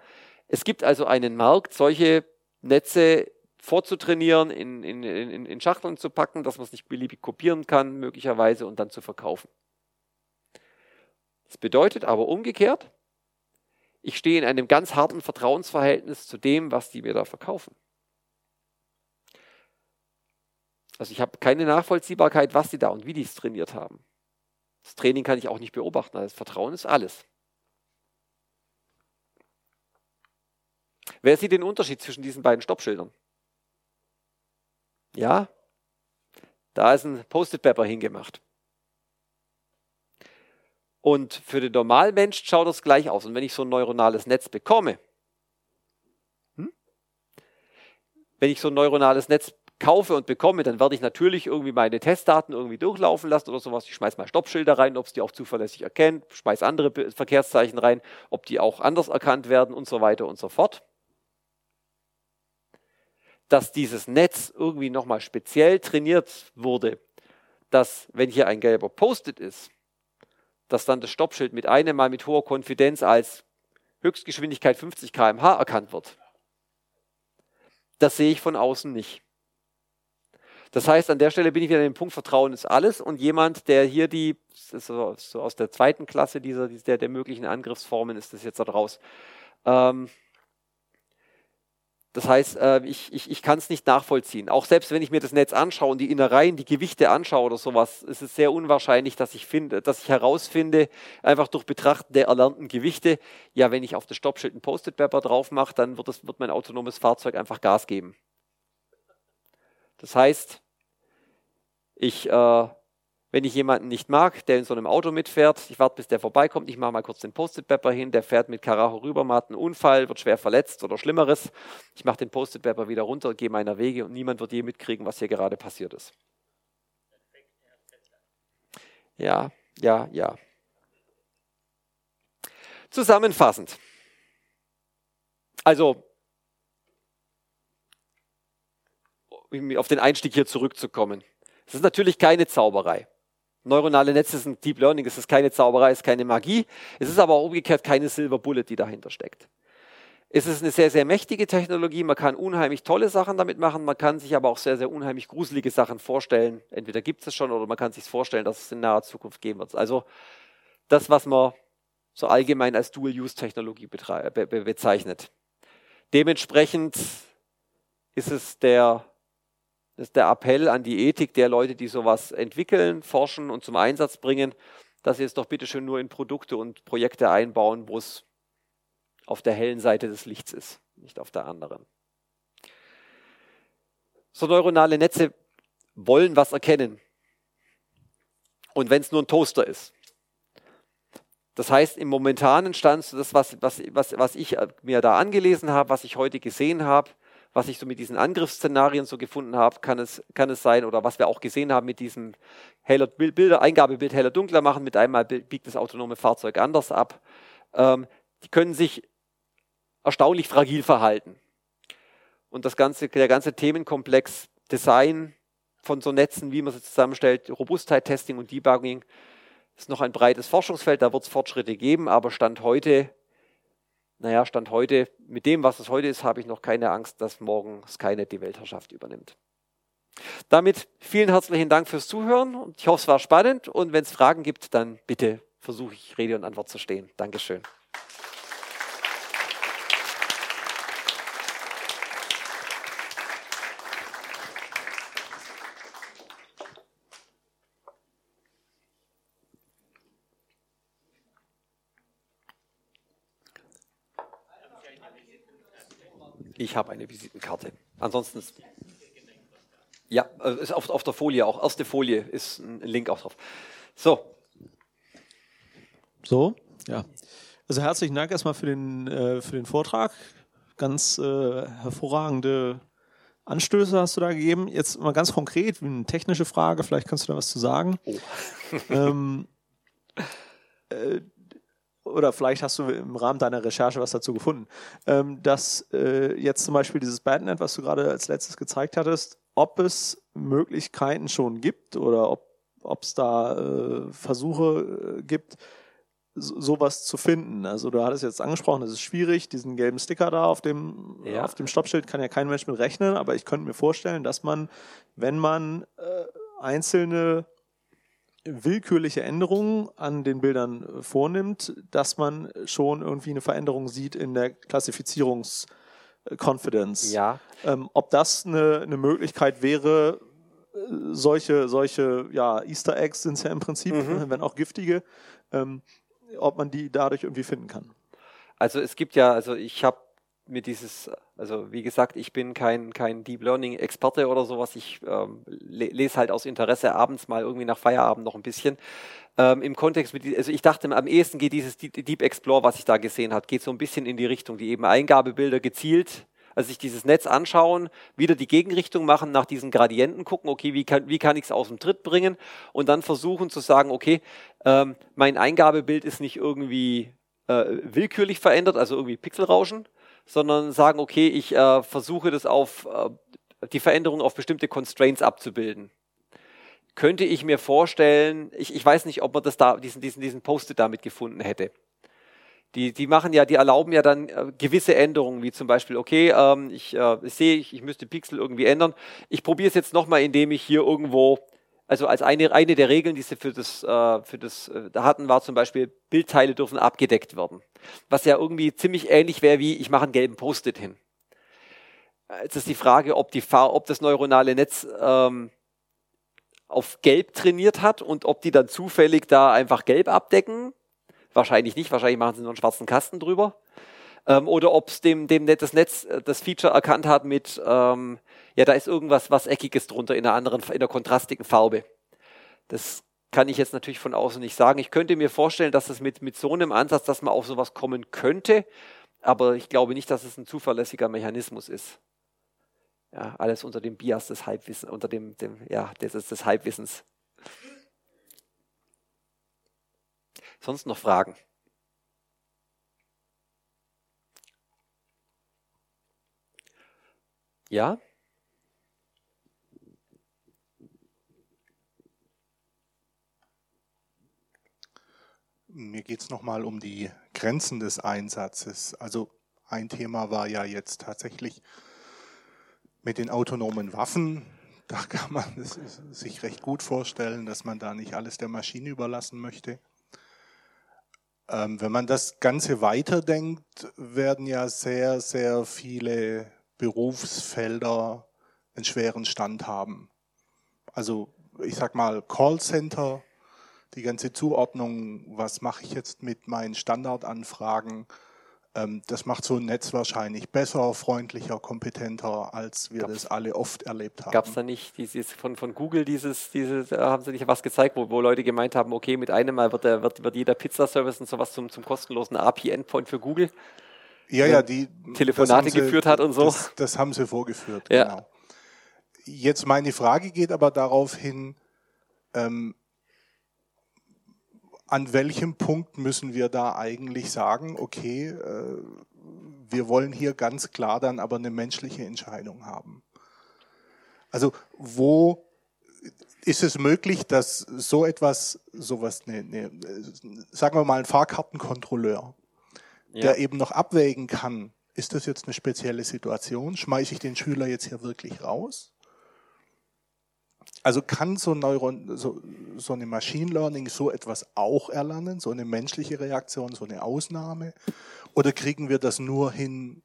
Es gibt also einen Markt, solche Netze vorzutrainieren, in, in, in, in Schachteln zu packen, dass man es nicht beliebig kopieren kann, möglicherweise, und dann zu verkaufen. Das bedeutet aber umgekehrt, ich stehe in einem ganz harten Vertrauensverhältnis zu dem, was die mir da verkaufen. Also ich habe keine Nachvollziehbarkeit, was die da und wie die es trainiert haben. Das Training kann ich auch nicht beobachten. Das Vertrauen ist alles. Wer sieht den Unterschied zwischen diesen beiden Stoppschildern? Ja, da ist ein Post-it-Pepper hingemacht. Und für den normalen Mensch schaut das gleich aus. Und wenn ich so ein neuronales Netz bekomme, hm? wenn ich so ein neuronales Netz kaufe und bekomme, dann werde ich natürlich irgendwie meine Testdaten irgendwie durchlaufen lassen oder sowas. Ich schmeiße mal Stoppschilder rein, ob es die auch zuverlässig erkennt, schmeiße andere Verkehrszeichen rein, ob die auch anders erkannt werden und so weiter und so fort. Dass dieses Netz irgendwie nochmal speziell trainiert wurde, dass wenn hier ein gelber Post-it ist, dass dann das Stoppschild mit einem Mal mit hoher Konfidenz als Höchstgeschwindigkeit 50 km/h erkannt wird. Das sehe ich von außen nicht. Das heißt, an der Stelle bin ich wieder an dem Punkt, Vertrauen ist alles. Und jemand, der hier die, so, so aus der zweiten Klasse dieser, der, der möglichen Angriffsformen ist das jetzt da draus. Ähm, das heißt, äh, ich, ich, ich kann es nicht nachvollziehen. Auch selbst wenn ich mir das Netz anschaue und die Innereien, die Gewichte anschaue oder sowas, ist es sehr unwahrscheinlich, dass ich finde, dass ich herausfinde, einfach durch Betrachten der erlernten Gewichte, ja, wenn ich auf das Stoppschild ein Post-it-Paper drauf mache, dann wird, das, wird mein autonomes Fahrzeug einfach Gas geben. Das heißt, ich, äh, wenn ich jemanden nicht mag, der in so einem Auto mitfährt, ich warte, bis der vorbeikommt, ich mache mal kurz den Post-it-Pepper hin, der fährt mit Karacho rüber, macht einen Unfall, wird schwer verletzt oder Schlimmeres. Ich mache den Post-it-Pepper wieder runter, gehe meiner Wege und niemand wird je mitkriegen, was hier gerade passiert ist. Ja, ja, ja. Zusammenfassend. Also, um auf den Einstieg hier zurückzukommen. Es ist natürlich keine Zauberei. Neuronale Netze sind Deep Learning, es ist keine Zauberei, es ist keine Magie. Es ist aber auch umgekehrt keine Silver Bullet, die dahinter steckt. Es ist eine sehr, sehr mächtige Technologie. Man kann unheimlich tolle Sachen damit machen. Man kann sich aber auch sehr, sehr unheimlich gruselige Sachen vorstellen. Entweder gibt es es schon oder man kann sich vorstellen, dass es in naher Zukunft geben wird. Also das, was man so allgemein als Dual-Use-Technologie be bezeichnet. Dementsprechend ist es der das ist der Appell an die Ethik der Leute, die sowas entwickeln, forschen und zum Einsatz bringen, dass sie es doch bitte schön nur in Produkte und Projekte einbauen, wo es auf der hellen Seite des Lichts ist, nicht auf der anderen. So neuronale Netze wollen was erkennen. Und wenn es nur ein Toaster ist. Das heißt, im momentanen Stand, das, was, was, was, was ich mir da angelesen habe, was ich heute gesehen habe, was ich so mit diesen Angriffsszenarien so gefunden habe, kann es, kann es sein, oder was wir auch gesehen haben mit diesem heller Bilder, Eingabebild heller dunkler machen, mit einmal biegt das autonome Fahrzeug anders ab. Ähm, die können sich erstaunlich fragil verhalten. Und das ganze, der ganze Themenkomplex Design von so Netzen, wie man sie zusammenstellt, Robustheit, Testing und Debugging, ist noch ein breites Forschungsfeld, da wird es Fortschritte geben, aber Stand heute naja, Stand heute, mit dem, was es heute ist, habe ich noch keine Angst, dass morgen Skynet die Weltherrschaft übernimmt. Damit vielen herzlichen Dank fürs Zuhören und ich hoffe, es war spannend und wenn es Fragen gibt, dann bitte versuche ich Rede und Antwort zu stehen. Dankeschön. Ich habe eine Visitenkarte. Ansonsten ist, ja, äh, ist auf, auf der Folie auch. Erste Folie ist ein Link auch drauf. So. So, ja. Also herzlichen Dank erstmal für den, äh, für den Vortrag. Ganz äh, hervorragende Anstöße hast du da gegeben. Jetzt mal ganz konkret, eine technische Frage, vielleicht kannst du da was zu sagen. Oh. ähm, <laughs> äh, oder vielleicht hast du im Rahmen deiner Recherche was dazu gefunden, ähm, dass äh, jetzt zum Beispiel dieses Badnet, was du gerade als letztes gezeigt hattest, ob es Möglichkeiten schon gibt oder ob es da äh, Versuche äh, gibt, so, sowas zu finden. Also du hattest jetzt angesprochen, es ist schwierig, diesen gelben Sticker da auf dem, ja. auf dem Stoppschild kann ja kein Mensch mit rechnen, aber ich könnte mir vorstellen, dass man, wenn man äh, einzelne willkürliche Änderungen an den Bildern äh, vornimmt, dass man schon irgendwie eine Veränderung sieht in der Klassifizierungs-Confidence. Ja. Ähm, ob das eine, eine Möglichkeit wäre, äh, solche, solche ja, Easter Eggs sind es ja im Prinzip, mhm. wenn auch giftige, ähm, ob man die dadurch irgendwie finden kann. Also es gibt ja, also ich habe mir dieses, also wie gesagt, ich bin kein, kein Deep Learning Experte oder sowas. Ich ähm, lese halt aus Interesse abends mal irgendwie nach Feierabend noch ein bisschen. Ähm, Im Kontext mit, also ich dachte, am ehesten geht dieses Deep Explore, was ich da gesehen habe, geht so ein bisschen in die Richtung, die eben Eingabebilder gezielt, also sich dieses Netz anschauen, wieder die Gegenrichtung machen, nach diesen Gradienten gucken, okay, wie kann, wie kann ich es aus dem Tritt bringen und dann versuchen zu sagen, okay, ähm, mein Eingabebild ist nicht irgendwie äh, willkürlich verändert, also irgendwie Pixelrauschen, sondern sagen, okay, ich äh, versuche das auf äh, die Veränderung auf bestimmte Constraints abzubilden. Könnte ich mir vorstellen, ich, ich weiß nicht, ob man das da, diesen, diesen, diesen Post-it damit gefunden hätte. Die, die machen ja, die erlauben ja dann äh, gewisse Änderungen, wie zum Beispiel, okay, ähm, ich äh, sehe, ich, ich müsste Pixel irgendwie ändern. Ich probiere es jetzt nochmal, indem ich hier irgendwo also als eine, eine der Regeln, die sie für das, äh, für das äh, hatten, war zum Beispiel, Bildteile dürfen abgedeckt werden. Was ja irgendwie ziemlich ähnlich wäre wie, ich mache einen gelben Post-it hin. Jetzt ist die Frage, ob, die, ob das neuronale Netz ähm, auf gelb trainiert hat und ob die dann zufällig da einfach gelb abdecken. Wahrscheinlich nicht, wahrscheinlich machen sie nur einen schwarzen Kasten drüber. Ähm, oder ob es dem, dem das Netz äh, das Feature erkannt hat mit, ähm, ja, da ist irgendwas was Eckiges drunter in einer anderen, in einer kontrastigen Farbe. Das kann ich jetzt natürlich von außen nicht sagen. Ich könnte mir vorstellen, dass es mit, mit so einem Ansatz, dass man auf sowas kommen könnte, aber ich glaube nicht, dass es ein zuverlässiger Mechanismus ist. Ja, alles unter dem Bias des Halbwissens, unter dem, dem ja, des, des Halbwissens. Sonst noch Fragen? Ja? Mir geht es nochmal um die Grenzen des Einsatzes. Also ein Thema war ja jetzt tatsächlich mit den autonomen Waffen. Da kann man <laughs> sich recht gut vorstellen, dass man da nicht alles der Maschine überlassen möchte. Ähm, wenn man das Ganze weiterdenkt, werden ja sehr, sehr viele Berufsfelder einen schweren Stand haben. Also ich sag mal Callcenter, die ganze Zuordnung, was mache ich jetzt mit meinen Standardanfragen, ähm, das macht so ein Netz wahrscheinlich besser, freundlicher, kompetenter, als wir gab's, das alle oft erlebt haben. Gab es da nicht dieses von, von Google dieses, dieses, haben sie nicht was gezeigt, wo, wo Leute gemeint haben, okay, mit einem Mal wird, der, wird, wird jeder Pizzaservice und sowas zum, zum kostenlosen API-Endpoint für Google? Ja, ja, die Telefonate sie, geführt hat und so. Das, das haben sie vorgeführt, ja. genau. Jetzt meine Frage geht aber darauf hin, ähm, an welchem Punkt müssen wir da eigentlich sagen, okay, äh, wir wollen hier ganz klar dann aber eine menschliche Entscheidung haben? Also wo ist es möglich, dass so etwas, sowas, ne, ne, sagen wir mal ein Fahrkartenkontrolleur, ja. der eben noch abwägen kann, ist das jetzt eine spezielle Situation? Schmeiße ich den Schüler jetzt hier wirklich raus? Also kann so, Neuron, so, so eine Machine Learning so etwas auch erlernen, so eine menschliche Reaktion, so eine Ausnahme? Oder kriegen wir das nur hin,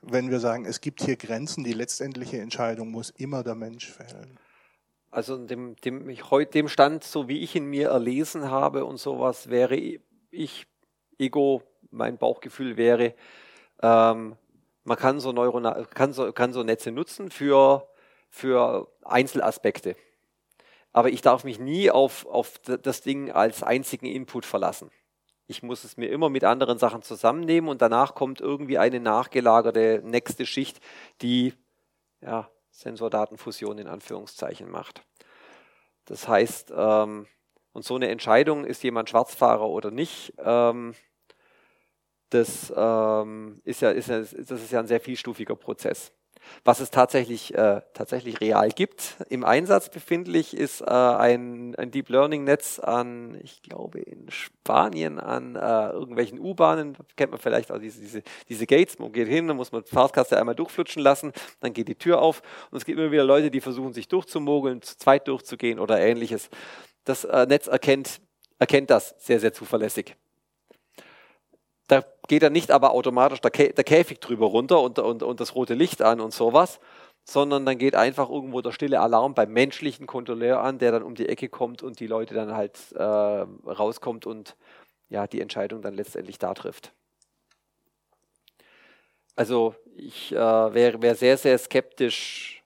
wenn wir sagen, es gibt hier Grenzen, die letztendliche Entscheidung muss immer der Mensch fällen? Also dem, dem, ich, dem Stand, so wie ich ihn mir erlesen habe und sowas, wäre ich, Ego, mein Bauchgefühl wäre, ähm, man kann so, Neuronal, kann, so, kann so Netze nutzen für für Einzelaspekte. Aber ich darf mich nie auf, auf das Ding als einzigen Input verlassen. Ich muss es mir immer mit anderen Sachen zusammennehmen und danach kommt irgendwie eine nachgelagerte nächste Schicht, die ja, Sensordatenfusion in Anführungszeichen macht. Das heißt, ähm, Und so eine Entscheidung, ist jemand Schwarzfahrer oder nicht, ähm, das, ähm, ist ja, ist ja, das ist ja ein sehr vielstufiger Prozess. Was es tatsächlich, äh, tatsächlich real gibt, im Einsatz befindlich, ist äh, ein, ein Deep Learning Netz an, ich glaube in Spanien, an äh, irgendwelchen U-Bahnen. Kennt man vielleicht auch diese, diese, diese Gates. Man geht hin, dann muss man die Fahrtkasse einmal durchflutschen lassen, dann geht die Tür auf und es gibt immer wieder Leute, die versuchen, sich durchzumogeln, zu zweit durchzugehen oder ähnliches. Das äh, Netz erkennt, erkennt das sehr, sehr zuverlässig. Geht dann nicht aber automatisch der, Kä der Käfig drüber runter und, und, und das rote Licht an und sowas, sondern dann geht einfach irgendwo der stille Alarm beim menschlichen Kontrolleur an, der dann um die Ecke kommt und die Leute dann halt äh, rauskommt und ja, die Entscheidung dann letztendlich da trifft. Also ich äh, wäre wär sehr, sehr skeptisch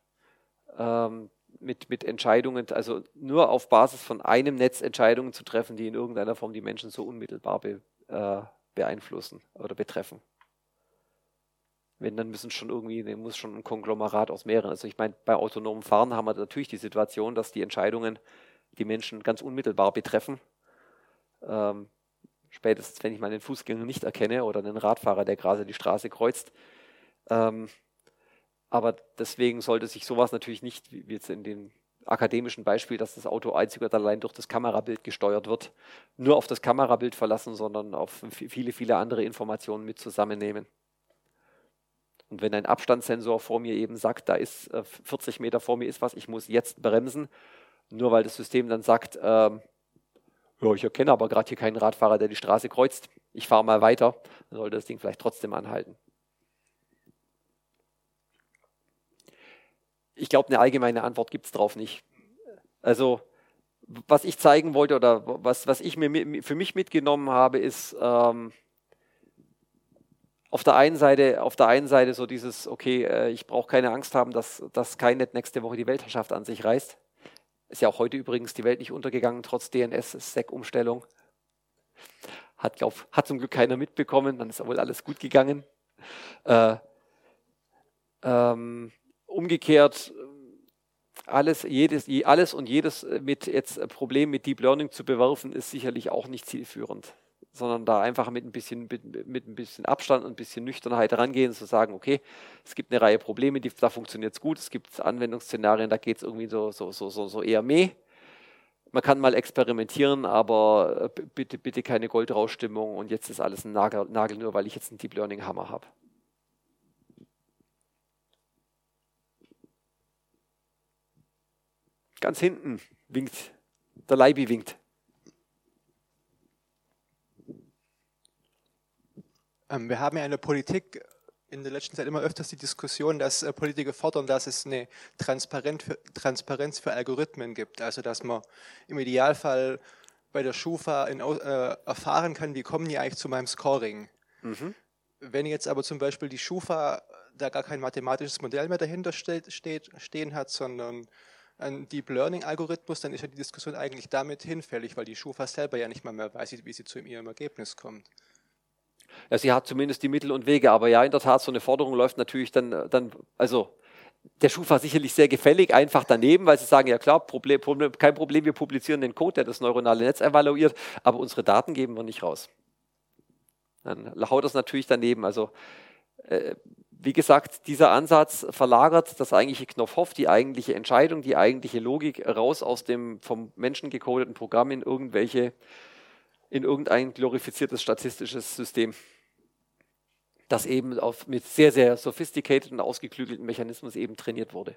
ähm, mit, mit Entscheidungen, also nur auf Basis von einem Netz Entscheidungen zu treffen, die in irgendeiner Form die Menschen so unmittelbar be, äh, beeinflussen oder betreffen. Wenn, dann müssen schon irgendwie, muss schon ein Konglomerat aus mehreren. Also ich meine, bei autonomem Fahren haben wir natürlich die Situation, dass die Entscheidungen die Menschen ganz unmittelbar betreffen. Ähm, spätestens, wenn ich mal einen Fußgänger nicht erkenne oder einen Radfahrer, der gerade die Straße kreuzt. Ähm, aber deswegen sollte sich sowas natürlich nicht, wie jetzt in den akademischen Beispiel, dass das Auto einzig und allein durch das Kamerabild gesteuert wird, nur auf das Kamerabild verlassen, sondern auf viele, viele andere Informationen mit zusammennehmen. Und wenn ein Abstandssensor vor mir eben sagt, da ist 40 äh, Meter vor mir ist was, ich muss jetzt bremsen, nur weil das System dann sagt, ähm, ja, ich erkenne aber gerade hier keinen Radfahrer, der die Straße kreuzt, ich fahre mal weiter, dann sollte das Ding vielleicht trotzdem anhalten. Ich glaube, eine allgemeine Antwort gibt es darauf nicht. Also, was ich zeigen wollte oder was, was ich mir für mich mitgenommen habe, ist ähm, auf der einen Seite, auf der einen Seite so dieses, okay, äh, ich brauche keine Angst haben, dass, dass Skynet nächste Woche die Weltherrschaft an sich reißt. Ist ja auch heute übrigens die Welt nicht untergegangen, trotz DNS-Sec-Umstellung. Hat, hat zum Glück keiner mitbekommen, dann ist wohl alles gut gegangen. Äh, ähm, umgekehrt alles, jedes, alles und jedes mit jetzt Problem mit Deep Learning zu bewerfen, ist sicherlich auch nicht zielführend, sondern da einfach mit ein bisschen, mit, mit ein bisschen Abstand und ein bisschen Nüchternheit rangehen, zu sagen, okay, es gibt eine Reihe Probleme, die, da funktioniert es gut, es gibt Anwendungsszenarien, da geht es irgendwie so, so, so, so, so eher mehr. Man kann mal experimentieren, aber bitte, bitte keine Goldrausstimmung und jetzt ist alles ein Nagel, Nagel nur, weil ich jetzt einen Deep Learning Hammer habe. Ganz hinten winkt, der Leibi winkt. Ähm, wir haben ja in der Politik in der letzten Zeit immer öfters die Diskussion, dass äh, Politiker fordern, dass es eine Transparenz für, Transparenz für Algorithmen gibt. Also dass man im Idealfall bei der Schufa in, äh, erfahren kann, wie kommen die eigentlich zu meinem Scoring. Mhm. Wenn jetzt aber zum Beispiel die Schufa da gar kein mathematisches Modell mehr dahinter steht, steht, stehen hat, sondern ein Deep Learning Algorithmus, dann ist ja die Diskussion eigentlich damit hinfällig, weil die Schufa selber ja nicht mal mehr weiß, wie sie zu ihrem Ergebnis kommt. Ja, sie hat zumindest die Mittel und Wege, aber ja, in der Tat, so eine Forderung läuft natürlich dann, dann also der Schufa sicherlich sehr gefällig, einfach daneben, weil sie sagen, ja klar, Problem, Problem, kein Problem, wir publizieren den Code, der das neuronale Netz evaluiert, aber unsere Daten geben wir nicht raus. Dann haut das natürlich daneben. Also äh, wie gesagt, dieser Ansatz verlagert das eigentliche Knopfhoff, die eigentliche Entscheidung, die eigentliche Logik raus aus dem vom Menschen gecodeten Programm in irgendwelche, in irgendein glorifiziertes statistisches System, das eben auf, mit sehr, sehr sophisticated und ausgeklügelten Mechanismen eben trainiert wurde.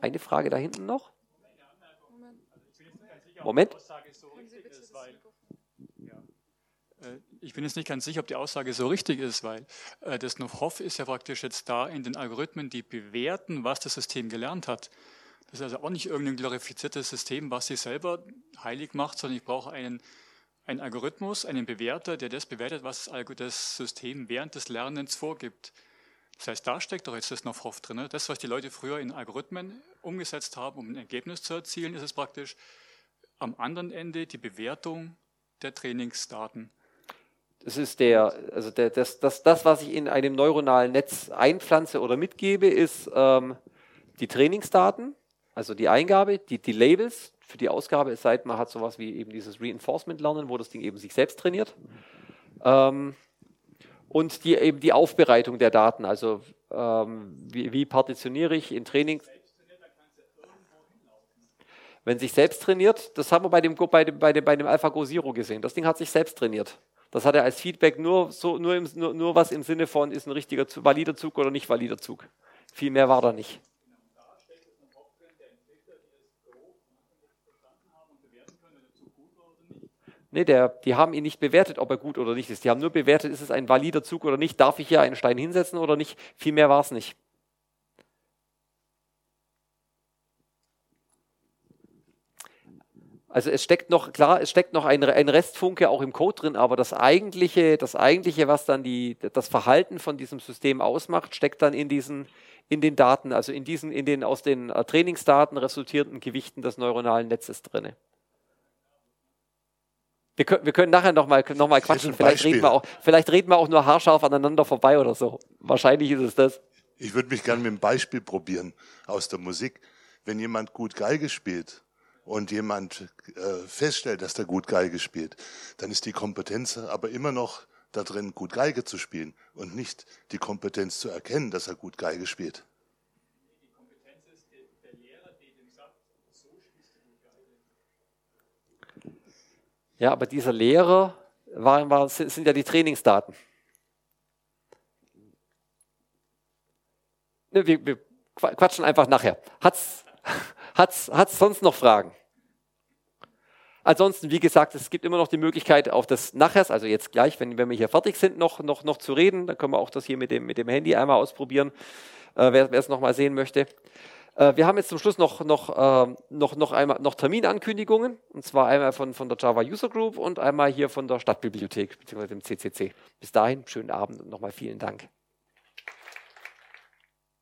Eine Frage da hinten noch? Moment. Äh, ich bin jetzt nicht ganz sicher, ob die Aussage so richtig ist, weil äh, das Nuff-Hoff ist ja praktisch jetzt da in den Algorithmen, die bewerten, was das System gelernt hat. Das ist also auch nicht irgendein glorifiziertes System, was sich selber heilig macht, sondern ich brauche einen, einen Algorithmus, einen Bewerter, der das bewertet, was das System während des Lernens vorgibt. Das heißt, da steckt doch jetzt das Nuff-Hoff drin. Ne? Das, was die Leute früher in Algorithmen umgesetzt haben, um ein Ergebnis zu erzielen, ist es praktisch am anderen Ende die Bewertung der Trainingsdaten. Das ist der, also der, das, das, das, was ich in einem neuronalen Netz einpflanze oder mitgebe, ist ähm, die Trainingsdaten. also die Eingabe, die, die Labels für die Ausgabe, es sei denn, man hat sowas wie eben dieses Reinforcement-Lernen, wo das Ding eben sich selbst trainiert. Ähm, und die, eben die Aufbereitung der Daten, also ähm, wie, wie partitioniere ich in Trainings. Wenn sich selbst trainiert, das haben wir bei dem, bei dem, bei dem, bei dem AlphaGo Zero gesehen. Das Ding hat sich selbst trainiert. Das hat er als Feedback nur, so, nur, im, nur, nur was im Sinne von, ist ein richtiger valider Zug oder nicht valider Zug. Viel mehr war da nicht. Nee, der, die haben ihn nicht bewertet, ob er gut oder nicht ist. Die haben nur bewertet, ist es ein valider Zug oder nicht, darf ich hier einen Stein hinsetzen oder nicht. Viel mehr war es nicht. Also es steckt noch, klar, es steckt noch ein, ein, Restfunke auch im Code drin, aber das eigentliche, das eigentliche, was dann die, das Verhalten von diesem System ausmacht, steckt dann in diesen, in den Daten, also in diesen, in den aus den äh, Trainingsdaten resultierenden Gewichten des neuronalen Netzes drinne. Wir können, wir können nachher nochmal noch mal quatschen. Vielleicht reden, wir auch, vielleicht reden wir auch nur haarscharf aneinander vorbei oder so. Wahrscheinlich ist es das. Ich würde mich gerne mit einem Beispiel probieren aus der Musik. Wenn jemand gut Geige spielt und jemand äh, feststellt, dass der gut Geige spielt, dann ist die Kompetenz aber immer noch da drin, gut Geige zu spielen und nicht die Kompetenz zu erkennen, dass er gut Geige spielt. Ja, aber dieser Lehrer war, war, sind ja die Trainingsdaten. Ne, wir, wir quatschen einfach nachher. Hat's, hat's, hat's sonst noch Fragen? Ansonsten, wie gesagt, es gibt immer noch die Möglichkeit, auf das nachher, also jetzt gleich, wenn, wenn wir hier fertig sind, noch, noch, noch zu reden. Dann können wir auch das hier mit dem, mit dem Handy einmal ausprobieren, äh, wer, es nochmal sehen möchte. Äh, wir haben jetzt zum Schluss noch, noch, äh, noch, noch, einmal, noch Terminankündigungen, und zwar einmal von, von der Java User Group und einmal hier von der Stadtbibliothek bzw. dem CCC. Bis dahin, schönen Abend und nochmal vielen Dank.